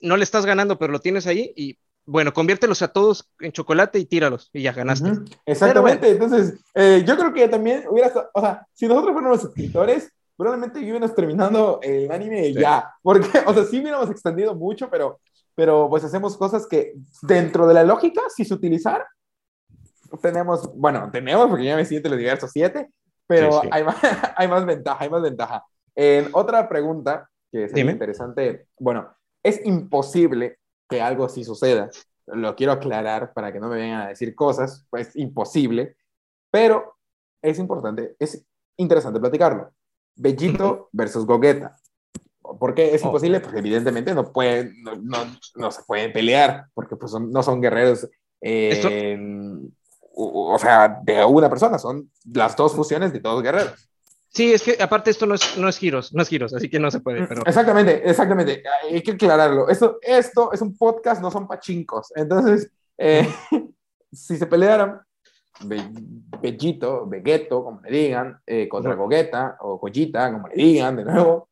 no le estás ganando, pero lo tienes ahí y bueno, conviértelos a todos en chocolate y tíralos y ya ganaste. Exactamente, entonces eh, yo creo que también hubiera, o sea, si nosotros fuéramos escritores, probablemente hubiéramos terminando el anime ya, porque, o sea, sí hubiéramos extendido mucho, pero, pero pues hacemos cosas que dentro de la lógica, si se utilizar, tenemos, bueno, tenemos, porque ya me siento el universo 7, pero Hay, más, hay más ventaja, hay más ventaja. En otra pregunta que es interesante, bueno, es imposible que algo así suceda. Lo quiero aclarar para que no me vengan a decir cosas, pues imposible, pero es importante, es interesante platicarlo. Bellito versus Gogeta. ¿Por qué es imposible? Porque evidentemente no, pueden, no, no, se pueden pelear, porque pues no son guerreros, eh, o sea, de una persona, son las dos fusiones de todos guerreros. Sí, es que aparte esto no es, no es giros, no es giros, así que no se puede. Pero... Exactamente, exactamente. Hay que aclararlo. Esto, esto es un podcast, no son pachincos. Entonces, eh, si se pelearan Bellito, Vegeto, como le digan, eh, contra Gogeta o Goyita, como le digan, de nuevo,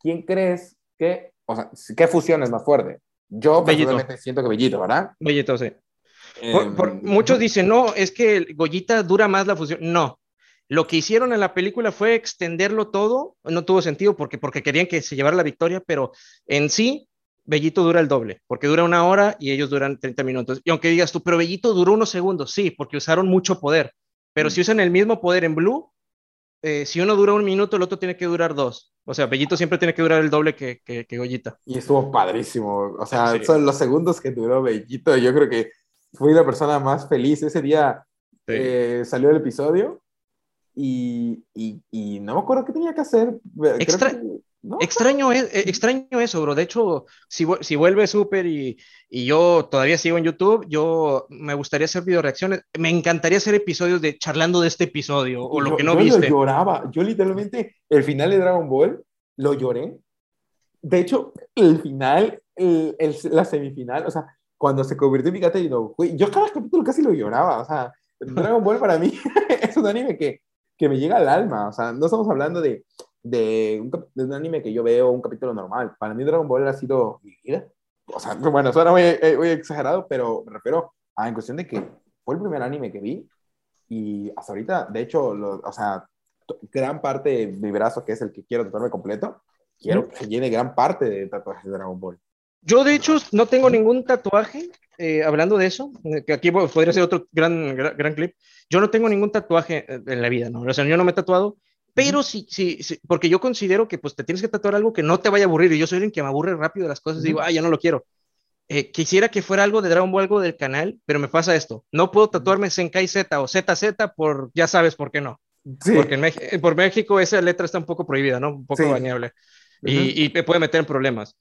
¿quién crees que, o sea, qué fusión es más fuerte? Yo personalmente siento que Bellito, ¿verdad? Bellito, sí. por, em, muchos dicen, no, es que Goyita dura más la fusión. No, lo que hicieron en la película fue extenderlo todo, no tuvo sentido porque, porque querían que se llevara la victoria, pero en sí, Bellito dura el doble, porque dura una hora y ellos duran 30 minutos. Y aunque digas tú, pero Bellito duró unos segundos, sí, porque usaron mucho poder, pero si mm. usan el mismo poder en Blue, eh, si uno dura un minuto, el otro tiene que durar dos. O sea, Bellito siempre tiene que durar el doble que, que, Goyita. Y estuvo padrísimo. O sea, son los segundos que duró Bellito. Yo creo que fui la persona más feliz. Ese día eh, salió el episodio y, y, no me acuerdo qué tenía que hacer. extraño, es, eh, extraño eso, bro. De hecho, si, si vuelve Super y, y, yo todavía sigo en YouTube, yo me gustaría hacer video reacciones. Me encantaría hacer episodios de charlando de este episodio o lo que no viste. Yo lloraba. Yo literalmente, el final de Dragon Ball, lo lloré. De hecho, el final, el, la semifinal, o sea, cuando se convirtió en no, yo cada capítulo casi lo lloraba. O sea, Dragon Ball para mí es un anime que que me llega al alma. O sea, no estamos hablando de, de, un, de un anime que yo veo, un capítulo normal. Para mí Dragon Ball ha sido mi vida. O sea, bueno, suena muy, eh, muy exagerado, pero me refiero a en cuestión de que fue el primer anime que vi y hasta ahorita, de hecho, lo, o sea, gran parte de mi brazo, que es el que quiero tatuarme completo, quiero que llene gran parte de tatuajes de Dragon Ball. Yo, de hecho, no tengo ningún tatuaje, eh, hablando de eso, que aquí podría ser otro gran, gran, clip. Yo no tengo ningún tatuaje eh, en la vida, ¿no? O sea, yo no me he tatuado, pero sí, sí, sí, porque yo considero que pues te tienes que tatuar algo que no te vaya a aburrir. Y yo soy alguien que me aburre rápido las cosas, digo, ah, ya no lo quiero. Eh, quisiera que fuera algo de Dragon Ball, algo del canal, pero me pasa esto. No puedo tatuarme Senkai Z o ZZ por, ya sabes por qué no. Porque en por México esa letra está un poco prohibida, ¿no? Un poco bañable. y, y, me puede meter en problemas.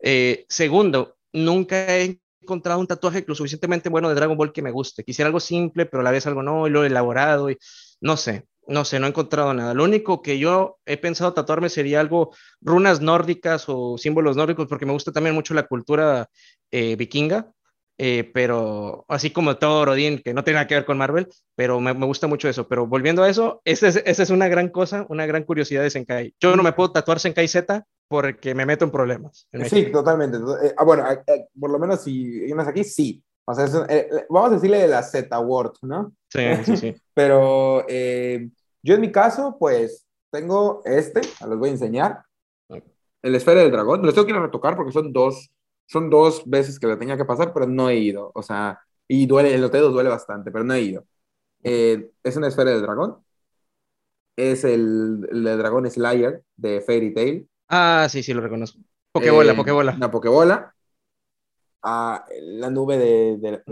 Eh, segundo, nunca he encontrado un tatuaje lo suficientemente bueno de Dragon Ball que me guste. Quisiera algo simple, pero a la vez algo no, y lo elaborado, y no sé, no sé, no he encontrado nada. Lo único que yo he pensado tatuarme sería algo, runas nórdicas o símbolos nórdicos, porque me gusta también mucho la cultura eh, vikinga. Eh, pero así como todo Rodin, que no tiene nada que ver con Marvel, pero me, gusta mucho eso. Pero volviendo a eso, esa es, es, una gran cosa, una gran curiosidad de Senkai. Yo no me puedo tatuar Senkai Z porque me meto en problemas. sí, totalmente. Eh, ah, bueno, eh, por lo menos si vienes aquí, sí. O sea, vamos a decirle de la Z-Word, ¿no? Sí, sí, sí. pero yo en mi caso, pues tengo este, los voy a enseñar. El esfera del dragón. Los tengo que ir a retocar porque son dos son dos veces que lo tenía que pasar, pero no he ido. O sea, y duele, el dedos duele bastante, pero no he ido. Eh, es una esfera del dragón. Es el, el dragón Slayer de Fairy Tail. Ah, sí, sí, lo reconozco. Pokebola, eh, Pokebola. Una Pokebola. Ah, la nube de,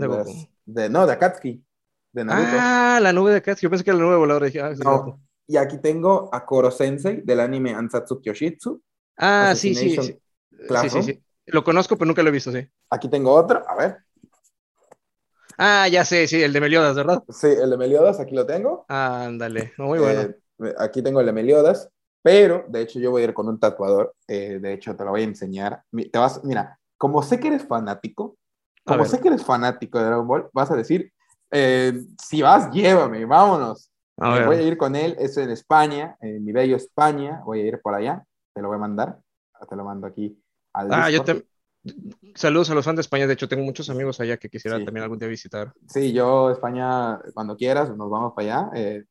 de, no, de Akatsuki. De Naruto. Ah, la nube de Akatsuki. Yo pensé que era la nube voladora. Ah, no. Y aquí tengo a Koro Sensei del anime Ansatsu Kyoshitsu. Ah, sí, sí. Sí. sí, sí, lo conozco, pero nunca lo he visto, sí. Aquí tengo otro, a ver. Ah, ya sé, sí, el de Meliodas, ¿verdad? Sí, el de Meliodas, aquí lo tengo. Ándale, muy bueno. Eh, aquí tengo el de Meliodas, pero de hecho yo voy a ir con un tatuador. Eh, de hecho, te lo voy a enseñar. Te vas, mira, como sé que eres fanático, como sé que eres fanático de Dragon Ball, vas a decir, eh, si vas, llévame, vámonos. voy a ir con él, es en España, en mi bello España, voy a ir por allá, te lo voy a mandar, te lo mando aquí ah, yo te... Saludos a los fans de España. De hecho, tengo muchos amigos allá que quisiera también algún día visitar. Sí, yo, España, cuando quieras, nos vamos para allá. Eh,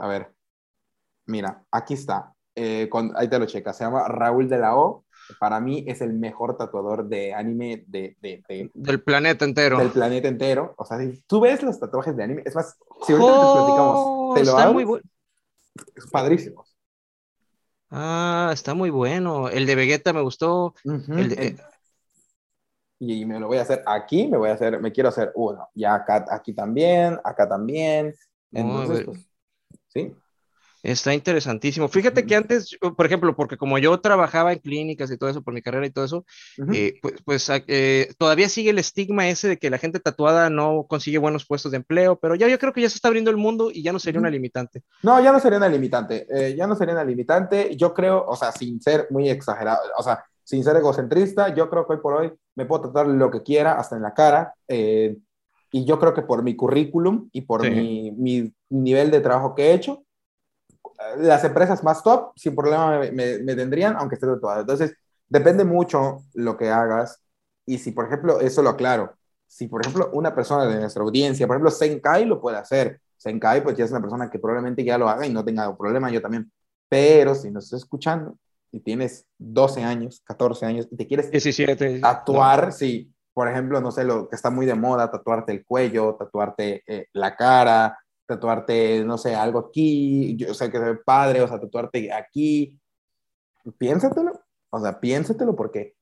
a ver, mira, aquí está. Eh, ahí te lo checas. Se llama Raúl de la O. Para mí es el mejor tatuador de anime de, del planeta entero. Del planeta entero. O sea, si tú ves los tatuajes de anime, es más, si ahorita te platicamos, te lo hago. Muy Es padrísimo. Ah, está muy bueno. El de Vegeta me gustó. Eh, y me lo voy a hacer aquí, me voy a hacer, me quiero hacer uno. Y acá, aquí también, acá también. Entonces, pues, sí. Está interesantísimo. Fíjate que antes, por ejemplo, porque como yo trabajaba en clínicas y todo eso, por mi carrera y todo eso, eh, pues, pues eh, todavía sigue el estigma ese de que la gente tatuada no consigue buenos puestos de empleo, pero ya yo creo que ya se está abriendo el mundo y ya no sería una limitante. No, ya no sería una limitante, eh, ya no sería una limitante. Yo creo, o sea, sin ser muy exagerado, o sea, sin ser egocentrista, yo creo que hoy por hoy me puedo tatuar lo que quiera, hasta en la cara. y yo creo que por mi currículum y por mi, mi nivel de trabajo que he hecho, las empresas más top, sin problema me, me, tendrían, aunque esté tatuado. Entonces, depende mucho lo que hagas. Y si, por ejemplo, eso lo aclaro, si, por ejemplo, una persona de nuestra audiencia, por ejemplo, Senkai lo puede hacer. Senkai, pues ya es una persona que probablemente ya lo haga y no tenga problema, yo también. Pero si nos estás escuchando y tienes 12 años, 14 años y te quieres 17, tatuar, sí, por ejemplo, no sé, lo que está muy de moda, tatuarte el cuello, tatuarte eh, la cara, tatuarte, no sé, algo aquí, yo sé que es padre, o sea, tatuarte aquí, piénsatelo, o sea, piénsatelo porque,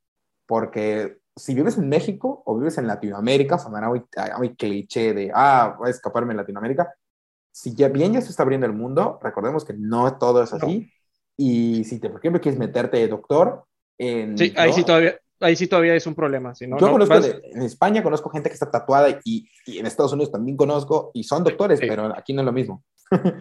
porque si vives en México o vives en Latinoamérica, sonará muy, muy cliché de, ah, voy a escaparme en Latinoamérica, si ya bien ya se está abriendo el mundo, recordemos que no todo es así, y si te, por ejemplo, quieres meterte de doctor, en, sí, ahí sí todavía, ahí sí todavía es un problema. Si no, Yo conozco, en España conozco gente que está tatuada y, y, en Estados Unidos también conozco y son doctores, pero aquí no es lo mismo.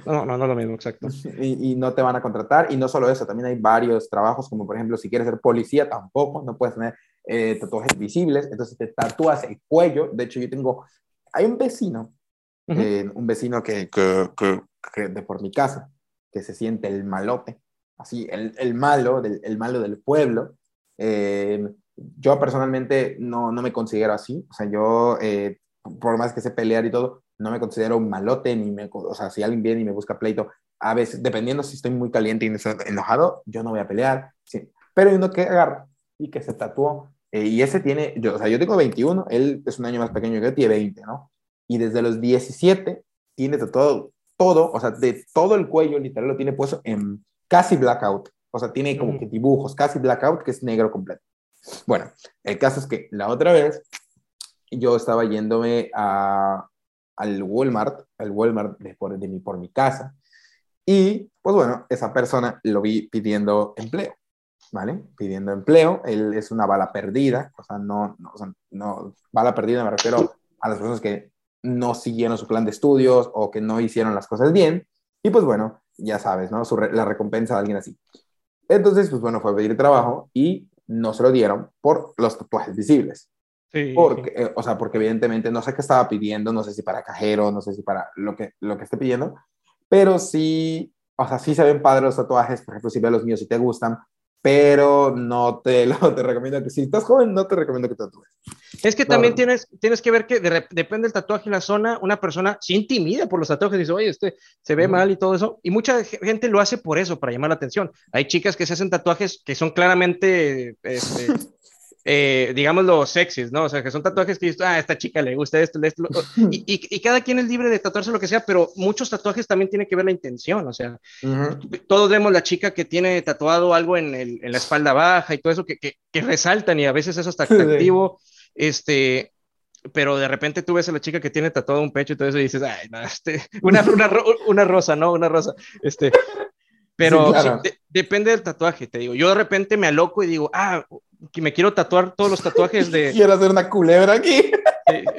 No, no, no es lo mismo, exacto. Y, y, no te van a contratar. Y no solo eso, también hay varios trabajos, como por ejemplo, si quieres ser policía, tampoco, no puedes tener eh, tatuajes visibles, entonces te tatúas el cuello. De hecho, yo tengo, hay un vecino, eh, un vecino que, que, que, de por mi casa, que se siente el malote, así, el, el malo, del, el malo del pueblo. Eh, yo personalmente no, no me considero así, o sea, yo, eh, por más que sé pelear y todo, no me considero un malote, ni me, o sea, si alguien viene y me busca pleito, a veces, dependiendo si estoy muy caliente y enojado, yo no voy a pelear, sí. pero hay uno que agarra y que se tatuó, eh, y ese tiene, yo, o sea, yo tengo 21, él es un año más pequeño que yo, tiene 20, ¿no? Y desde los 17 tiene todo, todo, o sea, de todo el cuello, literal, lo tiene puesto en casi blackout, o sea, tiene como que dibujos, casi blackout, que es negro completo. Bueno, el caso es que la otra vez yo estaba yéndome a, al Walmart, al Walmart de por, mi, por mi casa, y pues bueno, esa persona lo vi pidiendo empleo. ¿vale? Pidiendo empleo. Él es una bala perdida, o sea, no, no, o no, bala perdida me refiero a las personas que no siguieron su plan de estudios o que no hicieron las cosas bien. Y pues bueno, ya sabes, ¿no? la recompensa de alguien así. Entonces, pues bueno, fue a pedir trabajo y no se lo dieron por los tatuajes visibles. Sí. Porque, eh, o sea, porque evidentemente no sé qué estaba pidiendo, no sé si para cajero, no sé si para lo que, lo que esté pidiendo, pero sí, o sea, sí se ven padres los tatuajes, por ejemplo, si ves los míos, si te gustan, pero no te, lo, te recomiendo que si estás joven, no te recomiendo que tatúes. Es que también tienes, tienes que ver que depende del tatuaje y la zona, una persona se intimida por los tatuajes y dice, oye, este se ve mal y todo eso. Y mucha gente lo hace por eso, para llamar la atención. Hay chicas que se hacen tatuajes que son claramente este, eh, digamos, los sexys, ¿no? O sea, que son tatuajes que ah, a esta chica le gusta esto, esto, y, y, cada quien es libre de tatuarse lo que sea, pero muchos tatuajes también tienen que ver la intención, o sea, todos vemos la chica que tiene tatuado algo en, el, en la espalda baja y todo eso que, que, que, resaltan y a veces eso está atractivo, este, pero de repente tú ves a la chica que tiene tatuado un pecho y todo eso y dices, ay, no, este, una, una, una rosa, ¿no? Una rosa, este, pero depende del tatuaje, te digo. Yo de repente me aloco y digo, ah, que me quiero tatuar todos los tatuajes de... quiero hacer una culebra aquí.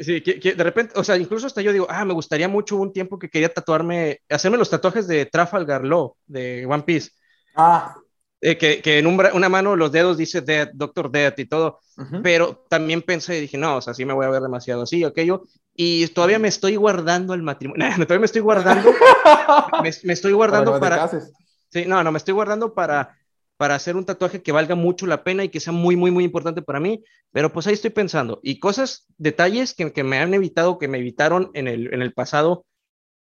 sí, que, de repente, o sea, incluso hasta yo digo, ah, me gustaría mucho un tiempo que quería tatuarme, hacerme los tatuajes de Trafalgar Law, de One Piece. Ah. Eh, que, que, en una mano los dedos dice Dead, Doctor Dead y todo, pero también pensé y dije, no, o sea, sí me voy a ver demasiado así, aquello, y todavía me estoy guardando el matrimonio, todavía me estoy guardando, me, estoy guardando para... Sí, no, no, me estoy guardando para, para hacer un tatuaje que valga mucho la pena y que sea muy, muy, muy importante para mí, pero pues ahí estoy pensando. Y cosas, detalles que, que me han evitado, que me evitaron en el, en el pasado,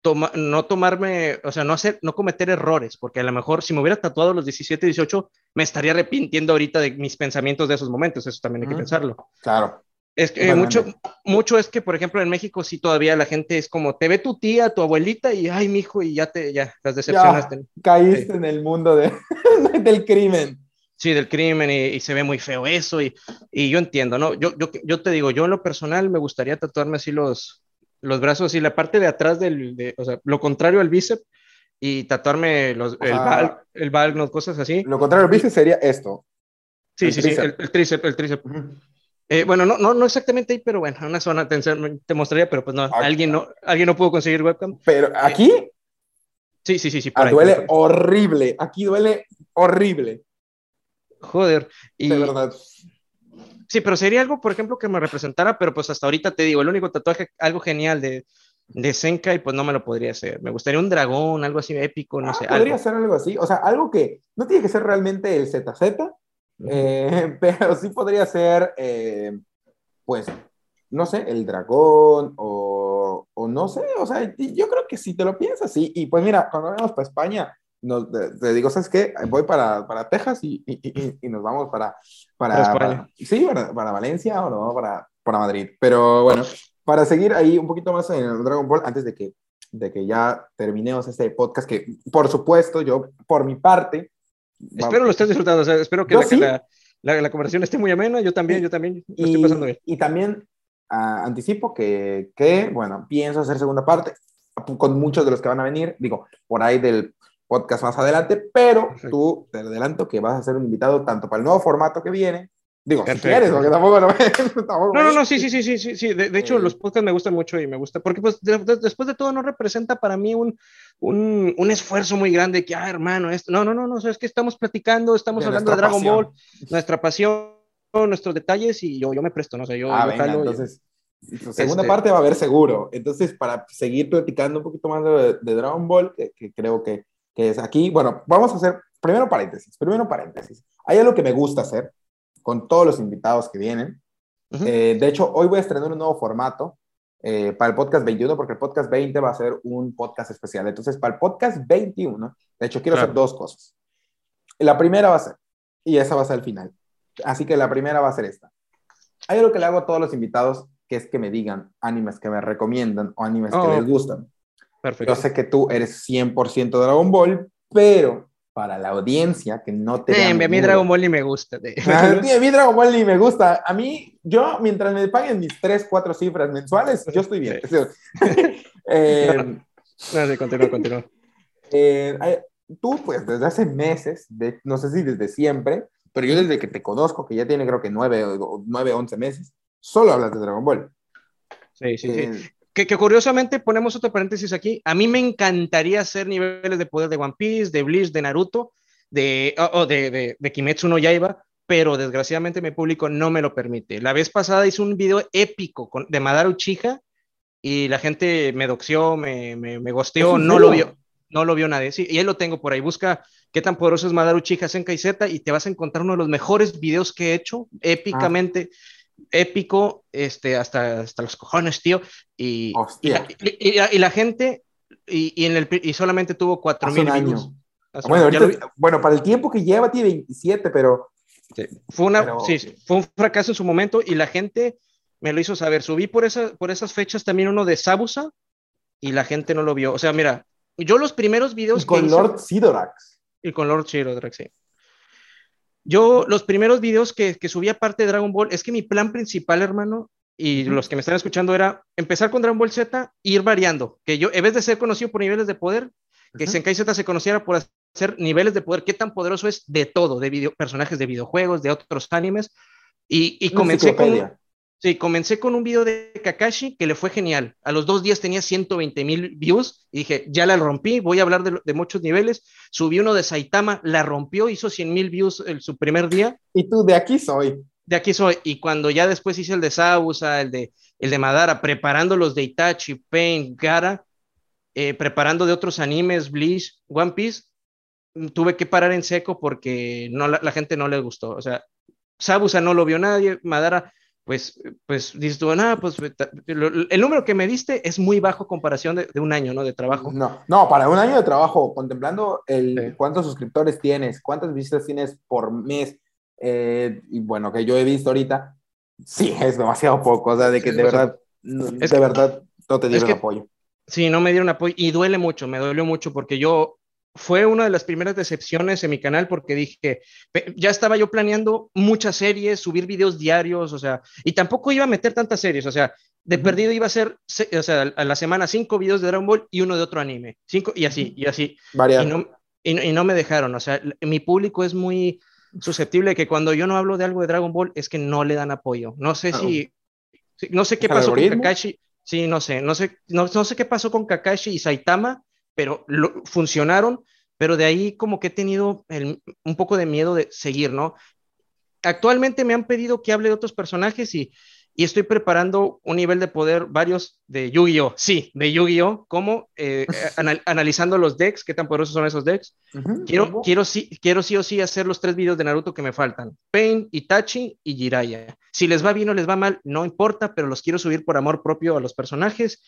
toma, no tomarme, o sea, no hacer, no cometer errores, porque a lo mejor si me hubiera tatuado a los 17, 18, me estaría arrepintiendo ahorita de mis pensamientos de esos momentos, eso también hay que pensarlo. Claro. Es que mucho, mucho es que, por ejemplo, en México sí todavía la gente es como, te ve tu tía, tu abuelita y, ay, mi hijo, y ya te, ya, las decepcionaste. caíste en el mundo de, del crimen. Sí, del crimen y, se ve muy feo eso y, y, yo entiendo, ¿no? Yo, yo, yo te digo, yo en lo personal me gustaría tatuarme así los, los brazos y la parte de atrás del, de, o sea, lo contrario al bíceps y tatuarme los, el, val, el val, cosas así. Lo contrario al bíceps sería esto. Sí, sí, sí, el, tríceps, el tríceps. Eh, bueno, no, no, no exactamente ahí, pero bueno, una zona te, te mostraría, pero pues no, alguien no, alguien no pudo conseguir webcam. Pero aquí. Sí, sí, sí, sí. Ah, duele horrible. Aquí duele horrible. Joder. Y... De verdad. Sí, pero sería algo, por ejemplo, que me representara, pero pues hasta ahorita te digo, el único tatuaje, algo genial de, de Senka y pues no me lo podría hacer. Me gustaría un dragón, algo así épico, no ah, sé. Podría ser algo así, o sea, algo que no tiene que ser realmente el ZZ, eh, pero sí podría ser, eh, pues, no sé, el dragón o, o, no sé, o sea, yo creo que si te lo piensas, sí. Y pues mira, cuando vamos para España, nos, te, digo, ¿sabes qué? Voy para, para Texas y, y, y, nos vamos para, para, para sí, para, para, Valencia o no, para, para Madrid. Pero bueno, para seguir ahí un poquito más en el Dragon Ball, antes de que, de que ya terminemos este podcast, que por supuesto yo, por mi parte, Espero lo estés disfrutando, o sea, espero que, la, la, la, conversación esté muy amena, yo también, yo también lo estoy pasando bien. Y también uh, anticipo que, que, bueno, pienso hacer segunda parte con muchos de los que van a venir, digo, por ahí del podcast más adelante, pero tú te adelanto que vas a ser un invitado tanto para el nuevo formato que viene, Digo, si quieres, porque tampoco lo No, no, no, sí, sí, sí, sí, sí, sí. De, de hecho, los podcasts me gustan mucho y me gusta, porque pues después de todo no representa para mí un, un, un, esfuerzo muy grande que, ah, hermano, esto, no, no, no, no, es que estamos platicando, estamos hablando de Dragon Ball, nuestra pasión, nuestros detalles y yo, yo me presto, no sé, yo, ah, venga, entonces, segunda este parte va a haber seguro. Entonces, para seguir platicando un poquito más de, de Dragon Ball, que, que creo que, que es aquí, bueno, vamos a hacer, primero paréntesis, primero paréntesis. Hay algo que me gusta hacer, con todos los invitados que vienen. Eh, de hecho, hoy voy a estrenar un nuevo formato eh, para el podcast 21, porque el podcast 20 va a ser un podcast especial. Entonces, para el podcast 21, de hecho, quiero hacer dos cosas. La primera va a ser, y esa va a ser el final. Así que la primera va a ser esta. Hay algo que le hago a todos los invitados, que es que me digan animes que me recomiendan o animes que oh. les gustan. Perfecto. Yo sé que tú eres 100% Dragon Ball, pero para la audiencia que no te... Eh, a mí Dragon Ball ni me gusta. A, mí, Dragon Ball ni me gusta. A mí, yo, mientras me paguen mis 3, 4 cifras mensuales, yo estoy bien. eh, no, sí, continúa, continúa. Eh, tú, pues, desde hace meses, de, no sé si desde siempre, pero yo desde que te conozco, que ya tiene creo que nueve o nueve, once meses, solo hablas de Dragon Ball. Sí, sí, sí. Que, que, curiosamente ponemos otro paréntesis aquí. A mí me encantaría hacer niveles de poder de One Piece, de Bleach, de Naruto, de, o de, de, de, Kimetsu no Yaiba, pero desgraciadamente mi público no me lo permite. La vez pasada hice un video épico con, de Madara Uchiha y la gente me doxió, me, me, me gosteó, no lo vio, no lo vio nadie. Sí, y ahí lo tengo por ahí. Busca qué tan poderoso es Madara Uchiha Senkai Z y te vas a encontrar uno de los mejores videos que he hecho, épicamente. Ah épico, este, hasta, hasta los cojones, tío. Y, y la, y, y, la, gente, y, en el, y solamente tuvo 4000 views. Bueno, ahorita, bueno, para el tiempo que lleva tiene 27, pero. Sí, fue, una, pero... sí, fue un fracaso en su momento y la gente me lo hizo saber. Subí por, esa, por esas fechas también uno de Sabusa y la gente no lo vio. O sea, mira, yo los primeros videos. Y con que Lord Sidorax. Y con Lord Sidorax, sí. Yo, los primeros videos que, que subí aparte de Dragon Ball, es que mi plan principal, hermano, y los que me están escuchando, era empezar con Dragon Ball Z e ir variando. Que yo, en vez de ser conocido por niveles de poder, que Senkai Z se conociera por hacer niveles de poder, qué tan poderoso es de todo, de video, personajes de videojuegos, de otros animes. Y, y comencé con, Sí, comencé con un video de Kakashi que le fue genial. A los dos días tenía 120 mil views y dije, ya la rompí, voy a hablar de, de, muchos niveles. Subí uno de Saitama, la rompió, hizo 100 mil views el, su primer día. Y tú, de aquí soy. De aquí soy. Y cuando ya después hice el de Sausa, el de, el de Madara, preparando los de Itachi, Pain, Gara, eh, preparando de otros animes, Bleach, One Piece, tuve que parar en seco porque no, la, la gente no le gustó. O sea, Sabusa no lo vio nadie, Madara pues, pues dices tú, nada, pues el número que me diste es muy bajo comparación de, de, un año, ¿no? De trabajo. No, no, para un año de trabajo, contemplando el sí. cuántos suscriptores tienes, cuántas visitas tienes por mes, eh, y bueno, que yo he visto ahorita, sí, es demasiado poco, o sea, de que sí, de verdad, de que, verdad no te dieron es que, apoyo. Sí, no me dieron apoyo, y duele mucho, me dolió mucho, porque yo fue una de las primeras decepciones en mi canal porque dije, ya estaba yo planeando muchas series, subir videos diarios, o sea, y tampoco iba a meter tantas series, o sea, de uh -huh. perdido iba a ser, o sea, a la semana cinco videos de Dragon Ball y uno de otro anime, cinco y así, y así. Y no, y, y no, me dejaron, o sea, mi público es muy susceptible de que cuando yo no hablo de algo de Dragon Ball es que no le dan apoyo. No sé si, no sé qué pasó con Kakashi, sí, no sé, no sé, no, no sé qué pasó con Kakashi y Saitama, pero lo, funcionaron, pero de ahí como que he tenido el, un poco de miedo de seguir, ¿no? Actualmente me han pedido que hable de otros personajes y, y estoy preparando un nivel de poder, varios de Yu-Gi-Oh! Sí, de Yu-Gi-Oh! como eh, anal analizando los decks, qué tan poderosos son esos decks. Uh -huh, quiero, quiero, sí, quiero sí o sí hacer los tres videos de Naruto que me faltan: Pain, Itachi y Jiraiya. Si les va bien o les va mal, no importa, pero los quiero subir por amor propio a los personajes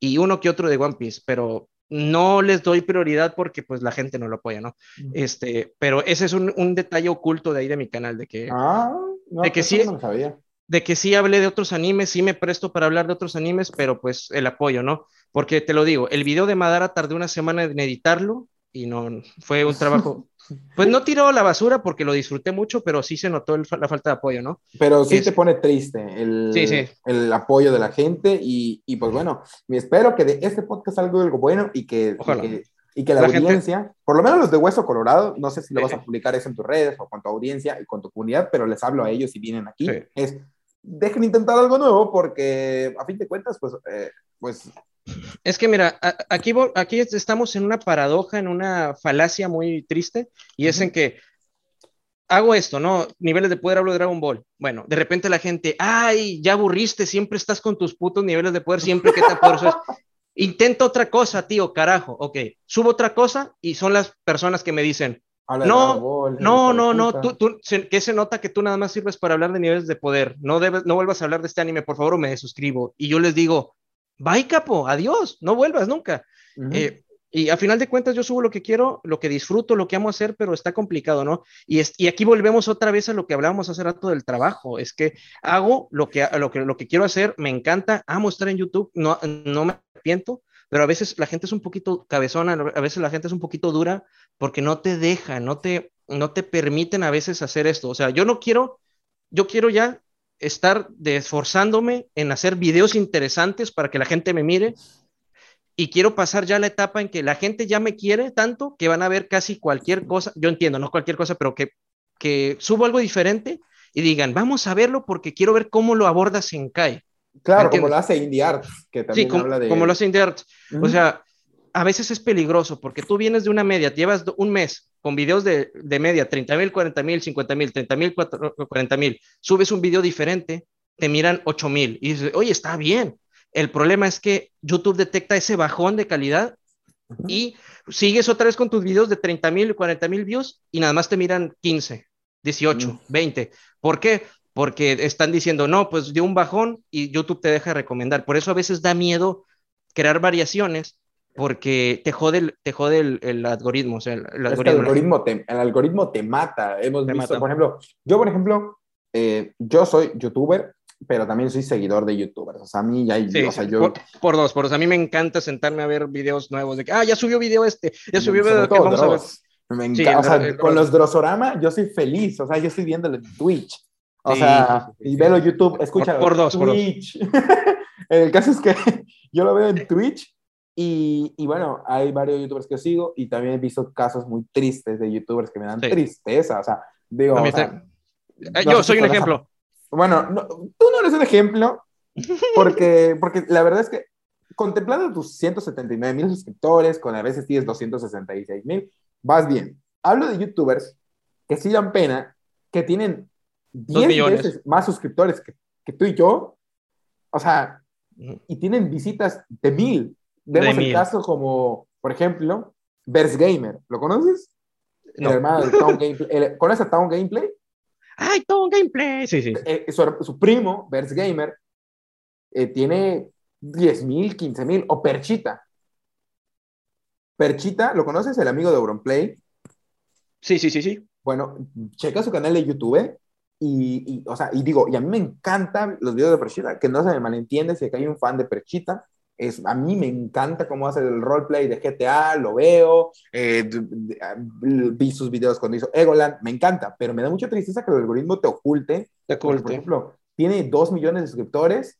y uno que otro de One Piece, pero no les doy prioridad porque pues la gente no lo apoya, ¿no? Este, pero ese es un, un, detalle oculto de ahí de mi canal, de que, ah, no, de que sí, no de que sí hablé de otros animes, sí me presto para hablar de otros animes, pero pues el apoyo, ¿no? Porque te lo digo, el video de Madara tardé una semana en editarlo y no, fue un trabajo, pues no tiró la basura porque lo disfruté mucho, pero sí se notó el, la falta de apoyo, ¿no? Pero sí es, te pone triste el, sí, sí. el apoyo de la gente y, y, pues bueno, me espero que de este podcast salga algo bueno y que, y que, y que la, la, audiencia, gente... por lo menos los de Hueso Colorado, no sé si lo vas a publicar eso en tus redes o con tu audiencia y con tu comunidad, pero les hablo a ellos si vienen aquí, es dejen intentar algo nuevo porque a fin de cuentas, pues, eh, pues es que mira, aquí, aquí estamos en una paradoja, en una falacia muy triste, y es uh -huh. en que hago esto, ¿no? Niveles de poder, hablo de Dragon Ball. Bueno, de repente la gente, ay, ya aburriste, siempre estás con tus putos niveles de poder, siempre que te poderoso es. Intento otra cosa, tío, carajo. Ok, subo otra cosa y son las personas que me dicen, no, Ball, no, no, no, tú, tú, que se nota que tú nada más sirves para hablar de niveles de poder. No, debes, no vuelvas a hablar de este anime, por favor, me desuscribo. Y yo les digo, bye capo, adiós, no vuelvas nunca. Uh -huh. eh, y a final de cuentas yo subo lo que quiero, lo que disfruto, lo que amo hacer, pero está complicado, ¿no? Y, es, y aquí volvemos otra vez a lo que hablábamos hace rato del trabajo, es que hago lo que, lo que, lo que quiero hacer, me encanta, amo estar en YouTube, no, no me arrepiento, pero a veces la gente es un poquito cabezona, a veces la gente es un poquito dura porque no te deja, no te, no te permiten a veces hacer esto. O sea, yo no quiero, yo quiero ya estar de esforzándome en hacer videos interesantes para que la gente me mire y quiero pasar ya la etapa en que la gente ya me quiere tanto que van a ver casi cualquier cosa, yo entiendo, no cualquier cosa, pero que que subo algo diferente y digan, vamos a verlo porque quiero ver cómo lo abordas en CAI. Claro, como lo hace Indie Arts, que también sí, habla de... como lo hace Indie Arts. O sea, a veces es peligroso porque tú vienes de una media, llevas un mes con videos de, de media, 30 mil, 40 mil, 50 mil, 30 mil, 40 mil, subes un video diferente, te miran 8 mil y dices, oye, está bien. El problema es que YouTube detecta ese bajón de calidad y sigues otra vez con tus videos de 30 mil, 40 mil views y nada más te miran 15, 18, 20. ¿Por qué? Porque están diciendo, no, pues dio un bajón y YouTube te deja recomendar. Por eso a veces da miedo crear variaciones porque te jode el, te jode el, algoritmo. O sea, el, algoritmo, te, el algoritmo te mata. Hemos visto, por ejemplo, yo, por ejemplo, eh, yo soy youtuber, pero también soy seguidor de youtubers. O sea, a mí ya hay, o sea, yo... Por, dos, por dos. A mí me encanta sentarme a ver videos nuevos de que, ah, ya subió video este, ya subió video que vamos a ver. Me encanta, o sea, con los Drosorama yo soy feliz, o sea, yo estoy viéndolo en Twitch. O sea, y velo YouTube, escucha por, dos, Twitch. Por dos. el caso es que yo lo veo en Twitch y, y, bueno, hay varios youtubers que sigo y también he visto casos muy tristes de youtubers que me dan tristeza. O sea, digo. O sea, yo soy un ejemplo. Bueno, tú no eres un ejemplo porque, porque la verdad es que contemplando tus 179 mil suscriptores, con a veces tienes 266 mil, vas bien. Hablo de youtubers que sí dan pena, que tienen 10 veces más suscriptores que, que, tú y yo, o sea, y tienen visitas de mil. Vemos el caso como, por ejemplo, Verse Gamer. ¿Lo conoces? El hermano de Town Gameplay. ¿Conoces a Town Gameplay? ¡Ay, Town Gameplay! Sí, sí. Eh, su, primo, Verse Gamer, eh, tiene 10 mil, 15 mil. O Perchita. Perchita, ¿lo conoces? El amigo de Auronplay. Sí, sí, sí, sí. Bueno, checa su canal de YouTube y, o sea, y digo, y a mí me encantan los videos de Perchita, que no se me malentiende si hay un fan de Perchita, es, a mí me encanta cómo hace el roleplay de GTA, lo veo, eh, vi sus videos cuando hizo Egoland, me encanta, pero me da mucha tristeza que el algoritmo te oculte. Te oculte. por ejemplo, tiene 2 millones de suscriptores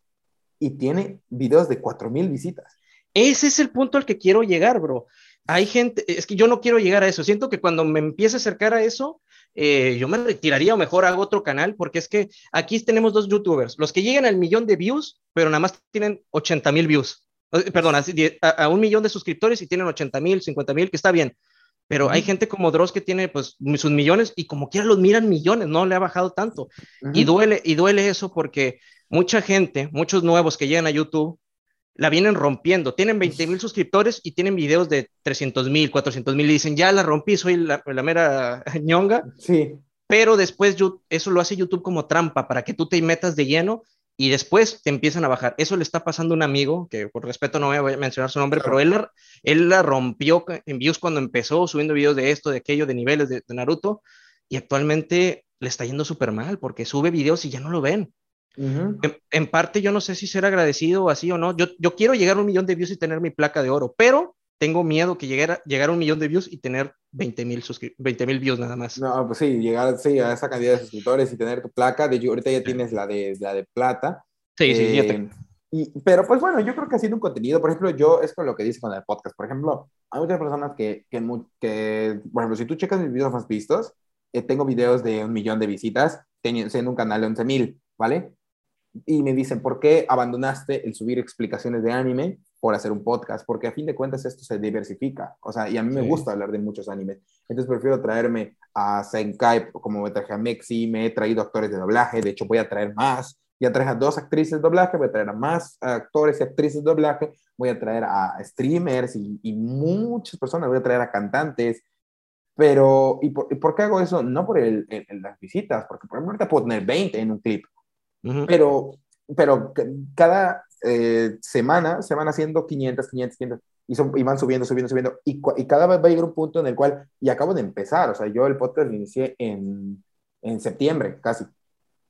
y tiene videos de 4 mil visitas. Ese es el punto al que quiero llegar, bro. Hay gente, es que yo no quiero llegar a eso. Siento que cuando me empiece a acercar a eso, eh, yo me retiraría o mejor hago otro canal, porque es que aquí tenemos dos youtubers, los que llegan al millón de views, pero nada más tienen 80 mil views. Perdón, a, un millón de suscriptores y tienen 80 mil, 50 mil, que está bien. Pero hay gente como Dross que tiene pues sus millones y como quiera los miran millones, no le ha bajado tanto. Y duele, y duele eso porque mucha gente, muchos nuevos que llegan a YouTube, la vienen rompiendo. Tienen 20 mil suscriptores y tienen videos de 300 mil, 400 mil y dicen, ya la rompí, soy la, la mera ñonga. Sí. Pero después yo, eso lo hace YouTube como trampa para que tú te metas de lleno y después te empiezan a bajar. Eso le está pasando a un amigo, que por respeto no voy a mencionar su nombre, pero él, él la rompió en views cuando empezó subiendo videos de esto, de aquello, de niveles de, Naruto, y actualmente le está yendo súper mal porque sube videos y ya no lo ven. en, parte yo no sé si ser agradecido así o no. Yo, yo quiero llegar a un millón de views y tener mi placa de oro, pero tengo miedo que llegue a, llegar a un millón de views y tener 20 mil 20, views nada más. No, pues sí, llegar sí, a esa cantidad de suscriptores y tener tu placa. De ahorita ya tienes la de, la de plata. Sí, sí, ya tengo. Y, pero pues bueno, yo creo que haciendo un contenido, por ejemplo, yo es con lo que dice con el podcast. Por ejemplo, hay muchas personas que, que, que por ejemplo, si tú checas mis videos más vistos, eh, tengo videos de un millón de visitas, siendo un canal de 11 mil, ¿vale? Y me dicen, ¿por qué abandonaste el subir explicaciones de anime por hacer un podcast, porque a fin de cuentas esto se diversifica, o sea, y a mí me gusta hablar de muchos animes, entonces prefiero traerme a Senkai, como me traje a Mexi, me he traído actores de doblaje, de hecho voy a traer más, ya traje a dos actrices de doblaje, voy a traer a más actores y actrices de doblaje, voy a traer a streamers y, muchas personas, voy a traer a cantantes, pero, ¿y por, qué hago eso? No por el, las visitas, porque por ejemplo ahorita puedo tener 20 en un clip, pero, pero cada eh, semana se van haciendo 500, 500, 500 y, son, y van subiendo, subiendo, subiendo. Y, y, cada vez va a llegar un punto en el cual, y acabo de empezar, o sea, yo el podcast lo inicié en, en septiembre casi.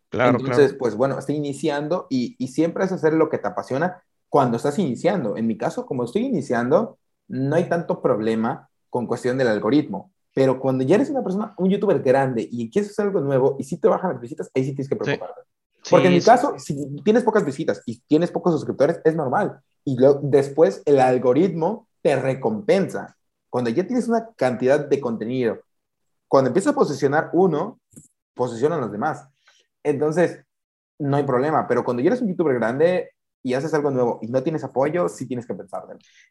Claro, Entonces, pues bueno, estoy iniciando y, y siempre es hacer lo que te apasiona cuando estás iniciando. En mi caso, como estoy iniciando, no hay tanto problema con cuestión del algoritmo. Pero cuando ya eres una persona, un youtuber grande y quieres hacer algo nuevo y si te bajan las visitas, ahí sí tienes que preocuparte. Porque en mi caso, si tienes pocas visitas y tienes pocos suscriptores, es normal. Y luego, después el algoritmo te recompensa. Cuando ya tienes una cantidad de contenido, cuando empiezas a posicionar uno, posicionan los demás. Entonces, no hay problema, pero cuando ya eres un youtuber grande y haces algo nuevo y no tienes apoyo, sí tienes que pensar.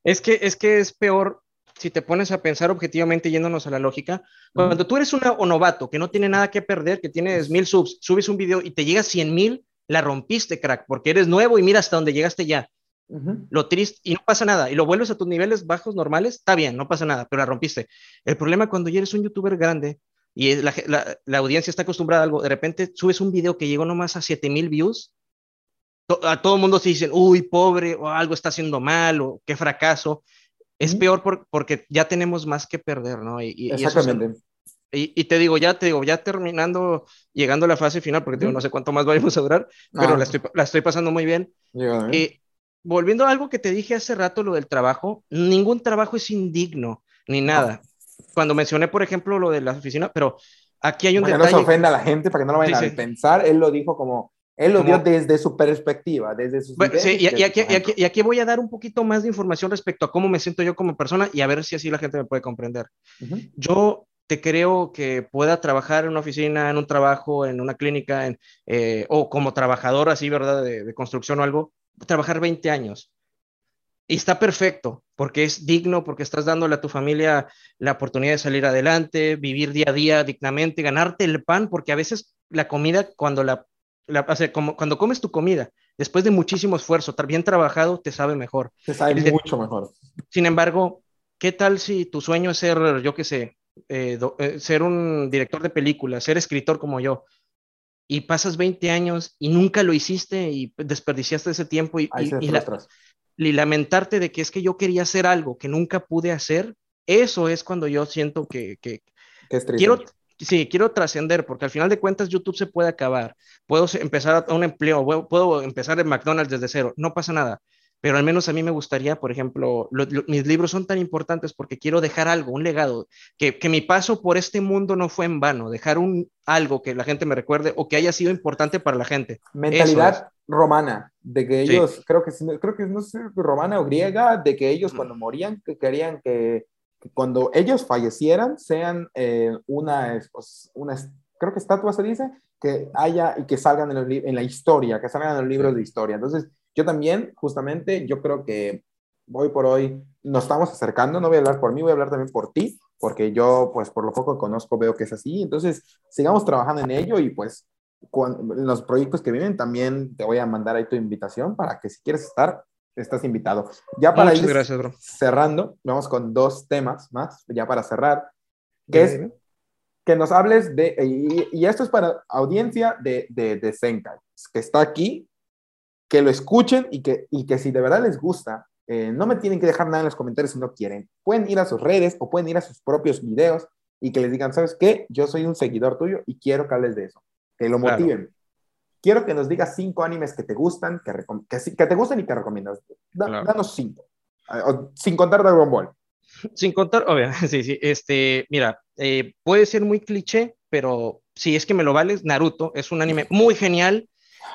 Es que es que es peor si te pones a pensar objetivamente yéndonos a la lógica, cuando tú eres un novato que no tiene nada que perder, que tienes mil subs, subes un video y te llega a cien mil, la rompiste, crack, porque eres nuevo y mira hasta dónde llegaste ya. Lo triste, y no pasa nada, y lo vuelves a tus niveles bajos normales, está bien, no pasa nada, pero la rompiste. El problema cuando ya eres un youtuber grande y la, la, audiencia está acostumbrada a algo, de repente subes un video que llegó nomás a mil views, a todo el mundo se dicen, uy, pobre, o algo está haciendo mal, o qué fracaso. Es peor porque ya tenemos más que perder, ¿no? Y, Exactamente. Y, te digo, ya te digo, ya terminando, llegando a la fase final, porque no sé cuánto más vamos a durar, pero ah. la, estoy, la, estoy, pasando muy bien. y volviendo a algo que te dije hace rato, lo del trabajo, ningún trabajo es indigno, ni nada. Cuando mencioné, por ejemplo, lo de la oficina, pero aquí hay un para detalle. Que no se ofenda a la gente, para que no lo vayan a pensar, él lo dijo como, él lo dio desde su perspectiva, desde su... Sí, y, aquí, y, aquí, voy a dar un poquito más de información respecto a cómo me siento yo como persona y a ver si así la gente me puede comprender. Yo te creo que pueda trabajar en una oficina, en un trabajo, en una clínica, en, eh, o como trabajador así, ¿verdad? De, construcción o algo, trabajar 20 años. Y está perfecto, porque es digno, porque estás dándole a tu familia la oportunidad de salir adelante, vivir día a día dignamente, ganarte el pan, porque a veces la comida, cuando la, como, cuando comes tu comida, después de muchísimo esfuerzo, bien trabajado, te sabe mejor. Te sabe mucho mejor. Sin embargo, ¿qué tal si tu sueño es ser, yo qué sé, eh, eh, ser un director de películas, ser escritor como yo, y pasas 20 años y nunca lo hiciste y desperdiciaste ese tiempo y, y, lamentarte de que es que yo quería hacer algo que nunca pude hacer, eso es cuando yo siento que, que, quiero, sí, quiero trascender, porque al final de cuentas YouTube se puede acabar, puedo empezar a un empleo, puedo empezar en McDonald's desde cero, no pasa nada, pero al menos a mí me gustaría, por ejemplo, mis libros son tan importantes porque quiero dejar algo, un legado, que, que, mi paso por este mundo no fue en vano, dejar un algo que la gente me recuerde o que haya sido importante para la gente. Mentalidad romana, de que ellos, creo que creo que no sé, romana o griega, de que ellos cuando morían que querían que, cuando ellos fallecieran sean eh, una, una, creo que estatua se dice, que haya y que salgan en, en la historia, que salgan en los libros de historia. Entonces, yo también, justamente, yo creo que hoy por hoy nos estamos acercando, no voy a hablar por mí, voy a hablar también por ti, porque yo, pues, por lo poco que conozco, veo que es así. Entonces, sigamos trabajando en ello y, pues, con los proyectos que vienen, también te voy a mandar ahí tu invitación para que si quieres estar, estás invitado. Ya para ir cerrando, vamos con dos temas más, ya para cerrar, que es que nos hables de, y, esto es para audiencia de, de, de Senkai, que está aquí, que lo escuchen y que, y que si de verdad les gusta, eh, no me tienen que dejar nada en los comentarios si no quieren. Pueden ir a sus redes o pueden ir a sus propios videos y que les digan, ¿sabes qué? Yo soy un seguidor tuyo y quiero que hables de eso. Que lo motiven. Quiero que nos digas cinco animes que te gustan, que, que, que te gustan y que recomiendas. Danos cinco. Ah, sin contar Dragon Ball. Sin contar, obviamente, sí, sí. Este, mira, eh, puede ser muy cliché, pero si es que me lo vales, Naruto es un anime muy genial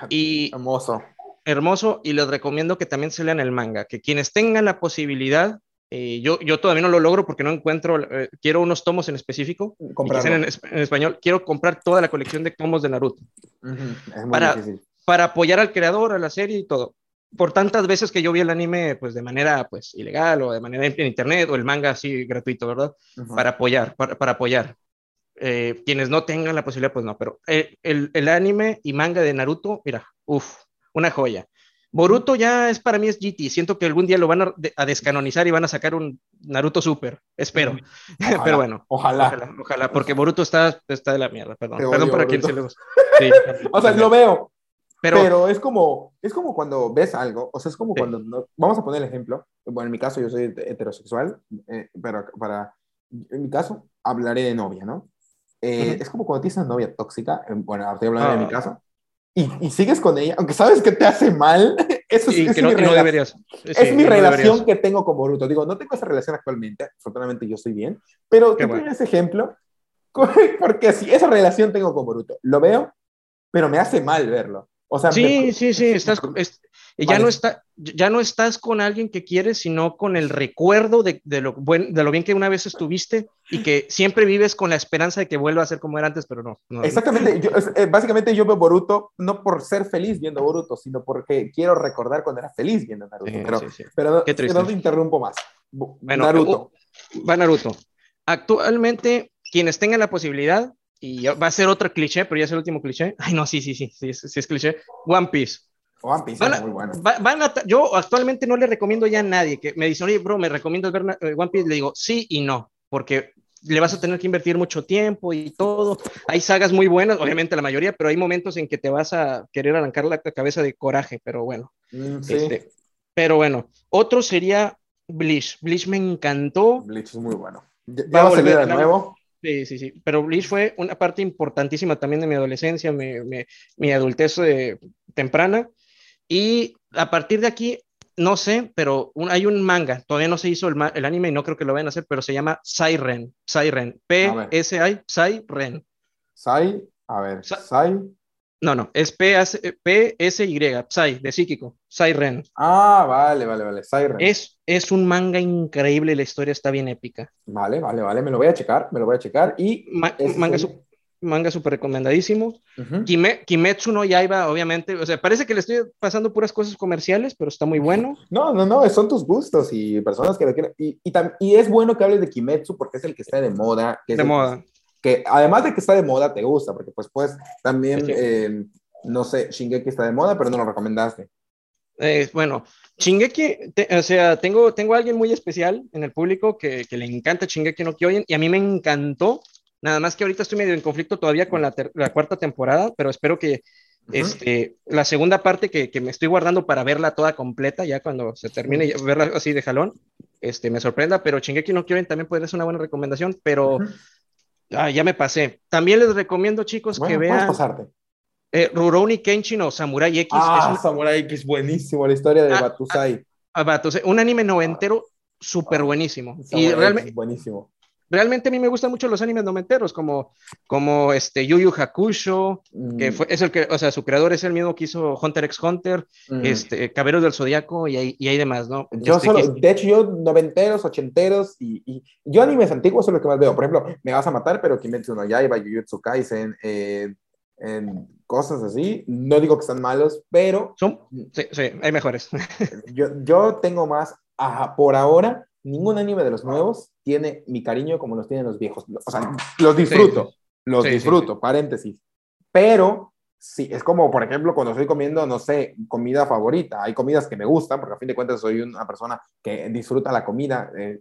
y hermoso hermoso y les recomiendo que también se lean el manga, que quienes tengan la posibilidad, eh, yo, yo todavía no lo logro porque no encuentro, eh, quiero unos tomos en específico, en, español, quiero comprar toda la colección de tomos de Naruto. para, para apoyar al creador, a la serie y todo. Por tantas veces que yo vi el anime pues de manera pues ilegal o de manera en internet o el manga así gratuito, ¿verdad? Para apoyar, para, para apoyar. Eh, quienes no tengan la posibilidad, pues no, pero el, el, anime y manga de Naruto, mira, uff, una joya. Boruto ya es para mí es GT. Siento que algún día lo van a, descanonizar y van a sacar un Naruto Super. Espero. Pero bueno. Ojalá. ojalá. porque Boruto está, está de la mierda. Perdón. Perdón para quien se le gusta. o sea, lo veo. Pero, es como es como cuando ves algo, o sea, es como cuando vamos a poner el ejemplo. Bueno, en mi caso yo soy heterosexual, eh, pero para en mi caso hablaré de novia, ¿no? Eh, es como cuando tienes una novia tóxica, bueno, estoy hablando de mi ah. caso, y, sigues con ella, aunque sabes que te hace mal, eso es, que no, mi, deberías. es mi relación que tengo con Boruto. Digo, no tengo esa relación actualmente, afortunadamente yo estoy bien, pero te bueno. ese ejemplo, porque si esa relación tengo con Boruto, lo veo, pero me hace mal verlo. O sea, sí, sí, sí, estás, ya no, está, ya no estás con alguien que quieres, sino con el recuerdo de, lo, buen, de lo bien que una vez estuviste y que siempre vives con la esperanza de que vuelva a ser como era antes, pero no. Exactamente, yo, eh, básicamente yo veo Boruto no por ser feliz viendo Boruto, sino porque quiero recordar cuando era feliz viendo Naruto. pero, pero no te interrumpo más. Naruto. Uh, va Naruto. Actualmente, quienes tengan la posibilidad, y va a ser otro cliché, pero ya es el último cliché. Ay, no, sí, sí, sí, sí, sí, es cliché. One Piece. One Piece es muy bueno. yo actualmente no le recomiendo ya a nadie que me dice, oye, bro, ¿me recomiendo ver eh, One Piece? Le digo, sí y no, porque le vas a tener que invertir mucho tiempo y todo. Hay sagas muy buenas, obviamente la mayoría, pero hay momentos en que te vas a querer arrancar la cabeza de coraje, pero bueno. Mm, sí. Este, pero bueno, otro sería Bleach. Bleach me encantó. Bleach es muy bueno. va a salir de nuevo. Sí, sí, sí. Pero Bleach fue una parte importantísima también de mi adolescencia, mi, mi, adultez eh, temprana. Y a partir de aquí, no sé, pero hay un manga, todavía no se hizo el, el, anime y no creo que lo vayan a hacer, pero se llama Siren. Siren. P-S-I, Siren. Sai, a ver, Sai. No, no, es P-S-Y, Psy, de psíquico, Siren. Ah, vale, vale, vale, Siren. Es, es un manga increíble, la historia está bien épica. Vale, vale, vale, me lo voy a checar, me lo voy a checar. Y manga, manga súper recomendadísimo. Kimetsu no Yaiba, obviamente, o sea, parece que le estoy pasando puras cosas comerciales, pero está muy bueno. No, no, no, son tus gustos y personas que lo quieren. Y, y, y es bueno que hables de Kimetsu porque es el que está de moda. de moda que además de que está de moda, te gusta, porque pues, pues también, eh, no sé, Shingeki está de moda, pero no lo recomendaste. Eh, bueno, Shingeki, o sea, tengo, tengo a alguien muy especial en el público que, que le encanta Shingeki no Kyojin y a mí me encantó, nada más que ahorita estoy medio en conflicto todavía con la, la cuarta temporada, pero espero que este, la segunda parte que, que, me estoy guardando para verla toda completa, ya cuando se termine, verla así de jalón, este, me sorprenda, pero Shingeki no Kyojin también puede ser una buena recomendación, pero... Ah, ya me pasé. También les recomiendo, chicos, que vean. pasarte. Eh, Rurouni Kenshin o Samurai X. Ah, Samurai X, buenísimo, la historia de ah, Batusai. Ah, Batusai. Un anime noventero súper buenísimo. y realmente. Buenísimo realmente a mí me gustan mucho los animes noventeros, como, como este Yu Yu Hakusho, que mm. fue, es el que, o sea, su creador es el mismo que hizo Hunter x Hunter, mm. este, Caberos del Zodiaco y hay, y hay demás, ¿no? Yo este, solo, de hecho, yo noventeros, ochenteros y, y, yo animes antiguos son los que más veo. Por ejemplo, Me vas a matar, pero Kimetsu no Yaiba, Jujutsu Kaisen, eh, en cosas así. No digo que están malos, pero... Son, sí, sí, hay mejores. yo, yo tengo más, por ahora, ningún anime de los nuevos tiene mi cariño como los tienen los viejos. O sea, los disfruto, los disfruto, paréntesis. Pero sí, es como, por ejemplo, cuando estoy comiendo, no sé, comida favorita. Hay comidas que me gustan, porque a fin de cuentas soy una persona que disfruta la comida. Eh,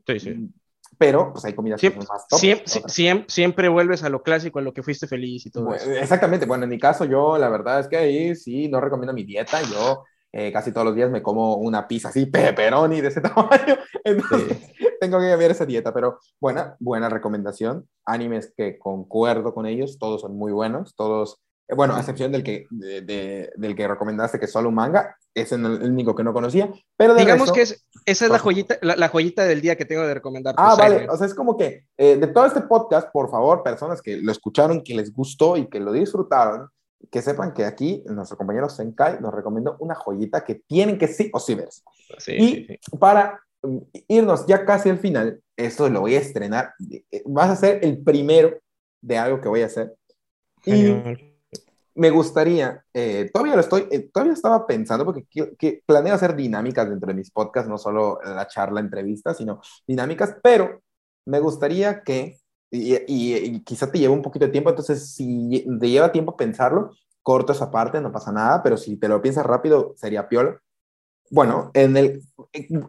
pero, pues hay comidas que son más top. Siempre, siempre, vuelves a lo clásico, a lo que fuiste feliz y todo eso. Exactamente. Bueno, en mi caso, yo la verdad es que ahí sí no recomiendo mi dieta. Yo eh, casi todos los días me como una pizza así, pepperoni de ese tamaño. Entonces, tengo que cambiar esa dieta, pero buena, buena recomendación. Animes que concuerdo con ellos, todos son muy buenos, todos, eh, bueno, a excepción del que, del que recomendaste que es solo un manga, es el único que no conocía, pero digamos que es, esa es la joyita, la, joyita del día que tengo de recomendar. Ah, vale, o sea, es como que eh, de todo este podcast, por favor, personas que lo escucharon, que les gustó y que lo disfrutaron, que sepan que aquí nuestro compañero Senkai nos recomendó una joyita que tienen que sí o sí ver. y para mm, irnos ya casi al final, esto lo voy a estrenar. Eh, vas a ser el primero de algo que voy a hacer. Y me gustaría, eh, todavía lo estoy, eh, todavía estaba pensando porque que, planeo hacer dinámicas dentro de mis podcasts, no solo la charla, entrevista, sino dinámicas, pero me gustaría que y, quizá te lleva un poquito de tiempo, entonces si te lleva tiempo pensarlo, corto esa parte, no pasa nada, pero si te lo piensas rápido, sería piola. Bueno, en el,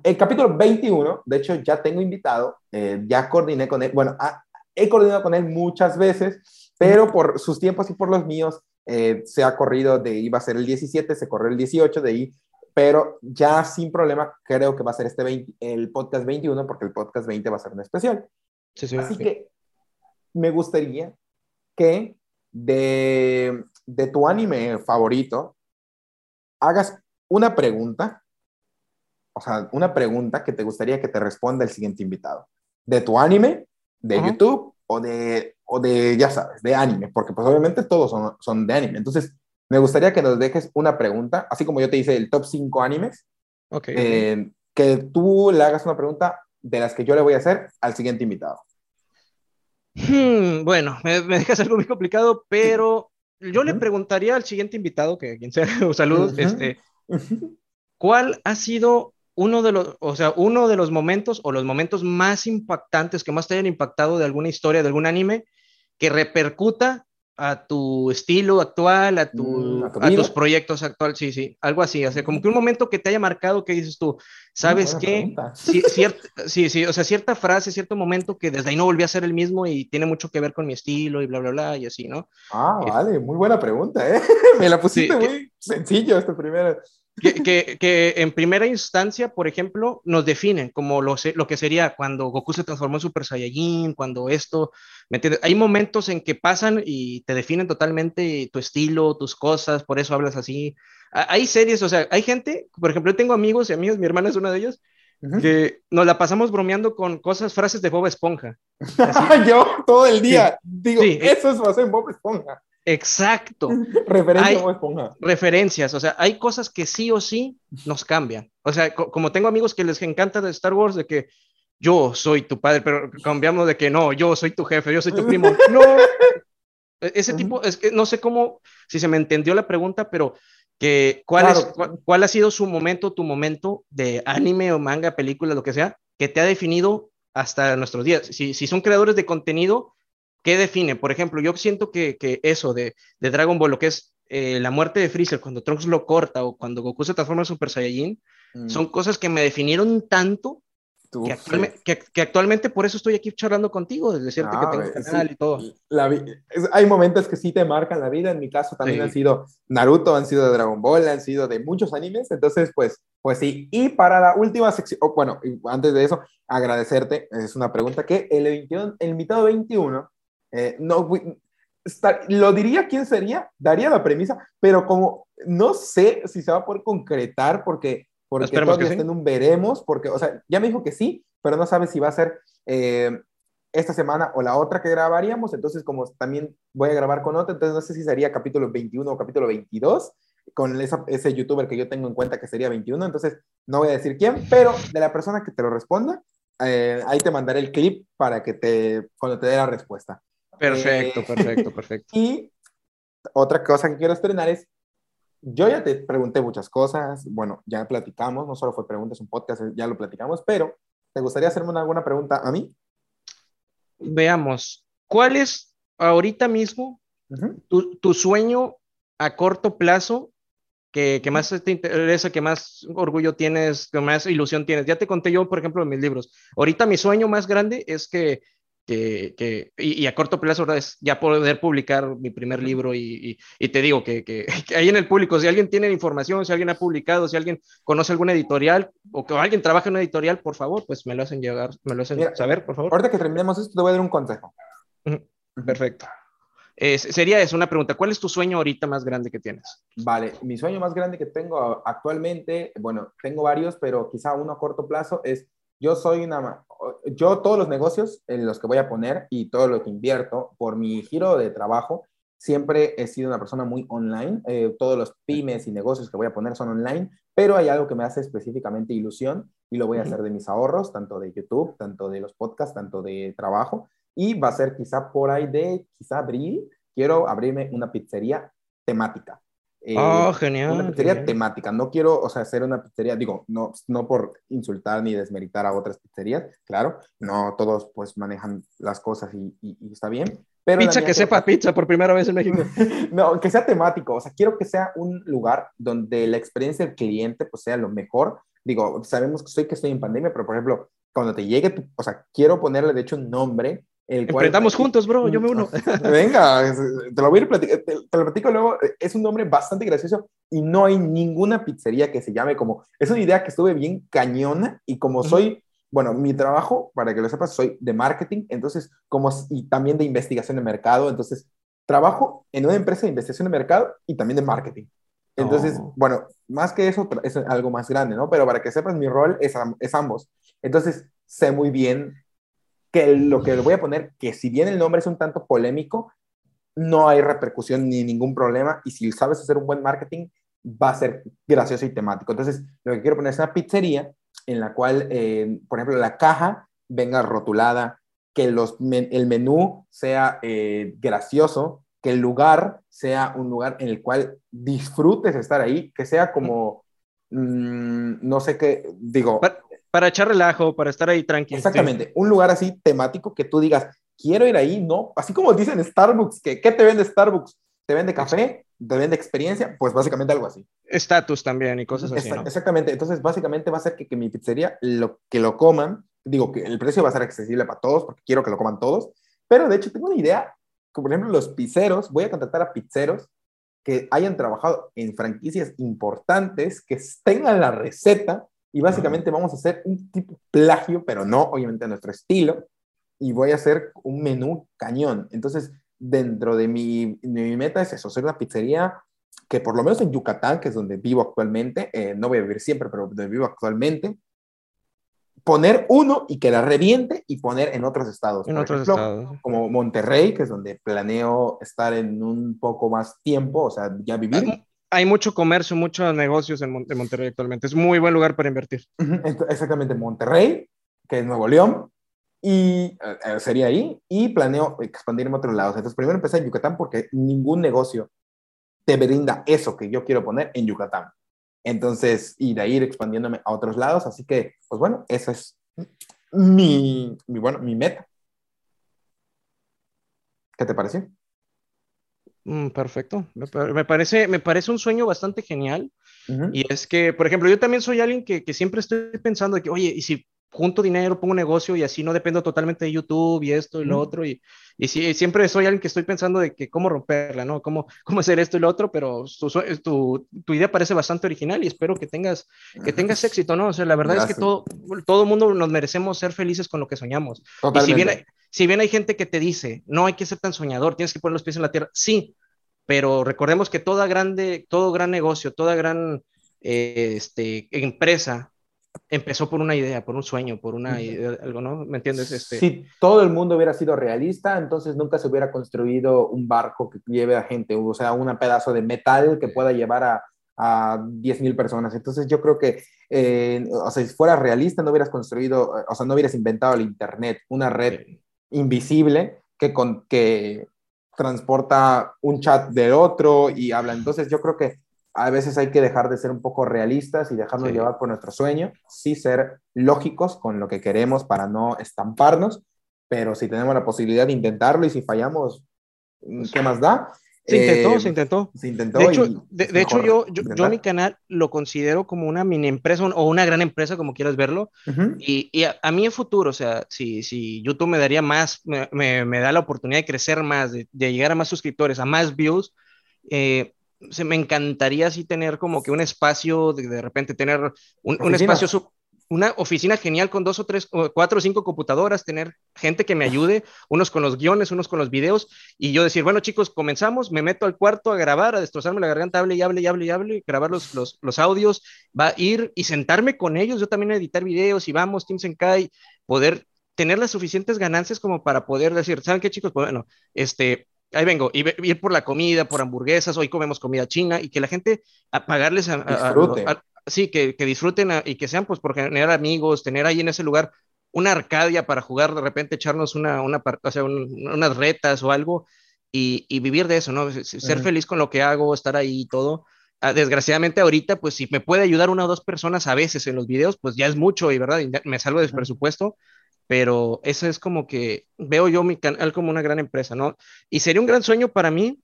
el capítulo 21, de hecho ya tengo invitado, eh, ya coordiné con él, bueno, ah, he coordinado con él muchas veces, pero por sus tiempos y por los míos, eh, se ha corrido de, iba a ser el 17, se corrió el 18, de ahí pero ya sin problema creo que va a ser este el podcast 21 porque el podcast 20 va a ser un especial. Así que me gustaría que de, de tu anime favorito hagas una pregunta, o sea, una pregunta que te gustaría que te responda el siguiente invitado. De tu anime, de YouTube o de, o de, ya sabes, de anime, porque pues obviamente todos son, son de anime. Entonces, me gustaría que nos dejes una pregunta, así como yo te hice el top 5 animes, okay, eh, que tú le hagas una pregunta de las que yo le voy a hacer al siguiente invitado. Hmm, bueno, me, me, dejas algo muy complicado, pero yo le preguntaría al siguiente invitado, que quien sea, saludos, este, ¿cuál ha sido uno de los, o sea, uno de los momentos o los momentos más impactantes que más te hayan impactado de alguna historia, de algún anime, que repercuta a tu estilo actual, a, tu, mm, a, tus proyectos actuales, sí, sí, algo así, o sea, como que un momento que te haya marcado que dices tú, ¿sabes qué? Sí, sí, sí, o sea, cierta frase, cierto momento que desde ahí no volví a ser el mismo y tiene mucho que ver con mi estilo y bla, bla, bla, y así, ¿no? Ah, vale, muy buena pregunta, ¿eh? Me la pusiste muy sencillo esta primera que, que, en primera instancia, por ejemplo, nos definen como lo, lo, que sería cuando Goku se transformó en Super Saiyajin, cuando esto, ¿me entiendes? Hay momentos en que pasan y te definen totalmente tu estilo, tus cosas, por eso hablas así. Hay series, o sea, hay gente, por ejemplo, yo tengo amigos y amigos, mi hermana es una de ellos, que nos la pasamos bromeando con cosas, frases de Bob Esponja. yo todo el día digo, eso es hacer Bob Esponja. Exacto. Referencias, referencias, o sea, hay cosas que sí o sí nos cambian. O sea, como tengo amigos que les encanta de Star Wars, de que yo soy tu padre, pero cambiamos de que no, yo soy tu jefe, yo soy tu primo. No, e-, ese tipo, es que no sé cómo, si se me entendió la pregunta, pero que cuál, es, cuál, ha sido su momento, tu momento de anime o manga, película, lo que sea, que te ha definido hasta nuestros días. Si, si son creadores de contenido, ¿qué define? Por ejemplo, yo siento que, que eso de, de, Dragon Ball, lo que es eh, la muerte de Freezer, cuando Trunks lo corta o cuando Goku se transforma en Super Saiyajin, mm. son cosas que me definieron tanto que, actualmente, que, actualmente, por eso estoy aquí charlando contigo, es decirte que ah, tengo canal y todo. La, hay momentos que sí te marcan la vida, en mi caso también han sido Naruto, han sido de Dragon Ball, han sido de muchos animes, entonces pues, pues sí. Y para la última sección, bueno, antes de eso, agradecerte, es una pregunta que el, 21, el invitado 21 eh, no, lo diría quién sería, daría la premisa, pero como no sé si se va a poder concretar porque, porque todavía está en un veremos, porque, o sea, ya me dijo que sí, pero no sabe si va a ser eh, esta semana o la otra que grabaríamos, entonces como también voy a grabar con otra, entonces no sé si sería capítulo 21 o capítulo 22, con ese youtuber que yo tengo en cuenta que sería 21, entonces no voy a decir quién, pero de la persona que te lo responda, eh, ahí te mandaré el clip para que te, cuando te dé la respuesta. Perfecto, eh, perfecto, perfecto. Y otra cosa que quiero estrenar es, yo ya te pregunté muchas cosas, bueno, ya platicamos, no solo fue preguntas, un podcast, ya lo platicamos, pero ¿te gustaría hacerme alguna pregunta a mí? Veamos, ¿cuál es ahorita mismo tu, tu, sueño a corto plazo que, que, más te interesa, que más orgullo tienes, que más ilusión tienes? Ya te conté yo, por ejemplo, en mis libros. Ahorita mi sueño más grande es que que, y, a corto plazo es ya poder publicar mi primer libro y, y, te digo que, que, ahí en el público, si alguien tiene información, si alguien ha publicado, si alguien conoce alguna editorial o que alguien trabaja en una editorial, por favor, pues me lo hacen llegar, me lo hacen saber, por favor. Ahorita que terminemos esto, te voy a dar un consejo. Perfecto. sería eso, una pregunta, ¿cuál es tu sueño ahorita más grande que tienes? Vale, mi sueño más grande que tengo actualmente, bueno, tengo varios, pero quizá uno a corto plazo es yo soy una, yo todos los negocios en los que voy a poner y todo lo que invierto por mi giro de trabajo, siempre he sido una persona muy online. Eh, todos los pymes y negocios que voy a poner son online, pero hay algo que me hace específicamente ilusión y lo voy a hacer de mis ahorros, tanto de YouTube, tanto de los podcasts, tanto de trabajo. Y va a ser quizá por ahí de, quizá abril, quiero abrirme una pizzería temática. Eh, oh, genial. Una pizzería temática. No quiero, o sea, hacer una pizzería, digo, no, no por insultar ni desmeritar a otras pizzerías, claro, no todos pues manejan las cosas y, y, está bien. Pero pizza que sepa pizza por primera vez en México. no, que sea temático, o sea, quiero que sea un lugar donde la experiencia del cliente pues sea lo mejor. Digo, sabemos que estoy, que estoy en pandemia, pero por ejemplo, cuando te llegue, o sea, quiero ponerle de hecho un nombre el Enfrentamos juntos, bro, yo me uno. Venga, te lo voy a platicar, te, lo platico luego. Es un nombre bastante gracioso y no hay ninguna pizzería que se llame como. Es una idea que estuve bien cañona y como soy, bueno, mi trabajo, para que lo sepas, soy de marketing, entonces, como, y también de investigación de mercado, entonces, trabajo en una empresa de investigación de mercado y también de marketing. Entonces, oh. bueno, más que eso, es algo más grande, ¿no? Pero para que sepas, mi rol es, es ambos. Entonces, sé muy bien que lo que le voy a poner, que si bien el nombre es un tanto polémico, no hay repercusión ni ningún problema. Y si sabes hacer un buen marketing, va a ser gracioso y temático. Entonces, lo que quiero poner es una pizzería en la cual, eh, por ejemplo, la caja venga rotulada, que los, el menú sea eh, gracioso, que el lugar sea un lugar en el cual disfrutes estar ahí, que sea como, mm, no sé qué, digo... Para, echar relajo, para estar ahí tranquilo. Exactamente, un lugar así temático que tú digas, quiero ir ahí, ¿no? Así como dicen Starbucks, que ¿qué te vende Starbucks? ¿Te vende café? ¿Te vende experiencia? Pues básicamente algo así. Estatus también y cosas así. Exactamente, entonces básicamente va a ser que, que mi pizzería, lo, que lo coman, digo que el precio va a ser accesible para todos porque quiero que lo coman todos, pero de hecho tengo una idea, como por ejemplo los pizzeros, voy a contratar a pizzeros que hayan trabajado en franquicias importantes, que tengan la receta y básicamente vamos a hacer un tipo plagio, pero no obviamente a nuestro estilo, y voy a hacer un menú cañón. Entonces, dentro de mi, mi meta es eso, hacer una pizzería que por lo menos en Yucatán, que es donde vivo actualmente, eh, no voy a vivir siempre, pero donde vivo actualmente, poner uno y que la reviente y poner en otros estados. En otros estados. Como Monterrey, que es donde planeo estar en un poco más tiempo, o sea, ya vivir. Hay, mucho comercio, muchos negocios en, Monterrey actualmente. Es muy buen lugar para invertir. Exactamente, Monterrey, que es Nuevo León, y eh, sería ahí, y planeo expandirme a otros lados. Entonces, primero empecé en Yucatán porque ningún negocio te brinda eso que yo quiero poner en Yucatán. Entonces, y de ir expandiéndome a otros lados. Así que, pues bueno, esa es mi, mi bueno, mi meta. ¿Qué te pareció? Mm, perfecto. Me, parece, me parece un sueño bastante genial. Y es que, por ejemplo, yo también soy alguien que, que siempre estoy pensando que, oye, y si junto dinero, pongo un negocio y así no dependo totalmente de YouTube y esto y lo otro. Y, y siempre soy alguien que estoy pensando de que cómo romperla, ¿no? Cómo, cómo hacer esto y lo otro, pero tu, tu, idea parece bastante original y espero que tengas, que tengas éxito, ¿no? O sea, la verdad es que todo, todo mundo nos merecemos ser felices con lo que soñamos. Y si bien, hay, si bien hay gente que te dice, no hay que ser tan soñador, tienes que poner los pies en la tierra, sí, pero recordemos que toda grande, todo gran negocio, toda gran eh, este, empresa empezó por una idea, por un sueño, por una idea, algo, ¿no? ¿Me entiendes? Este... Si todo el mundo hubiera sido realista, entonces nunca se hubiera construido un barco que lleve a gente, o sea, un pedazo de metal que pueda llevar a, a 10.000 personas. Entonces yo creo que, eh, o sea, si fuera realista, no hubieras construido, o sea, no hubieras inventado el Internet, una red invisible que, con, que transporta un chat de otro y habla. Entonces yo creo que a veces hay que dejar de ser un poco realistas y dejarnos llevar por nuestro sueño, sí ser lógicos con lo que queremos para no estamparnos, pero si tenemos la posibilidad de intentarlo y si fallamos, ¿qué más da? Se intentó, se intentó. Se intentó. De hecho, de, hecho yo, yo, mi canal lo considero como una mini empresa o una gran empresa, como quieras verlo. Y, y a, mí en futuro, o sea, si, si YouTube me daría más, me, me, da la oportunidad de crecer más, de, de, llegar a más suscriptores, a más views, eh, se me encantaría así tener como que un espacio, de, de repente tener un, espacio, una oficina genial con dos o tres, o cuatro o cinco computadoras, tener gente que me ayude, unos con los guiones, unos con los videos, y yo decir, bueno chicos, comenzamos, me meto al cuarto a grabar, a destrozarme la garganta, hable y hable y hable y hable, grabar los, los, los audios, va a ir y sentarme con ellos, yo también a editar videos y vamos, Team Senkai, poder tener las suficientes ganancias como para poder decir, ¿saben qué chicos? Pues bueno, este, ahí vengo, y ir por la comida, por hamburguesas, hoy comemos comida china y que la gente a pagarles a, sí, que, que disfruten y que sean pues por generar amigos, tener ahí en ese lugar una arcadia para jugar, de repente echarnos una, una o sea, unas retas o algo y, y, vivir de eso, ¿no? Ser feliz con lo que hago, estar ahí y todo. Ah, desgraciadamente ahorita, pues si me puede ayudar una o dos personas a veces en los videos, pues ya es mucho y verdad, me salgo del presupuesto, pero eso es como que veo yo mi canal como una gran empresa, ¿no? Y sería un gran sueño para mí,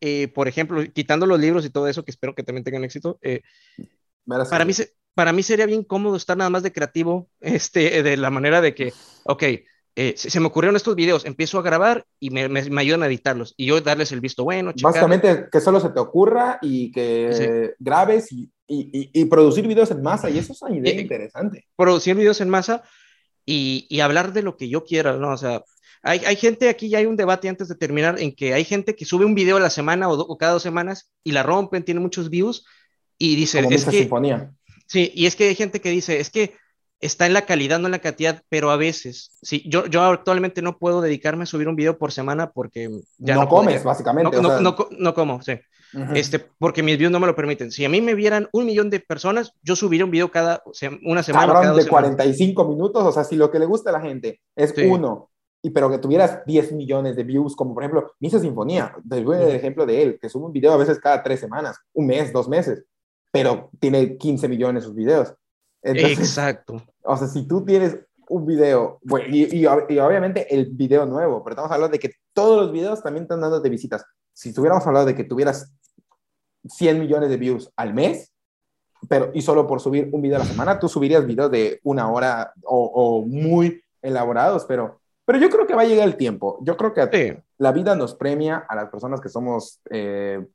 eh, por ejemplo, quitando los libros y todo eso, que espero que también tengan éxito, eh, para, mí, para mí sería bien cómodo estar nada más de creativo, este, de la manera de que, ok, eh, se, me ocurrieron estos videos, empiezo a grabar y me, me, ayudan a editarlos y yo darles el visto bueno. Básicamente que solo se te ocurra y que grabes y, y, y, producir videos en masa y eso es una idea interesante. Producir videos en masa y, hablar de lo que yo quiera, ¿no? O sea, hay, hay, gente, aquí ya hay un debate antes de terminar, en que hay gente que sube un video a la semana o, cada dos semanas y la rompen, tiene muchos views y dice, es que... Sinfonía. Sí, y es que hay gente que dice, es que está en la calidad, no en la cantidad, pero a veces, sí, yo, yo actualmente no puedo dedicarme a subir un video por semana porque ya no, comes, básicamente. No, no, no, como, sí. este, porque mis videos no me lo permiten. Si a mí me vieran un millón de personas, yo subiría un video cada una semana. Cabrón, de 45 minutos, o sea, si lo que le gusta a la gente es uno, y pero que tuvieras 10 millones de views, como por ejemplo Misa Sinfonía, te doy el ejemplo de él, que sube un video a veces cada tres semanas, un mes, dos meses, pero tiene 15 millones sus videos. Exacto. O sea, si tú tienes un video, bueno, y, obviamente el video nuevo, pero estamos hablando de que todos los videos también están dando de visitas. Si tuviéramos hablado de que tuvieras 100 millones de views al mes, pero y solo por subir un video a la semana, tú subirías videos de una hora o, muy elaborados, pero, pero yo creo que va a llegar el tiempo. Yo creo que la vida nos premia a las personas que somos, eh,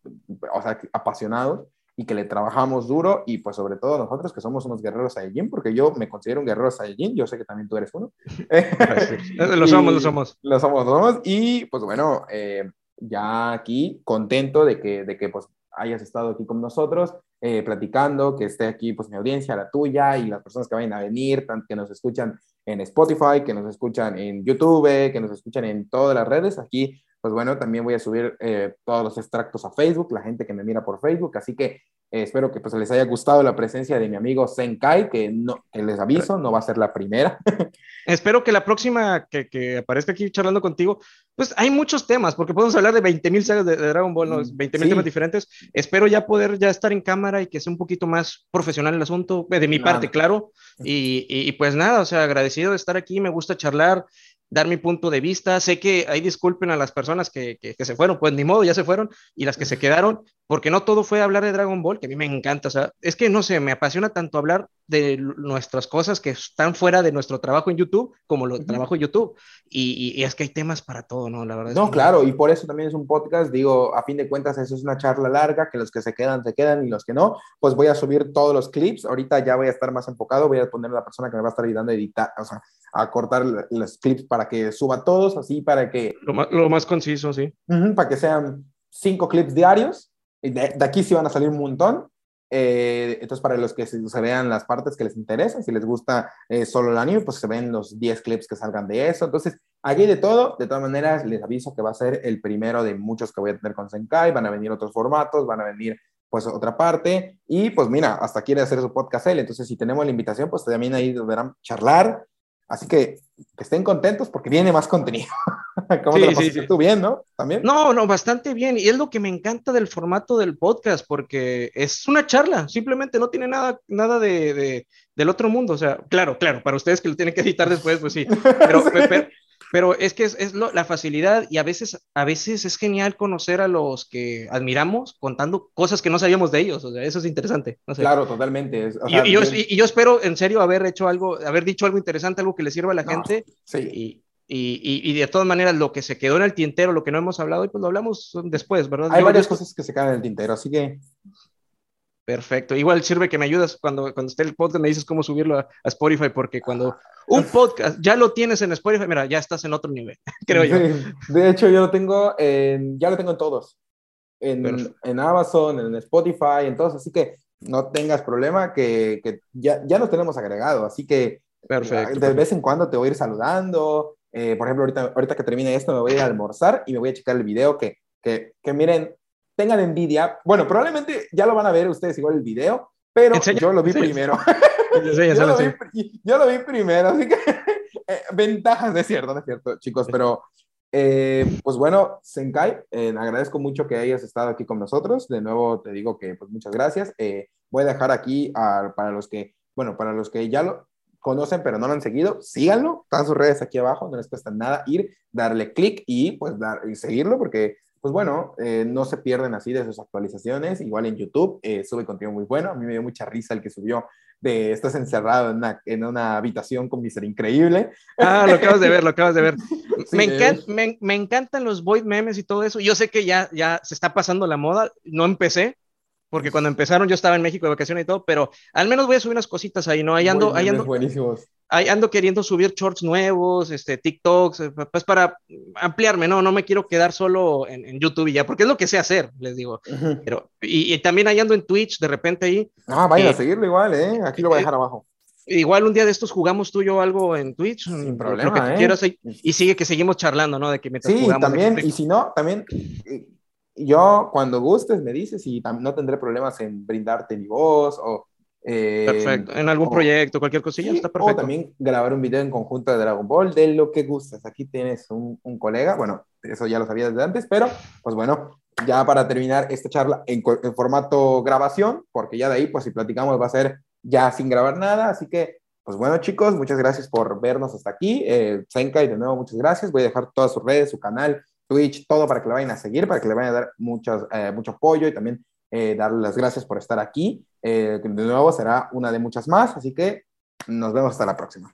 o sea, apasionados y que le trabajamos duro y pues sobre todo nosotros que somos unos guerreros Saiyajin, porque yo me considero un guerrero Saiyajin, yo sé que también tú eres uno. lo somos, lo somos. Lo somos, lo somos. Y pues bueno, eh, ya aquí contento de que, de que pues hayas estado aquí con nosotros, eh, platicando, que esté aquí pues mi audiencia, la tuya y las personas que vayan a venir, que nos escuchan en Spotify, que nos escuchan en YouTube, que nos escuchan en todas las redes. Aquí pues bueno, también voy a subir eh, todos los extractos a Facebook, la gente que me mira por Facebook, así que eh, espero que pues les haya gustado la presencia de mi amigo Senkai, que, no, que les aviso, no va a ser la primera. espero que la próxima que, que, aparezca aquí charlando contigo, pues hay muchos temas, porque podemos hablar de 20.000 sagas de, Dragon Ball, ¿no? 20.000 mm, temas diferentes. Espero ya poder ya estar en cámara y que sea un poquito más profesional el asunto, de mi parte, claro. Y, y, y, pues nada, o sea, agradecido de estar aquí, me gusta charlar dar mi punto de vista. Sé que ahí disculpen a las personas que, que, se fueron, pues ni modo, ya se fueron, y las que se quedaron, porque no todo fue hablar de Dragon Ball, que a mí me encanta, o sea, es que no sé, me apasiona tanto hablar de nuestras cosas que están fuera de nuestro trabajo en YouTube, como lo trabajo en YouTube, y, y, es que hay temas para todo, ¿no? La verdad. No, claro, y por eso también es un podcast, digo, a fin de cuentas, eso es una charla larga, que los que se quedan, se quedan, y los que no, pues voy a subir todos los clips, ahorita ya voy a estar más enfocado, voy a poner a la persona que me va a estar ayudando a editar, o sea, a cortar los clips para que suba todos, así para que... Lo más, lo más conciso, sí. para que sean cinco clips diarios. De, de, aquí sí van a salir un montón. Eh, entonces, para los que se, vean las partes que les interesan, si les gusta eh, solo el anime, pues se ven los 10 clips que salgan de eso. Entonces, aquí de todo, de todas maneras, les aviso que va a ser el primero de muchos que voy a tener con Senkai. Van a venir otros formatos, van a venir pues otra parte. Y pues mira, hasta quiere hacer su podcast él. Entonces, si tenemos la invitación, pues también ahí verán charlar Así que, estén contentos porque viene más contenido. ¿Cómo te lo sí, tú bien, no? ¿También? No, no, bastante bien. Y es lo que me encanta del formato del podcast, porque es una charla, simplemente no tiene nada, nada de, del otro mundo. O sea, claro, claro, para ustedes que lo tienen que editar después, pues sí. Pero, pero, pero es que es, es lo, la facilidad y a veces, a veces es genial conocer a los que admiramos contando cosas que no sabíamos de ellos. O sea, eso es interesante. Claro, totalmente. y, yo, y, yo, espero, en serio, haber hecho algo, haber dicho algo interesante, algo que le sirva a la gente. Sí. Y, y, de todas maneras, lo que se quedó en el tintero, lo que no hemos hablado, pues lo hablamos después, ¿verdad? Hay varias cosas que se quedan en el tintero, así que Perfecto. Igual sirve que me ayudas cuando, cuando esté el podcast, me dices cómo subirlo a, Spotify, porque cuando un podcast ya lo tienes en Spotify, mira, ya estás en otro nivel, creo yo. De hecho, yo lo tengo en, ya lo tengo en todos. En, en Amazon, en Spotify, en todos, así que no tengas problema, que, que ya, ya nos tenemos agregado, así que perfecto, de vez en cuando te voy a ir saludando. Eh, por ejemplo, ahorita, ahorita que termine esto, me voy a ir a almorzar y me voy a checar el video que, que, que miren, tengan envidia. Bueno, probablemente ya lo van a ver ustedes igual el video, pero yo lo vi primero. yo, lo vi, yo, lo vi, primero, así que eh, ventajas de cierto, de cierto, chicos, pero eh, pues bueno, Senkai, eh, agradezco mucho que hayas estado aquí con nosotros. De nuevo te digo que pues muchas gracias. voy a dejar aquí para los que, bueno, para los que ya lo conocen pero no lo han seguido, síganlo, están sus redes aquí abajo, no les cuesta nada ir, darle clic y pues dar, y seguirlo porque pues bueno, eh, no se pierden así de sus actualizaciones. Igual en YouTube eh, sube contenido muy bueno. A mí me dio mucha risa el que subió de estás encerrado en una, en una habitación con mi ser increíble. Ah, lo acabas de ver, lo acabas de ver. me, me, me, encantan los void memes y todo eso. Yo sé que ya, ya se está pasando la moda. No empecé, porque cuando empezaron yo estaba en México de vacaciones y todo, pero al menos voy a subir unas cositas ahí, ¿no? Ahí ando, ahí ando, buenísimos ando queriendo subir shorts nuevos, este, TikToks, eh, pues para ampliarme, ¿no? No me quiero quedar solo en, YouTube y ya, porque es lo que sé hacer, les digo. Pero, y, también ahí ando en Twitch, de repente ahí. Ah, vayan a seguirlo igual, ¿eh? Aquí lo voy a dejar abajo. igual un día de estos jugamos tú y yo algo en Twitch, sin problema, lo que ¿eh? quieras, y, sigue que seguimos charlando, ¿no? De que sí, también, y si no, también yo cuando gustes me dices y no tendré problemas en brindarte mi voz o... Eh, perfecto, en algún proyecto, cualquier cosilla, está perfecto. O también grabar un video en conjunto de Dragon Ball, de lo que gustes. Aquí tienes un, un colega, bueno, eso ya lo sabía desde antes, pero pues bueno, ya para terminar esta charla en, en, formato grabación, porque ya de ahí, pues si platicamos va a ser ya sin grabar nada, así que, pues bueno chicos, muchas gracias por vernos hasta aquí. Eh, Senkai, de nuevo, muchas gracias. Voy a dejar todas sus redes, su canal, Twitch, todo para que le vayan a seguir, para que le vayan a dar muchas, eh, mucho apoyo y también eh, darle las gracias por estar aquí. Eh, de nuevo será una de muchas más, así que nos vemos hasta la próxima.